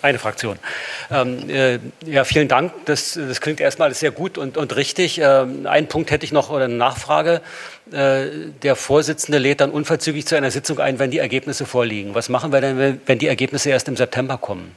Eine Fraktion. Ähm, äh, ja, vielen Dank. Das, das klingt erstmal sehr gut und, und richtig. Ähm, einen Punkt hätte ich noch oder eine Nachfrage. Äh, der Vorsitzende lädt dann unverzüglich zu einer Sitzung ein, wenn die Ergebnisse vorliegen. Was machen wir denn, wenn die Ergebnisse erst im September kommen?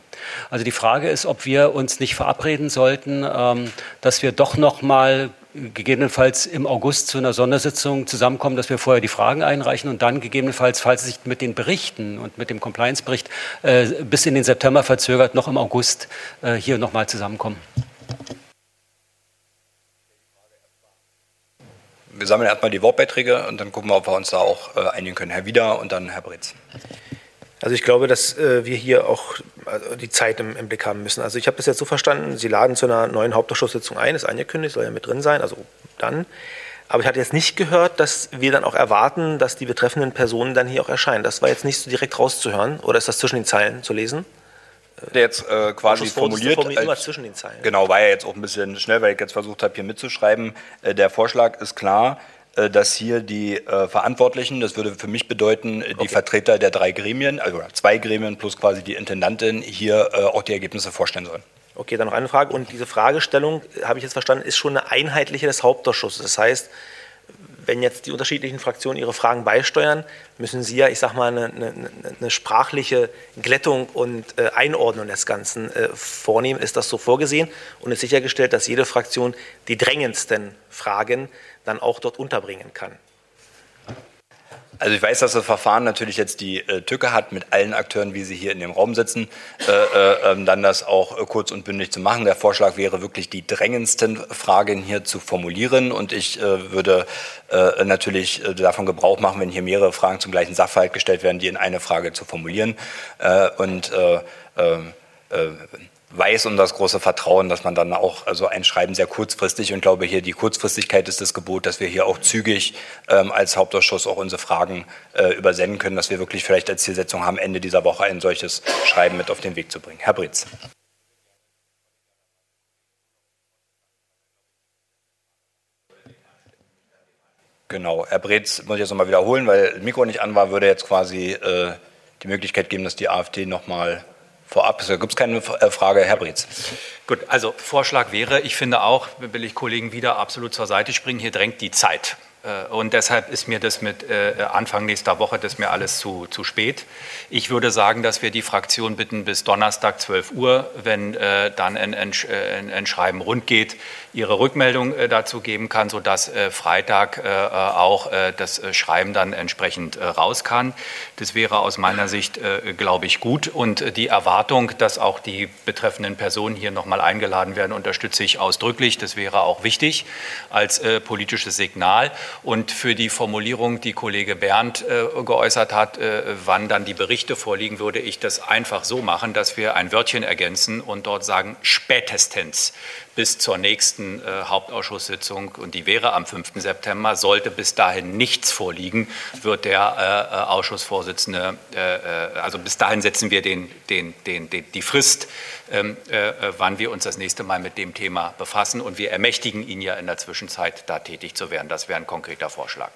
Also die Frage ist, ob wir uns nicht verabreden sollten, ähm, dass wir doch noch mal gegebenenfalls im August zu einer Sondersitzung zusammenkommen, dass wir vorher die Fragen einreichen und dann gegebenenfalls, falls es sich mit den Berichten und mit dem Compliance-Bericht äh, bis in den September verzögert, noch im August äh, hier noch mal zusammenkommen. Wir sammeln erstmal die Wortbeiträge und dann gucken wir, ob wir uns da auch äh, einigen können. Herr Wieder und dann Herr Britz. Also ich glaube, dass äh, wir hier auch also die Zeit im, im, Blick haben müssen. Also ich habe das jetzt so verstanden, Sie laden zu einer neuen Hauptausschusssitzung ein, ist angekündigt, soll ja mit drin sein, also dann. Aber ich hatte jetzt nicht gehört, dass wir dann auch erwarten, dass die betreffenden Personen dann hier auch erscheinen. Das war jetzt nicht so direkt rauszuhören oder ist das zwischen den Zeilen zu lesen? Der jetzt äh, quasi formuliert. formuliert immer zwischen den Zeilen. Genau, war ja jetzt auch ein bisschen schnell, weil ich jetzt versucht habe, hier mitzuschreiben. Äh, der Vorschlag ist klar, dass hier die äh, Verantwortlichen, das würde für mich bedeuten, die okay. Vertreter der drei Gremien, also zwei Gremien plus quasi die Intendantin, hier äh, auch die Ergebnisse vorstellen sollen. Okay, dann noch eine Frage. Und diese Fragestellung, habe ich jetzt verstanden, ist schon eine einheitliche des Hauptausschusses. Das heißt, wenn jetzt die unterschiedlichen Fraktionen ihre Fragen beisteuern, müssen Sie ja, ich sage mal, eine, eine, eine, sprachliche Glättung und äh, Einordnung des Ganzen äh, vornehmen. Ist das so vorgesehen? Und ist sichergestellt, dass jede Fraktion die drängendsten Fragen dann auch dort unterbringen kann. Also ich weiß, dass das Verfahren natürlich jetzt die äh, Tücke hat mit allen Akteuren, wie sie hier in dem Raum sitzen, äh, äh, ähm, dann das auch äh, kurz und bündig zu machen. Der Vorschlag wäre wirklich die drängendsten Fragen hier zu formulieren und ich äh, würde äh, natürlich davon Gebrauch machen, wenn hier mehrere Fragen zum gleichen Sachverhalt gestellt werden, die in eine Frage zu formulieren und weiß um das große Vertrauen, dass man dann auch also ein Schreiben sehr kurzfristig und glaube hier die Kurzfristigkeit ist das Gebot, dass wir hier auch zügig ähm, als Hauptausschuss auch unsere Fragen äh, übersenden können, dass wir wirklich vielleicht als Zielsetzung haben, Ende dieser Woche ein solches Schreiben mit auf den Weg zu bringen. Herr Britz. Genau, Herr Breetz muss ich jetzt nochmal wiederholen, weil das Mikro nicht an war, würde jetzt quasi äh, die Möglichkeit geben, dass die AfD nochmal vorab, da gibt es keine äh, Frage, Herr Breetz. Gut, also Vorschlag wäre, ich finde auch, will ich Kollegen wieder absolut zur Seite springen, hier drängt die Zeit. Äh, und deshalb ist mir das mit äh, Anfang nächster Woche, das mir alles zu, zu spät. Ich würde sagen, dass wir die Fraktion bitten bis Donnerstag 12 Uhr, wenn dann ein, ein, ein Schreiben rund geht, ihre Rückmeldung dazu geben kann, sodass Freitag auch das Schreiben dann entsprechend raus kann. Das wäre aus meiner Sicht, glaube ich, gut. Und die Erwartung, dass auch die betreffenden Personen hier nochmal eingeladen werden, unterstütze ich ausdrücklich. Das wäre auch wichtig als politisches Signal. Und für die Formulierung, die Kollege Berndt äh, geäußert hat, äh, wann dann die Berichte vorliegen, würde ich das einfach so machen, dass wir ein Wörtchen ergänzen und dort sagen spätestens bis zur nächsten äh, Hauptausschusssitzung, und die wäre am 5. September, sollte bis dahin nichts vorliegen, wird der äh, äh Ausschussvorsitzende, äh, äh, also bis dahin setzen wir den, den, den, die Frist, ähm, äh, wann wir uns das nächste Mal mit dem Thema befassen. Und wir ermächtigen ihn ja in der Zwischenzeit, da tätig zu werden. Das wäre ein konkreter Vorschlag.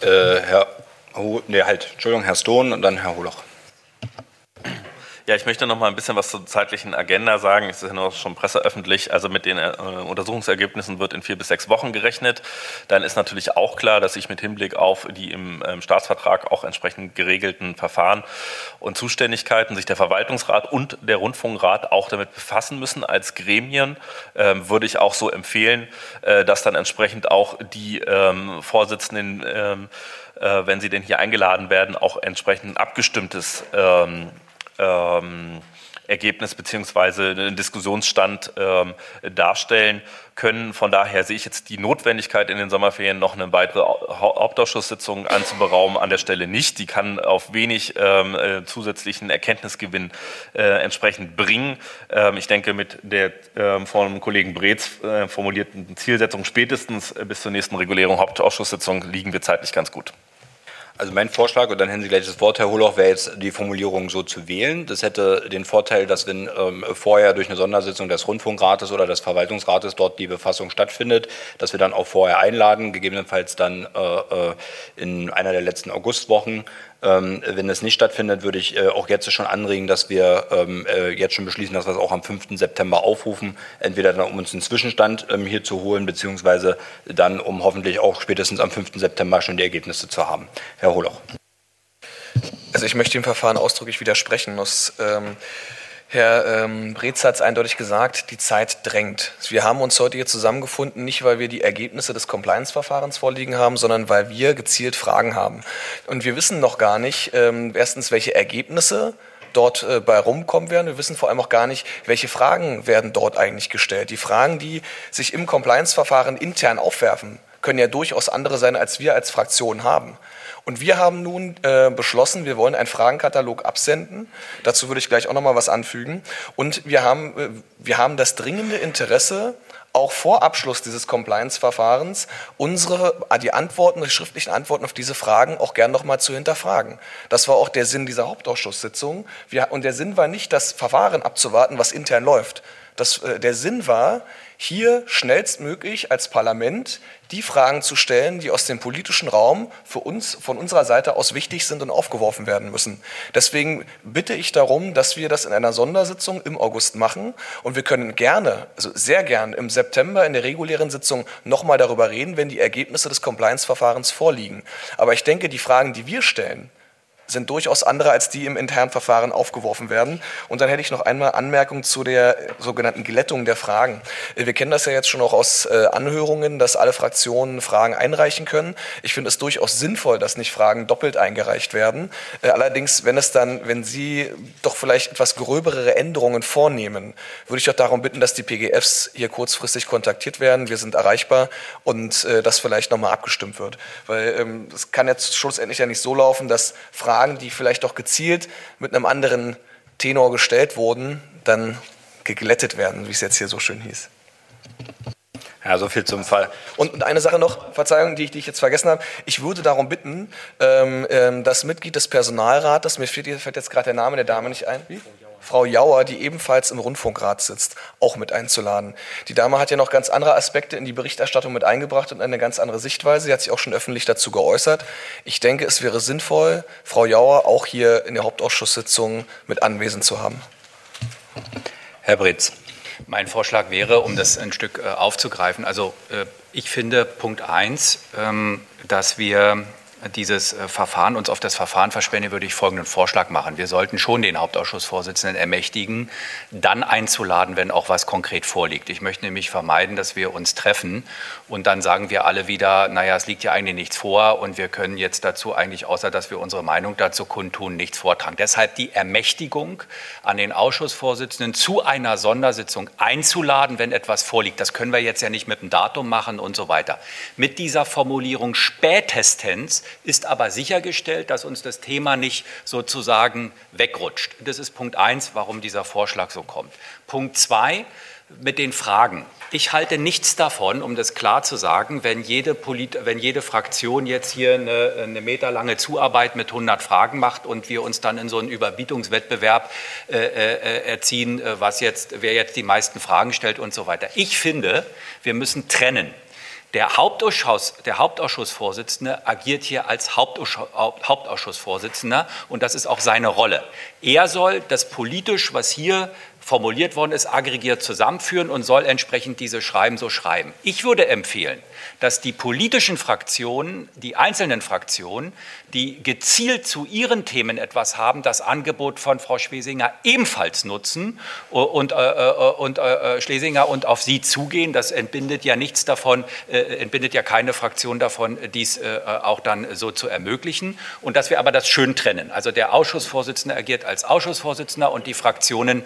Herr, nee, halt, Entschuldigung, Herr Stohn und dann Herr Holoch. Ja, ich möchte noch mal ein bisschen was zur zeitlichen Agenda sagen. Es ist ja nur schon presseöffentlich. Also mit den äh, Untersuchungsergebnissen wird in vier bis sechs Wochen gerechnet. Dann ist natürlich auch klar, dass sich mit Hinblick auf die im ähm, Staatsvertrag auch entsprechend geregelten Verfahren und Zuständigkeiten sich der Verwaltungsrat und der Rundfunkrat auch damit befassen müssen als Gremien. Ähm, würde ich auch so empfehlen, äh, dass dann entsprechend auch die ähm, Vorsitzenden ähm, äh, wenn sie denn hier eingeladen werden, auch entsprechend abgestimmtes ähm, Ergebnis beziehungsweise einen Diskussionsstand ähm, darstellen können. Von daher sehe ich jetzt die Notwendigkeit in den Sommerferien noch eine weitere Hauptausschusssitzung anzuberaumen an der Stelle nicht. Die kann auf wenig ähm, äh, zusätzlichen Erkenntnisgewinn äh, entsprechend bringen. Ähm, ich denke, mit der ähm, vom Kollegen Breetz äh, formulierten Zielsetzung spätestens bis zur nächsten Regulierung Hauptausschusssitzung liegen wir zeitlich ganz gut. Also mein Vorschlag, und dann hätten Sie gleich das Wort, Herr Holoch, wäre jetzt die Formulierung so zu wählen. Das hätte den Vorteil, dass wenn ähm, vorher durch eine Sondersitzung des Rundfunkrates oder des Verwaltungsrates dort die Befassung stattfindet, dass wir dann auch vorher einladen, gegebenenfalls dann äh, äh in einer der letzten Augustwochen ähm, wenn es nicht stattfindet, würde ich äh, auch jetzt schon anregen, dass wir ähm, äh, jetzt schon beschließen, dass wir es auch am 5. September aufrufen. Entweder dann, um uns einen Zwischenstand ähm, hier zu holen, beziehungsweise dann, um hoffentlich auch spätestens am 5. September schon die Ergebnisse zu haben. Herr Holoch. Also ich möchte dem Verfahren ausdrücklich widersprechen. Aus, ähm Herr ähm, Brez hat es eindeutig gesagt, die Zeit drängt. Wir haben uns heute hier zusammengefunden, nicht weil wir die Ergebnisse des Compliance-Verfahrens vorliegen haben, sondern weil wir gezielt Fragen haben. Und wir wissen noch gar nicht, ähm, erstens, welche Ergebnisse dort äh, bei rumkommen werden. Wir wissen vor allem auch gar nicht, welche Fragen werden dort eigentlich gestellt. Die Fragen, die sich im Compliance-Verfahren intern aufwerfen, können ja durchaus andere sein, als wir als Fraktion haben. Und wir haben nun äh, beschlossen, wir wollen einen Fragenkatalog absenden. Dazu würde ich gleich auch noch mal was anfügen. Und wir haben, äh, wir haben das dringende Interesse, auch vor Abschluss dieses Compliance-Verfahrens unsere äh, die Antworten, die schriftlichen Antworten auf diese Fragen auch gern noch mal zu hinterfragen. Das war auch der Sinn dieser Hauptausschusssitzung. Wir, und der Sinn war nicht, das Verfahren abzuwarten, was intern läuft. Das, äh, der Sinn war, hier schnellstmöglich als Parlament die Fragen zu stellen, die aus dem politischen Raum für uns von unserer Seite aus wichtig sind und aufgeworfen werden müssen. Deswegen bitte ich darum, dass wir das in einer Sondersitzung im August machen und wir können gerne, also sehr gern im September in der regulären Sitzung nochmal darüber reden, wenn die Ergebnisse des Compliance-Verfahrens vorliegen. Aber ich denke, die Fragen, die wir stellen, sind durchaus andere als die im internen Verfahren aufgeworfen werden. Und dann hätte ich noch einmal Anmerkung zu der sogenannten Glättung der Fragen. Wir kennen das ja jetzt schon auch aus äh, Anhörungen, dass alle Fraktionen Fragen einreichen können. Ich finde es durchaus sinnvoll, dass nicht Fragen doppelt eingereicht werden. Äh, allerdings, wenn es dann, wenn Sie doch vielleicht etwas gröbere Änderungen vornehmen, würde ich doch darum bitten, dass die PGFs hier kurzfristig kontaktiert werden. Wir sind erreichbar und äh, das vielleicht nochmal abgestimmt wird. Weil ähm, es kann jetzt schlussendlich ja nicht so laufen, dass Fragen Fragen, die vielleicht auch gezielt mit einem anderen Tenor gestellt wurden, dann geglättet werden, wie es jetzt hier so schön hieß. Ja, so viel zum Fall. Und eine Sache noch, Verzeihung, die ich, die ich jetzt vergessen habe. Ich würde darum bitten, ähm, ähm, das Mitglied des Personalrates, mir fällt, fällt jetzt gerade der Name der Dame nicht ein. Wie? Frau Jauer, die ebenfalls im Rundfunkrat sitzt, auch mit einzuladen. Die Dame hat ja noch ganz andere Aspekte in die Berichterstattung mit eingebracht und eine ganz andere Sichtweise. Sie hat sich auch schon öffentlich dazu geäußert. Ich denke, es wäre sinnvoll, Frau Jauer auch hier in der Hauptausschusssitzung mit anwesend zu haben. Herr Bretz. Mein Vorschlag wäre, um das ein Stück äh, aufzugreifen, also äh, ich finde Punkt 1, ähm, dass wir dieses äh, Verfahren, uns auf das Verfahren verspenden, würde ich folgenden Vorschlag machen. Wir sollten schon den Hauptausschussvorsitzenden ermächtigen, dann einzuladen, wenn auch was konkret vorliegt. Ich möchte nämlich vermeiden, dass wir uns treffen und dann sagen wir alle wieder, naja, es liegt ja eigentlich nichts vor und wir können jetzt dazu eigentlich, außer dass wir unsere Meinung dazu kundtun, nichts vortragen. Deshalb die Ermächtigung an den Ausschussvorsitzenden zu einer Sondersitzung einzuladen, wenn etwas vorliegt. Das können wir jetzt ja nicht mit dem Datum machen und so weiter. Mit dieser Formulierung spätestens ist aber sichergestellt, dass uns das Thema nicht sozusagen wegrutscht. Das ist Punkt eins, warum dieser Vorschlag so kommt. Punkt zwei, mit den Fragen. Ich halte nichts davon, um das klar zu sagen, wenn jede, Polit wenn jede Fraktion jetzt hier eine, eine, meterlange Zuarbeit mit 100 Fragen macht und wir uns dann in so einen Überbietungswettbewerb äh, äh, erziehen, äh, was jetzt, wer jetzt die meisten Fragen stellt und so weiter. Ich finde, wir müssen trennen. Der, Hauptausschuss, der Hauptausschussvorsitzende agiert hier als Hauptausschussvorsitzender und das ist auch seine Rolle. Er soll das politisch, was hier formuliert worden ist, aggregiert zusammenführen und soll entsprechend diese Schreiben so schreiben. Ich würde empfehlen, dass die politischen Fraktionen, die einzelnen Fraktionen, die gezielt zu ihren Themen etwas haben, das Angebot von Frau Schlesinger ebenfalls nutzen und, äh, äh und äh, äh, Schlesinger und auf sie zugehen. Das entbindet ja nichts davon, äh, entbindet ja keine Fraktion davon, dies äh, auch dann so zu ermöglichen. Und dass wir aber das schön trennen. Also der Ausschussvorsitzende agiert als Ausschussvorsitzender und die Fraktionen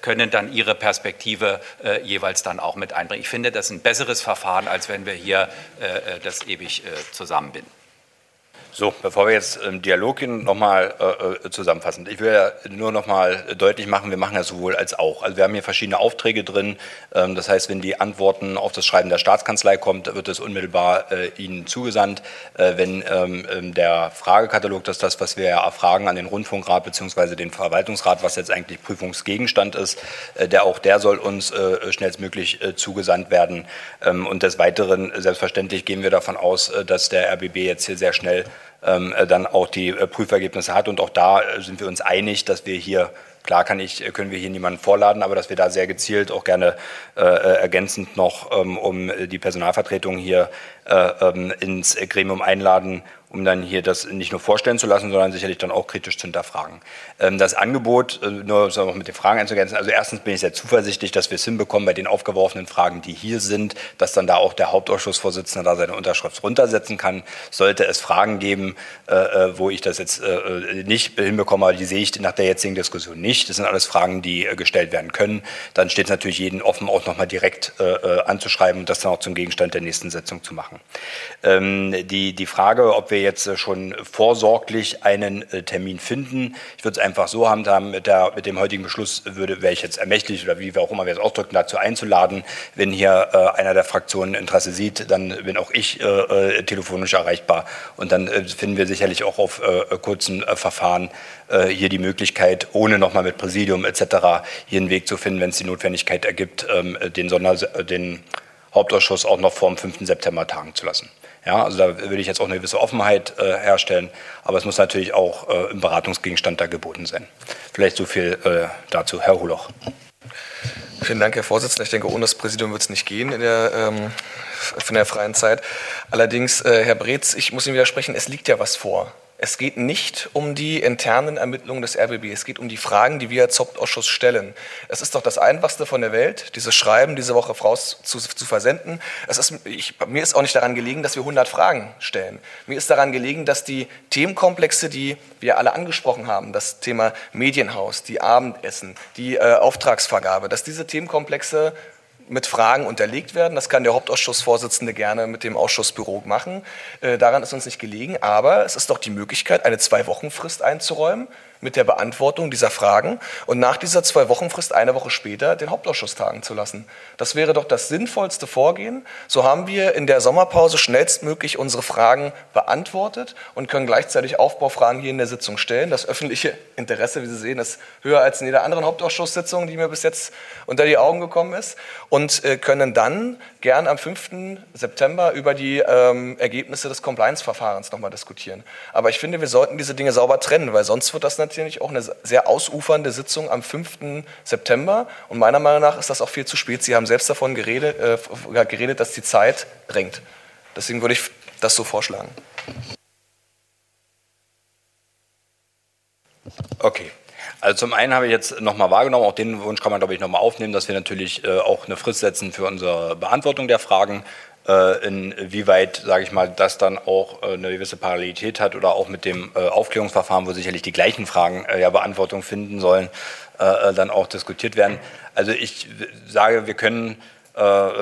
können dann ihre Perspektive jeweils dann auch mit einbringen. Ich finde, das ist ein besseres Verfahren, als wenn wir hier äh, äh, das ewig äh, zusammenbinden. So, bevor wir jetzt im Dialog gehen, nochmal äh, äh, zusammenfassend. Ich will ja nur nochmal deutlich machen, wir machen ja sowohl als auch. Also wir haben hier verschiedene Aufträge drin. Ähm, das heißt, wenn die Antworten auf das Schreiben der Staatskanzlei kommt, wird es unmittelbar äh, Ihnen zugesandt. Äh, wenn ähm, der Fragekatalog, das ist das, was wir ja erfragen an den Rundfunkrat bzw. den Verwaltungsrat, was jetzt eigentlich Prüfungsgegenstand ist, äh, der auch der soll uns äh, schnellstmöglich zugesandt werden. Ähm, und des Weiteren, selbstverständlich gehen wir davon aus, dass der RBB jetzt hier sehr schnell ähm, dann auch die äh, Prüfergebnisse hat. Und auch da äh, sind wir uns einig, dass wir hier Klar kann ich, können wir hier niemanden vorladen, aber dass wir da sehr gezielt auch gerne äh, ergänzend noch ähm, um die Personalvertretung hier äh, ähm, ins Gremium einladen, um dann hier das nicht nur vorstellen zu lassen, sondern sicherlich dann auch kritisch zu hinterfragen. Ähm, das Angebot, äh, nur noch mit den Fragen einzugrenzen, also erstens bin ich sehr zuversichtlich, dass wir es hinbekommen bei den aufgeworfenen Fragen, die hier sind, dass dann da auch der Hauptausschussvorsitzende da seine Unterschrift runtersetzen kann. Sollte es Fragen geben, äh, äh, wo ich das jetzt nicht hinbekomme, die sehe ich nach der jetzigen Diskussion nicht. Das sind alles Fragen, die gestellt werden können. Dann steht es natürlich jeden offen, auch nochmal direkt anzuschreiben und das dann auch zum Gegenstand der nächsten Sitzung zu machen. Ähm, die, die Frage, ob wir wir jetzt äh, schon vorsorglich einen äh, Termin finden. Ich würde es einfach so handhaben, mit, der, mit dem heutigen Beschluss würde, wäre ich jetzt ermächtigt oder wie wir auch immer wir es ausdrücken, dazu einzuladen. Wenn hier äh, einer der Fraktionen Interesse sieht, dann bin auch ich äh, telefonisch erreichbar und dann äh, finden wir sicherlich auch auf äh, kurzen Verfahren hier die Möglichkeit, ohne nochmal mit Präsidium etc. hier einen Weg zu finden, wenn es die Notwendigkeit ergibt, ähm, den, Sonder den Hauptausschuss auch noch vor dem 5. September tagen zu lassen. Ja, also da würde ich jetzt auch eine gewisse Offenheit äh, herstellen, aber es muss natürlich auch äh, im Beratungsgegenstand da geboten sein. Vielleicht so viel äh, dazu, Herr Holoch. Vielen Dank, Herr Vorsitzender. Ich denke, ohne das Präsidium wird es nicht gehen in der, ähm, in der freien Zeit. Allerdings, äh, Herr Breetz, ich muss Ihnen widersprechen, es liegt ja was vor. Es geht nicht um die internen Ermittlungen des RBB, es geht um die Fragen, die wir als Hauptausschuss stellen. Es ist doch das Einfachste von der Welt, dieses Schreiben diese Woche voraus zu, zu versenden. Es ist, ich, mir ist auch nicht daran gelegen, dass wir 100 Fragen stellen. Mir ist daran gelegen, dass die Themenkomplexe, die wir alle angesprochen haben, das Thema Medienhaus, die Abendessen, die äh, Auftragsvergabe, dass diese Themenkomplexe mit Fragen unterlegt werden. Das kann der Hauptausschussvorsitzende gerne mit dem Ausschussbüro machen. Äh, daran ist uns nicht gelegen. Aber es ist doch die Möglichkeit, eine Zwei-Wochen-Frist einzuräumen mit der Beantwortung dieser Fragen und nach dieser Zwei-Wochen-Frist eine Woche später den Hauptausschuss tagen zu lassen. Das wäre doch das sinnvollste Vorgehen. So haben wir in der Sommerpause schnellstmöglich unsere Fragen beantwortet und können gleichzeitig Aufbaufragen hier in der Sitzung stellen. Das öffentliche Interesse, wie Sie sehen, ist höher als in jeder anderen Hauptausschusssitzung, die mir bis jetzt unter die Augen gekommen ist und äh, können dann gern am 5. September über die ähm, Ergebnisse des Compliance-Verfahrens nochmal diskutieren. Aber ich finde, wir sollten diese Dinge sauber trennen, weil sonst wird das natürlich auch eine sehr ausufernde Sitzung am 5. September. Und meiner Meinung nach ist das auch viel zu spät. Sie haben selbst davon geredet, äh, geredet dass die Zeit drängt. Deswegen würde ich das so vorschlagen. Okay. Also zum einen habe ich jetzt nochmal wahrgenommen, auch den Wunsch kann man, glaube ich, nochmal aufnehmen, dass wir natürlich äh, auch eine Frist setzen für unsere Beantwortung der Fragen. Äh, inwieweit, sage ich mal, das dann auch äh, eine gewisse Parallelität hat oder auch mit dem äh, Aufklärungsverfahren, wo sicherlich die gleichen Fragen ja Beantwortung finden sollen, dann auch diskutiert werden. Also ich sage, wir können,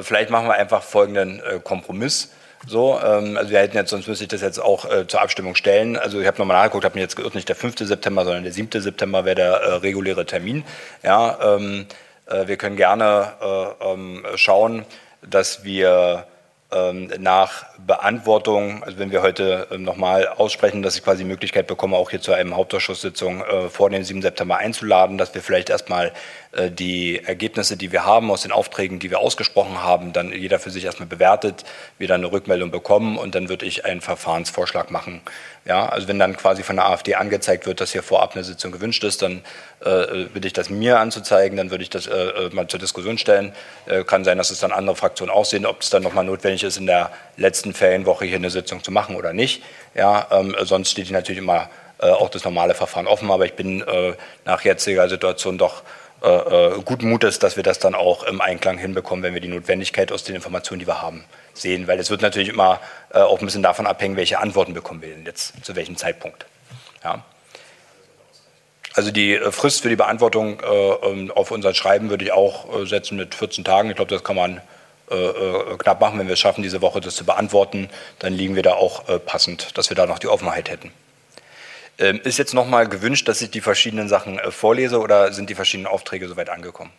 vielleicht machen wir einfach folgenden Kompromiss. So, ähm, also wir hätten jetzt, sonst müsste ich das jetzt auch äh, zur Abstimmung stellen. Also ich habe nochmal nachgeguckt, habe mir jetzt geirrt, nicht der 5. September, sondern der 7. September wäre der äh, reguläre Termin. Ja, ähm, äh, wir können gerne äh, ähm, schauen, dass wir nach Beantwortung, also wenn wir heute ähm, nochmal aussprechen, dass ich quasi die Möglichkeit bekomme, auch hier zu einem Hauptausschusssitzung äh, vor dem 7. September einzuladen, dass wir vielleicht erstmal äh, die Ergebnisse, die wir haben aus den Aufträgen, die wir ausgesprochen haben, dann jeder für sich erstmal bewertet, wir dann eine Rückmeldung bekommen und dann würde ich einen Verfahrensvorschlag machen. Ja, also wenn dann quasi von der AfD angezeigt wird, dass hier vorab eine Sitzung gewünscht ist, dann äh, bitte ich das mir anzuzeigen, dann würde ich das äh, mal zur Diskussion stellen. Kann sein, dass es dann andere Fraktionen auch sehen, ob es dann nochmal notwendig ist, in der letzten Ferienwoche hier eine Sitzung zu machen oder nicht. Ja, ähm, sonst steht natürlich immer äh, auch das normale Verfahren offen, aber ich bin äh, nach jetziger Situation doch äh, äh, guten Mutes, dass wir das dann auch im Einklang hinbekommen, wenn wir die Notwendigkeit aus den Informationen, die wir haben, sehen. Weil es wird natürlich immer äh, auch ein bisschen davon abhängen, welche Antworten bekommen wir denn jetzt, zu welchem Zeitpunkt. Ja. Also die äh, Frist für die Beantwortung äh, ähm, auf unser Schreiben würde ich auch äh, setzen mit 14 Tagen. Ich glaube, das kann man knapp machen. Wenn wir es schaffen, diese Woche das zu beantworten, dann liegen wir da auch passend, dass wir da noch die Offenheit hätten. Ähm, ist jetzt nochmal gewünscht, dass ich die verschiedenen Sachen äh, vorlese oder sind die verschiedenen Aufträge soweit angekommen?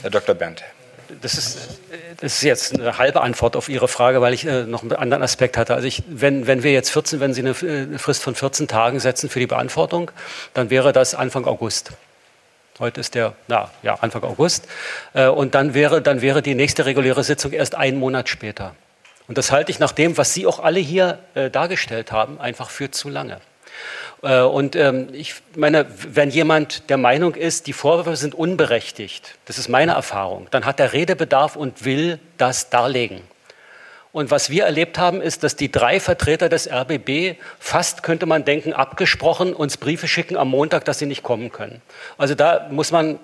Herr Dr. Berndt. Das ist, das ist jetzt eine halbe Antwort auf Ihre Frage, weil ich äh, noch einen anderen Aspekt hatte. Also ich, wenn, wenn wir jetzt 14, wenn Sie eine, eine Frist von 14 Tagen setzen für die Beantwortung, dann wäre das Anfang August. Heute ist der, na, ja, Anfang August. Äh, und dann wäre, dann wäre die nächste reguläre Sitzung erst einen Monat später. Und das halte ich nach dem, was Sie auch alle hier äh, dargestellt haben, einfach für zu lange. Äh, und ähm, ich meine, wenn jemand der Meinung ist, die Vorwürfe sind unberechtigt, das ist meine Erfahrung, dann hat er Redebedarf und will das darlegen. Und was wir erlebt haben, ist, dass die drei Vertreter des RBB fast, könnte man denken, abgesprochen uns Briefe schicken am Montag, dass sie nicht kommen können. Also da muss man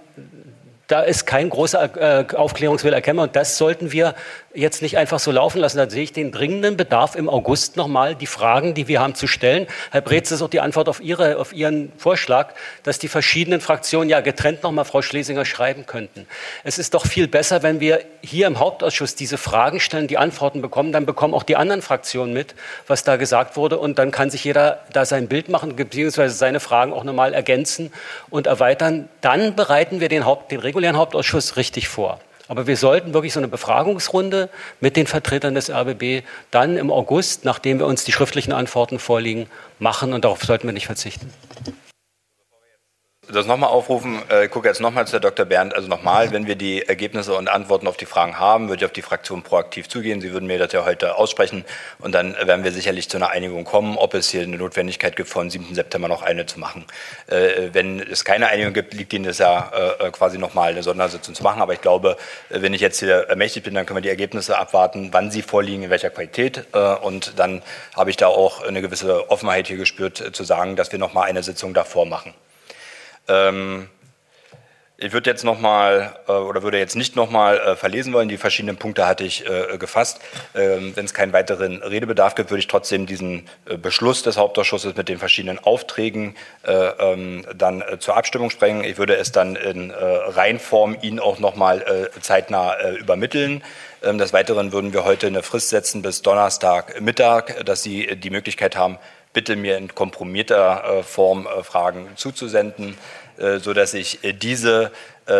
da ist kein großer äh, Aufklärungswille erkennbar und das sollten wir jetzt nicht einfach so laufen lassen. Da sehe ich den dringenden Bedarf im August nochmal die Fragen, die wir haben, zu stellen. Herr das ist auch die Antwort auf, Ihre, auf Ihren Vorschlag, dass die verschiedenen Fraktionen ja getrennt nochmal Frau Schlesinger schreiben könnten. Es ist doch viel besser, wenn wir hier im Hauptausschuss diese Fragen stellen, die Antworten bekommen, dann bekommen auch die anderen Fraktionen mit, was da gesagt wurde und dann kann sich jeder da sein Bild machen, beziehungsweise seine Fragen auch nochmal ergänzen und erweitern. Dann bereiten wir den, Haupt, den regulären Hauptausschuss richtig vor. Aber wir sollten wirklich so eine Befragungsrunde mit den Vertretern des RBB dann im August, nachdem wir uns die schriftlichen Antworten vorliegen, machen. Und darauf sollten wir nicht verzichten das nochmal aufrufen, äh, ich gucke jetzt nochmal zu Herr Dr. Bernd, also nochmal, wenn wir die Ergebnisse und Antworten auf die Fragen haben, würde ich auf die Fraktion proaktiv zugehen. Sie würden mir das ja heute aussprechen und dann werden wir sicherlich zu einer Einigung kommen, ob es hier eine Notwendigkeit gibt, vor dem 7. September noch eine zu machen. Äh, wenn es keine Einigung gibt, liegt Ihnen das ja äh, quasi nochmal eine Sondersitzung zu machen. Aber ich glaube, wenn ich jetzt hier ermächtigt bin, dann können wir die Ergebnisse abwarten, wann sie vorliegen, in welcher Qualität. Und dann habe ich da auch eine gewisse Offenheit hier gespürt, zu sagen, dass wir nochmal eine Sitzung davor machen. Ähm, Ich würde jetzt noch mal äh, oder würde jetzt nicht noch mal äh, verlesen wollen. Die verschiedenen Punkte hatte ich äh, gefasst. Ähm, Wenn es keinen weiteren Redebedarf gibt, würde ich trotzdem diesen äh, Beschluss des Hauptausschusses mit den verschiedenen Aufträgen äh, ähm, dann äh, zur Abstimmung sprechen. Ich würde es dann in Reihenform Ihnen auch noch mal zeitnah übermitteln. Ähm, Des Weiteren würden wir heute eine Frist setzen bis Donnerstagmittag, dass Sie die Möglichkeit haben, bitte mir in komprimierter äh, Form äh, Fragen zuzusenden äh, so dass ich diese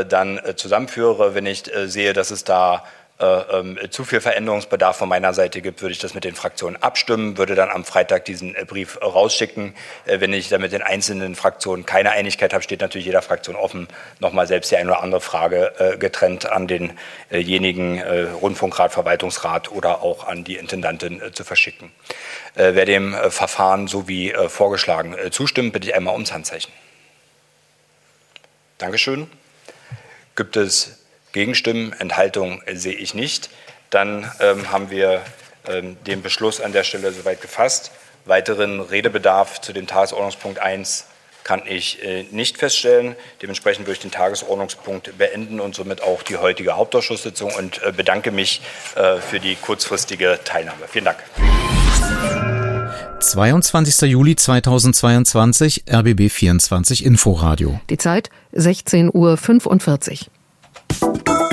dann zusammenführe. Wenn ich sehe, dass es da äh, ähm, zu viel Veränderungsbedarf von meiner Seite gibt, würde ich das mit den Fraktionen abstimmen, würde dann am Freitag diesen äh, Brief rausschicken. Äh, Wenn ich da mit den einzelnen Fraktionen keine Einigkeit habe, steht natürlich jeder Fraktion offen, nochmal selbst die eine oder andere Frage äh, getrennt an denjenigen äh, Rundfunkrat, Verwaltungsrat oder auch an die Intendantin äh, zu verschicken. Äh, Wer dem äh, Verfahren so wie äh, vorgeschlagen äh, zustimmt, bitte ich einmal ums Handzeichen. Dankeschön. Gibt es Gegenstimmen? Enthaltungen sehe ich nicht. Dann ähm, haben wir ähm, den Beschluss an der Stelle soweit gefasst. Weiteren Redebedarf zu dem Tagesordnungspunkt 1 kann ich äh, nicht feststellen. Dementsprechend würde ich den Tagesordnungspunkt beenden und somit auch die heutige Hauptausschusssitzung und äh, bedanke mich äh, für die kurzfristige Teilnahme. Vielen Dank. 22. Juli 2022, RBB 24 Inforadio. Die Zeit 16.45 Uhr.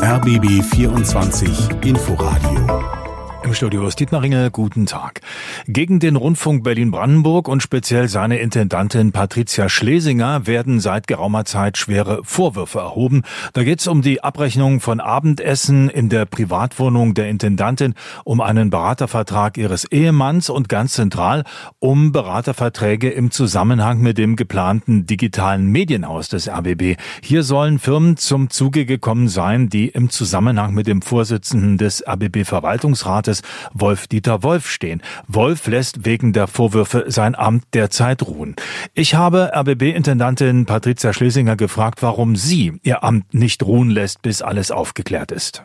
RBB 24 Inforadio. Im Studio ist Dietmar Ringe, guten Tag. Gegen den Rundfunk Berlin-Brandenburg und speziell seine Intendantin Patricia Schlesinger werden seit geraumer Zeit schwere Vorwürfe erhoben. Da geht es um die Abrechnung von Abendessen in der Privatwohnung der Intendantin, um einen Beratervertrag ihres Ehemanns und ganz zentral um Beraterverträge im Zusammenhang mit dem geplanten digitalen Medienhaus des RBB. Hier sollen Firmen zum Zuge gekommen sein, die im Zusammenhang mit dem Vorsitzenden des RBB-Verwaltungsrates Wolf-Dieter Wolf stehen. Wolf lässt wegen der Vorwürfe sein Amt derzeit ruhen. Ich habe RBB-Intendantin Patricia Schlesinger gefragt, warum sie ihr Amt nicht ruhen lässt, bis alles aufgeklärt ist.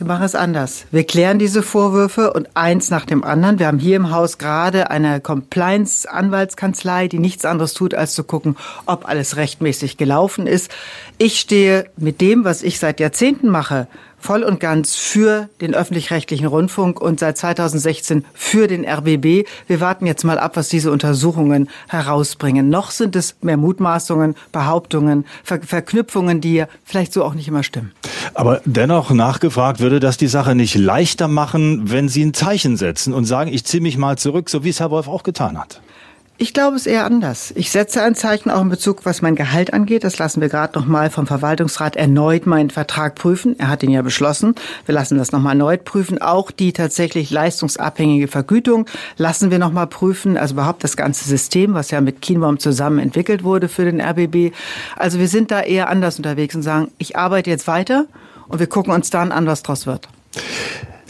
Wir machen es anders. Wir klären diese Vorwürfe und eins nach dem anderen. Wir haben hier im Haus gerade eine Compliance-Anwaltskanzlei, die nichts anderes tut, als zu gucken, ob alles rechtmäßig gelaufen ist. Ich stehe mit dem, was ich seit Jahrzehnten mache, voll und ganz für den öffentlich-rechtlichen Rundfunk und seit 2016 für den RBB. Wir warten jetzt mal ab, was diese Untersuchungen herausbringen. Noch sind es mehr Mutmaßungen, Behauptungen, Ver Verknüpfungen, die vielleicht so auch nicht immer stimmen. Aber dennoch nachgefragt, würde das die Sache nicht leichter machen, wenn Sie ein Zeichen setzen und sagen, ich ziehe mich mal zurück, so wie es Herr Wolf auch getan hat? Ich glaube es eher anders. Ich setze ein Zeichen auch in Bezug, was mein Gehalt angeht. Das lassen wir gerade noch mal vom Verwaltungsrat erneut meinen Vertrag prüfen. Er hat ihn ja beschlossen. Wir lassen das noch mal erneut prüfen. Auch die tatsächlich leistungsabhängige Vergütung lassen wir noch mal prüfen. Also überhaupt das ganze System, was ja mit Kienbaum zusammen entwickelt wurde für den RBB. Also wir sind da eher anders unterwegs und sagen, ich arbeite jetzt weiter und wir gucken uns dann an, was draus wird.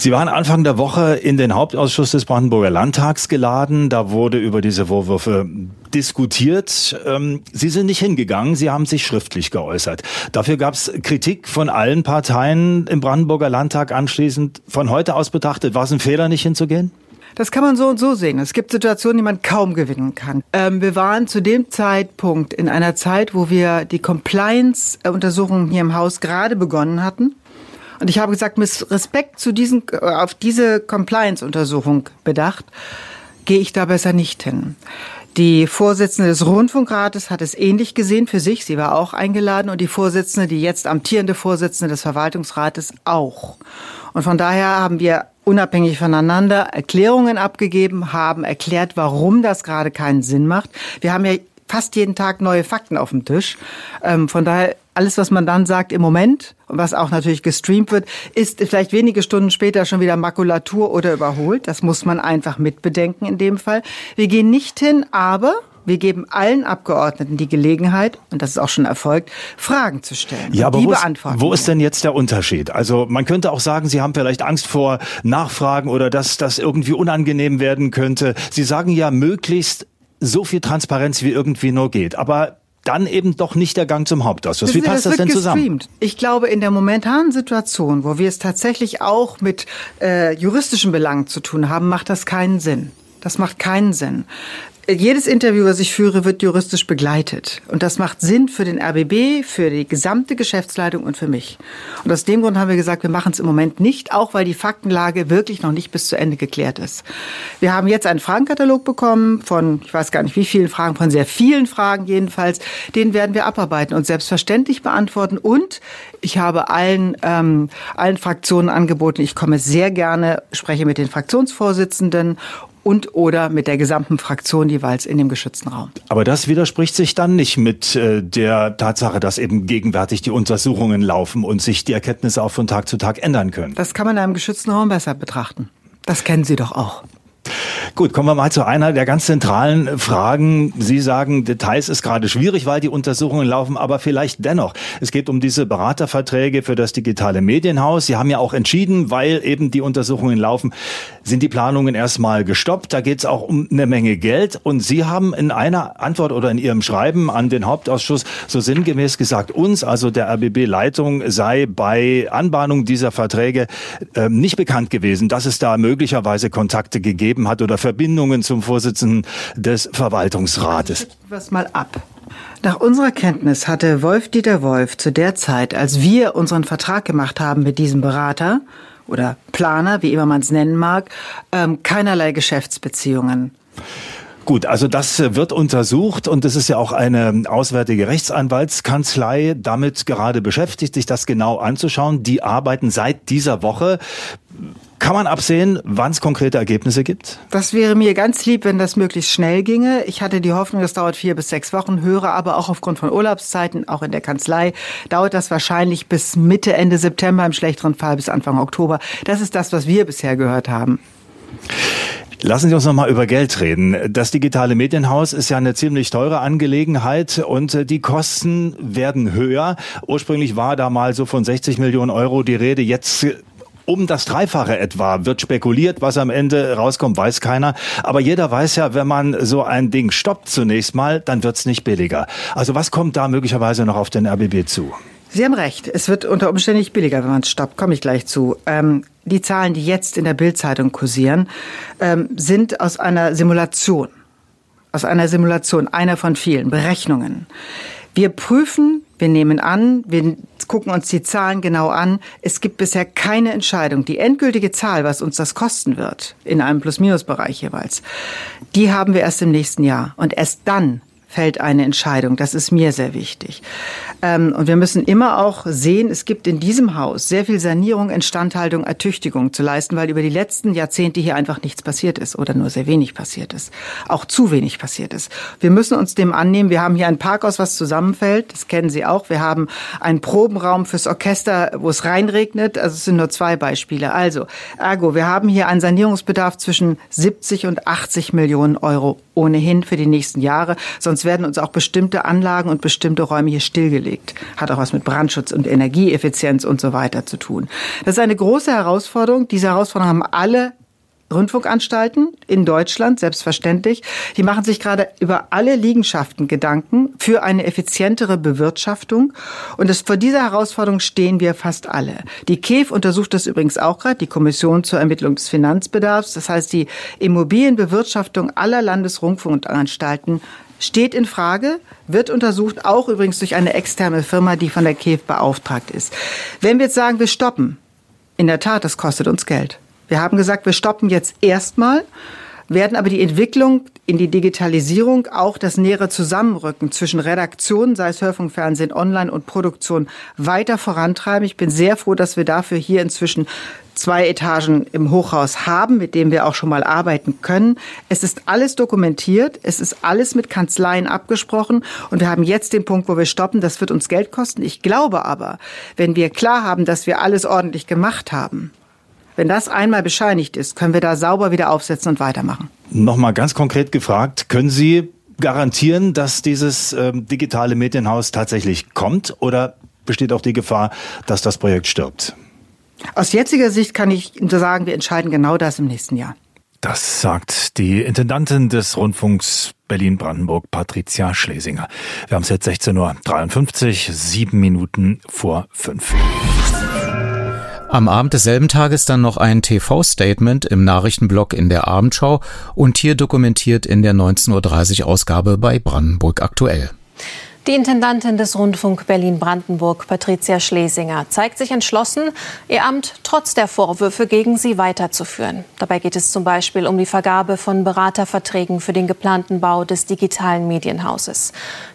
Sie waren Anfang der Woche in den Hauptausschuss des Brandenburger Landtags geladen. Da wurde über diese Vorwürfe diskutiert. Ähm, Sie sind nicht hingegangen, Sie haben sich schriftlich geäußert. Dafür gab es Kritik von allen Parteien im Brandenburger Landtag anschließend. Von heute aus betrachtet, war es ein Fehler, nicht hinzugehen? Das kann man so und so sehen. Es gibt Situationen, die man kaum gewinnen kann. Ähm, wir waren zu dem Zeitpunkt in einer Zeit, wo wir die Compliance-Untersuchungen hier im Haus gerade begonnen hatten. Und ich habe gesagt, mit Respekt zu diesen, äh, auf diese Compliance-Untersuchung bedacht, gehe ich da besser nicht hin. Die Vorsitzende des Rundfunkrates hat es ähnlich gesehen für sich. Sie war auch eingeladen und die Vorsitzende, die jetzt amtierende Vorsitzende des Verwaltungsrates auch. Und von daher haben wir unabhängig voneinander Erklärungen abgegeben, haben erklärt, warum das gerade keinen Sinn macht. Wir haben ja fast jeden Tag neue Fakten auf dem Tisch. Ähm, von daher alles, was man dann sagt im Moment und was auch natürlich gestreamt wird, ist vielleicht wenige Stunden später schon wieder Makulatur oder überholt. Das muss man einfach mitbedenken in dem Fall. Wir gehen nicht hin, aber wir geben allen Abgeordneten die Gelegenheit, und das ist auch schon erfolgt, Fragen zu stellen. Ja, aber die wo ist, beantworten. wo ist denn jetzt der Unterschied? Also man könnte auch sagen, Sie haben vielleicht Angst vor Nachfragen oder dass das irgendwie unangenehm werden könnte. Sie sagen ja möglichst so viel Transparenz wie irgendwie nur geht. Aber dann eben doch nicht der Gang zum Hauptausschuss. Wie passt das, wird denn zusammen? gestreamt. Ich glaube, in der momentanen Situation, wo wir es tatsächlich auch mit äh, juristischen Belangen zu tun haben, macht das keinen Sinn. Das macht keinen Sinn jedes Interview, was ich führe, wird juristisch begleitet. Und das macht Sinn für den RBB, für die gesamte Geschäftsleitung und für mich. Und aus dem Grund haben wir gesagt, wir machen es im Moment nicht, auch weil die Faktenlage wirklich noch nicht bis zu Ende geklärt ist. Wir haben jetzt einen Fragenkatalog bekommen von, ich weiß gar nicht wie vielen Fragen, von sehr vielen Fragen jedenfalls. Den werden wir abarbeiten und selbstverständlich beantworten. Und ich habe allen, ähm, allen Fraktionen angeboten, ich komme sehr gerne, spreche mit den Fraktionsvorsitzenden und oder mit der gesamten Fraktion jeweils in dem geschützten Raum. Aber das widerspricht sich dann nicht mit äh, der Tatsache, dass eben gegenwärtig die Untersuchungen laufen und sich die Erkenntnisse auch von Tag zu Tag ändern können. Das kann man in einem geschützten Raum besser betrachten. Das kennen Sie doch auch. Gut, kommen wir mal zu einer der ganz zentralen Fragen. Sie sagen, Details ist gerade schwierig, weil die Untersuchungen laufen, aber vielleicht dennoch. Es geht um diese Beraterverträge für das digitale Medienhaus. Sie haben ja auch entschieden, weil eben die Untersuchungen laufen, sind die Planungen erstmal gestoppt. Da geht es auch um eine Menge Geld. Und Sie haben in einer Antwort oder in Ihrem Schreiben an den Hauptausschuss so sinngemäß gesagt, uns, also der RBB-Leitung, sei bei Anbahnung dieser Verträge äh, nicht bekannt gewesen, dass es da möglicherweise Kontakte gegeben hat oder Verbindungen zum Vorsitzenden des Verwaltungsrates. Was mal ab. Nach unserer Kenntnis hatte Wolf-Dieter Wolf zu der Zeit, als wir unseren Vertrag gemacht haben mit diesem Berater oder Planer, wie immer man es nennen mag, ähm, keinerlei Geschäftsbeziehungen. Gut, also das wird untersucht und es ist ja auch eine auswärtige Rechtsanwaltskanzlei damit gerade beschäftigt, sich das genau anzuschauen. Die arbeiten seit dieser Woche kann man absehen, wann es konkrete Ergebnisse gibt? Das wäre mir ganz lieb, wenn das möglichst schnell ginge. Ich hatte die Hoffnung, das dauert vier bis sechs Wochen, höre aber auch aufgrund von Urlaubszeiten, auch in der Kanzlei, dauert das wahrscheinlich bis Mitte, Ende September, im schlechteren Fall bis Anfang Oktober. Das ist das, was wir bisher gehört haben. Lassen Sie uns noch mal über Geld reden. Das digitale Medienhaus ist ja eine ziemlich teure Angelegenheit und äh, die Kosten werden höher. Ursprünglich war da mal so von 60 Millionen Euro die Rede. Jetzt um das Dreifache etwa wird spekuliert. Was am Ende rauskommt, weiß keiner. Aber jeder weiß ja, wenn man so ein Ding stoppt zunächst mal, dann wird's nicht billiger. Also was kommt da möglicherweise noch auf den RBB zu? Sie haben recht. Es wird unter Umständen nicht billiger, wenn man stoppt. Komme ich gleich zu. Ähm, die Zahlen, die jetzt in der Bildzeitung kursieren, ähm, sind aus einer Simulation. Aus einer Simulation, einer von vielen Berechnungen. Wir prüfen, wir nehmen an, wir gucken uns die Zahlen genau an. Es gibt bisher keine Entscheidung. Die endgültige Zahl, was uns das kosten wird, in einem Plus-Minus-Bereich jeweils, die haben wir erst im nächsten Jahr. Und erst dann fällt eine Entscheidung. Das ist mir sehr wichtig. Ähm, und wir müssen immer auch sehen, es gibt in diesem Haus sehr viel Sanierung, Instandhaltung, Ertüchtigung zu leisten, weil über die letzten Jahrzehnte hier einfach nichts passiert ist oder nur sehr wenig passiert ist. Auch zu wenig passiert ist. Wir müssen uns dem annehmen. Wir haben hier ein Parkhaus, was zusammenfällt. Das kennen Sie auch. Wir haben einen Probenraum fürs Orchester, wo es reinregnet. Also es sind nur zwei Beispiele. Also, ergo, wir haben hier einen Sanierungsbedarf zwischen 70 und 80 Millionen Euro ohnehin für die nächsten Jahre. Sonst werden uns auch bestimmte Anlagen und bestimmte Räume hier stillgelegt. Hat auch was mit Brandschutz und Energieeffizienz und so weiter zu tun. Das ist eine große Herausforderung. Diese Herausforderung haben alle Rundfunkanstalten in Deutschland, selbstverständlich. Die machen sich gerade über alle Liegenschaften Gedanken für eine effizientere Bewirtschaftung. Und das, vor dieser Herausforderung stehen wir fast alle. Die KEF untersucht das übrigens auch gerade, die Kommission zur Ermittlung des Finanzbedarfs. Das heißt, die Immobilienbewirtschaftung aller Landesrundfunkanstalten steht in Frage, wird untersucht, auch übrigens durch eine externe Firma, die von der KEF beauftragt ist. Wenn wir jetzt sagen, wir stoppen, in der Tat, das kostet uns Geld. Wir haben gesagt, wir stoppen jetzt erstmal, werden aber die Entwicklung in die Digitalisierung, auch das nähere Zusammenrücken zwischen Redaktion, sei es Hörfunk, Fernsehen, Online und Produktion, weiter vorantreiben. Ich bin sehr froh, dass wir dafür hier inzwischen zwei Etagen im Hochhaus haben, mit dem wir auch schon mal arbeiten können. Es ist alles dokumentiert, es ist alles mit Kanzleien abgesprochen und wir haben jetzt den Punkt, wo wir stoppen. Das wird uns Geld kosten. Ich glaube aber, wenn wir klar haben, dass wir alles ordentlich gemacht haben, wenn das einmal bescheinigt ist, können wir da sauber wieder aufsetzen und weitermachen. Nochmal ganz konkret gefragt, können Sie garantieren, dass dieses ähm, digitale Medienhaus tatsächlich kommt oder besteht auch die Gefahr, dass das Projekt stirbt? Aus jetziger Sicht kann ich sagen, wir entscheiden genau das im nächsten Jahr. Das sagt die Intendantin des Rundfunks Berlin-Brandenburg, Patricia Schlesinger. Wir haben es jetzt 16.53 Uhr, sieben Minuten vor fünf. Am Abend desselben Tages dann noch ein TV-Statement im Nachrichtenblock in der Abendschau und hier dokumentiert in der 19.30 Uhr Ausgabe bei Brandenburg aktuell. Die Intendantin des Rundfunk Berlin-Brandenburg, Patricia Schlesinger, zeigt sich entschlossen, ihr Amt trotz der Vorwürfe gegen sie weiterzuführen. Dabei geht es zum Beispiel um die Vergabe von Beraterverträgen für den geplanten Bau des digitalen Medienhauses.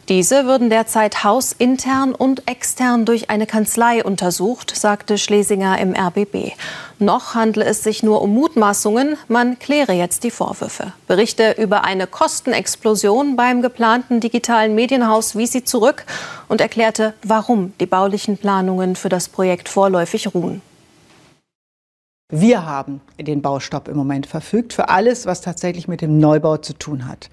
Diese würden derzeit hausintern und extern durch eine Kanzlei untersucht, sagte Schlesinger im RBB. Noch handle es sich nur um Mutmaßungen, man kläre jetzt die Vorwürfe. Berichte über eine Kostenexplosion beim geplanten digitalen Medienhaus wies sie zurück und erklärte, warum die baulichen Planungen für das Projekt vorläufig ruhen. Wir haben den Baustopp im Moment verfügt für alles, was tatsächlich mit dem Neubau zu tun hat.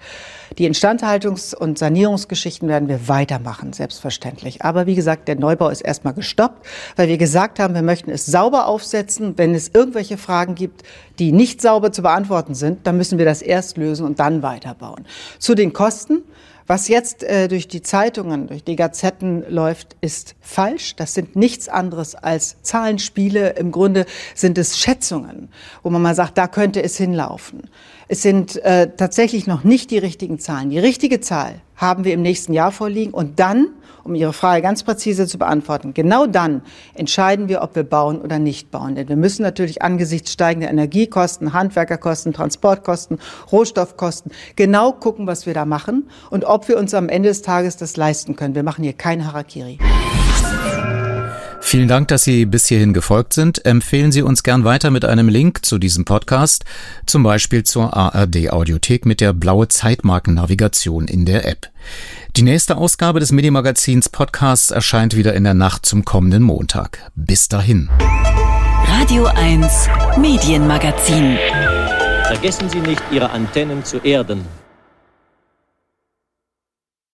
Die Instandhaltungs- und Sanierungsgeschichten werden wir weitermachen, selbstverständlich. Aber wie gesagt, der Neubau ist erstmal gestoppt, weil wir gesagt haben, wir möchten es sauber aufsetzen. Wenn es irgendwelche Fragen gibt, die nicht sauber zu beantworten sind, dann müssen wir das erst lösen und dann weiterbauen. Zu den Kosten. Was jetzt äh, durch die Zeitungen, durch die Gazetten läuft, ist falsch. Das sind nichts anderes als Zahlenspiele. Im Grunde sind es Schätzungen, wo man mal sagt, da könnte es hinlaufen. Es sind äh, tatsächlich noch nicht die richtigen Zahlen. Die richtige Zahl haben wir im nächsten Jahr vorliegen und dann um Ihre Frage ganz präzise zu beantworten. Genau dann entscheiden wir, ob wir bauen oder nicht bauen. Denn wir müssen natürlich angesichts steigender Energiekosten, Handwerkerkosten, Transportkosten, Rohstoffkosten genau gucken, was wir da machen und ob wir uns am Ende des Tages das leisten können. Wir machen hier kein Harakiri. Vielen Dank, dass Sie bis hierhin gefolgt sind. Empfehlen Sie uns gern weiter mit einem Link zu diesem Podcast, zum Beispiel zur ARD Audiothek mit der blaue Zeitmarkennavigation in der App. Die nächste Ausgabe des Medienmagazins Podcasts erscheint wieder in der Nacht zum kommenden Montag. Bis dahin. Radio 1 Medienmagazin. Vergessen Sie nicht, Ihre Antennen zu erden.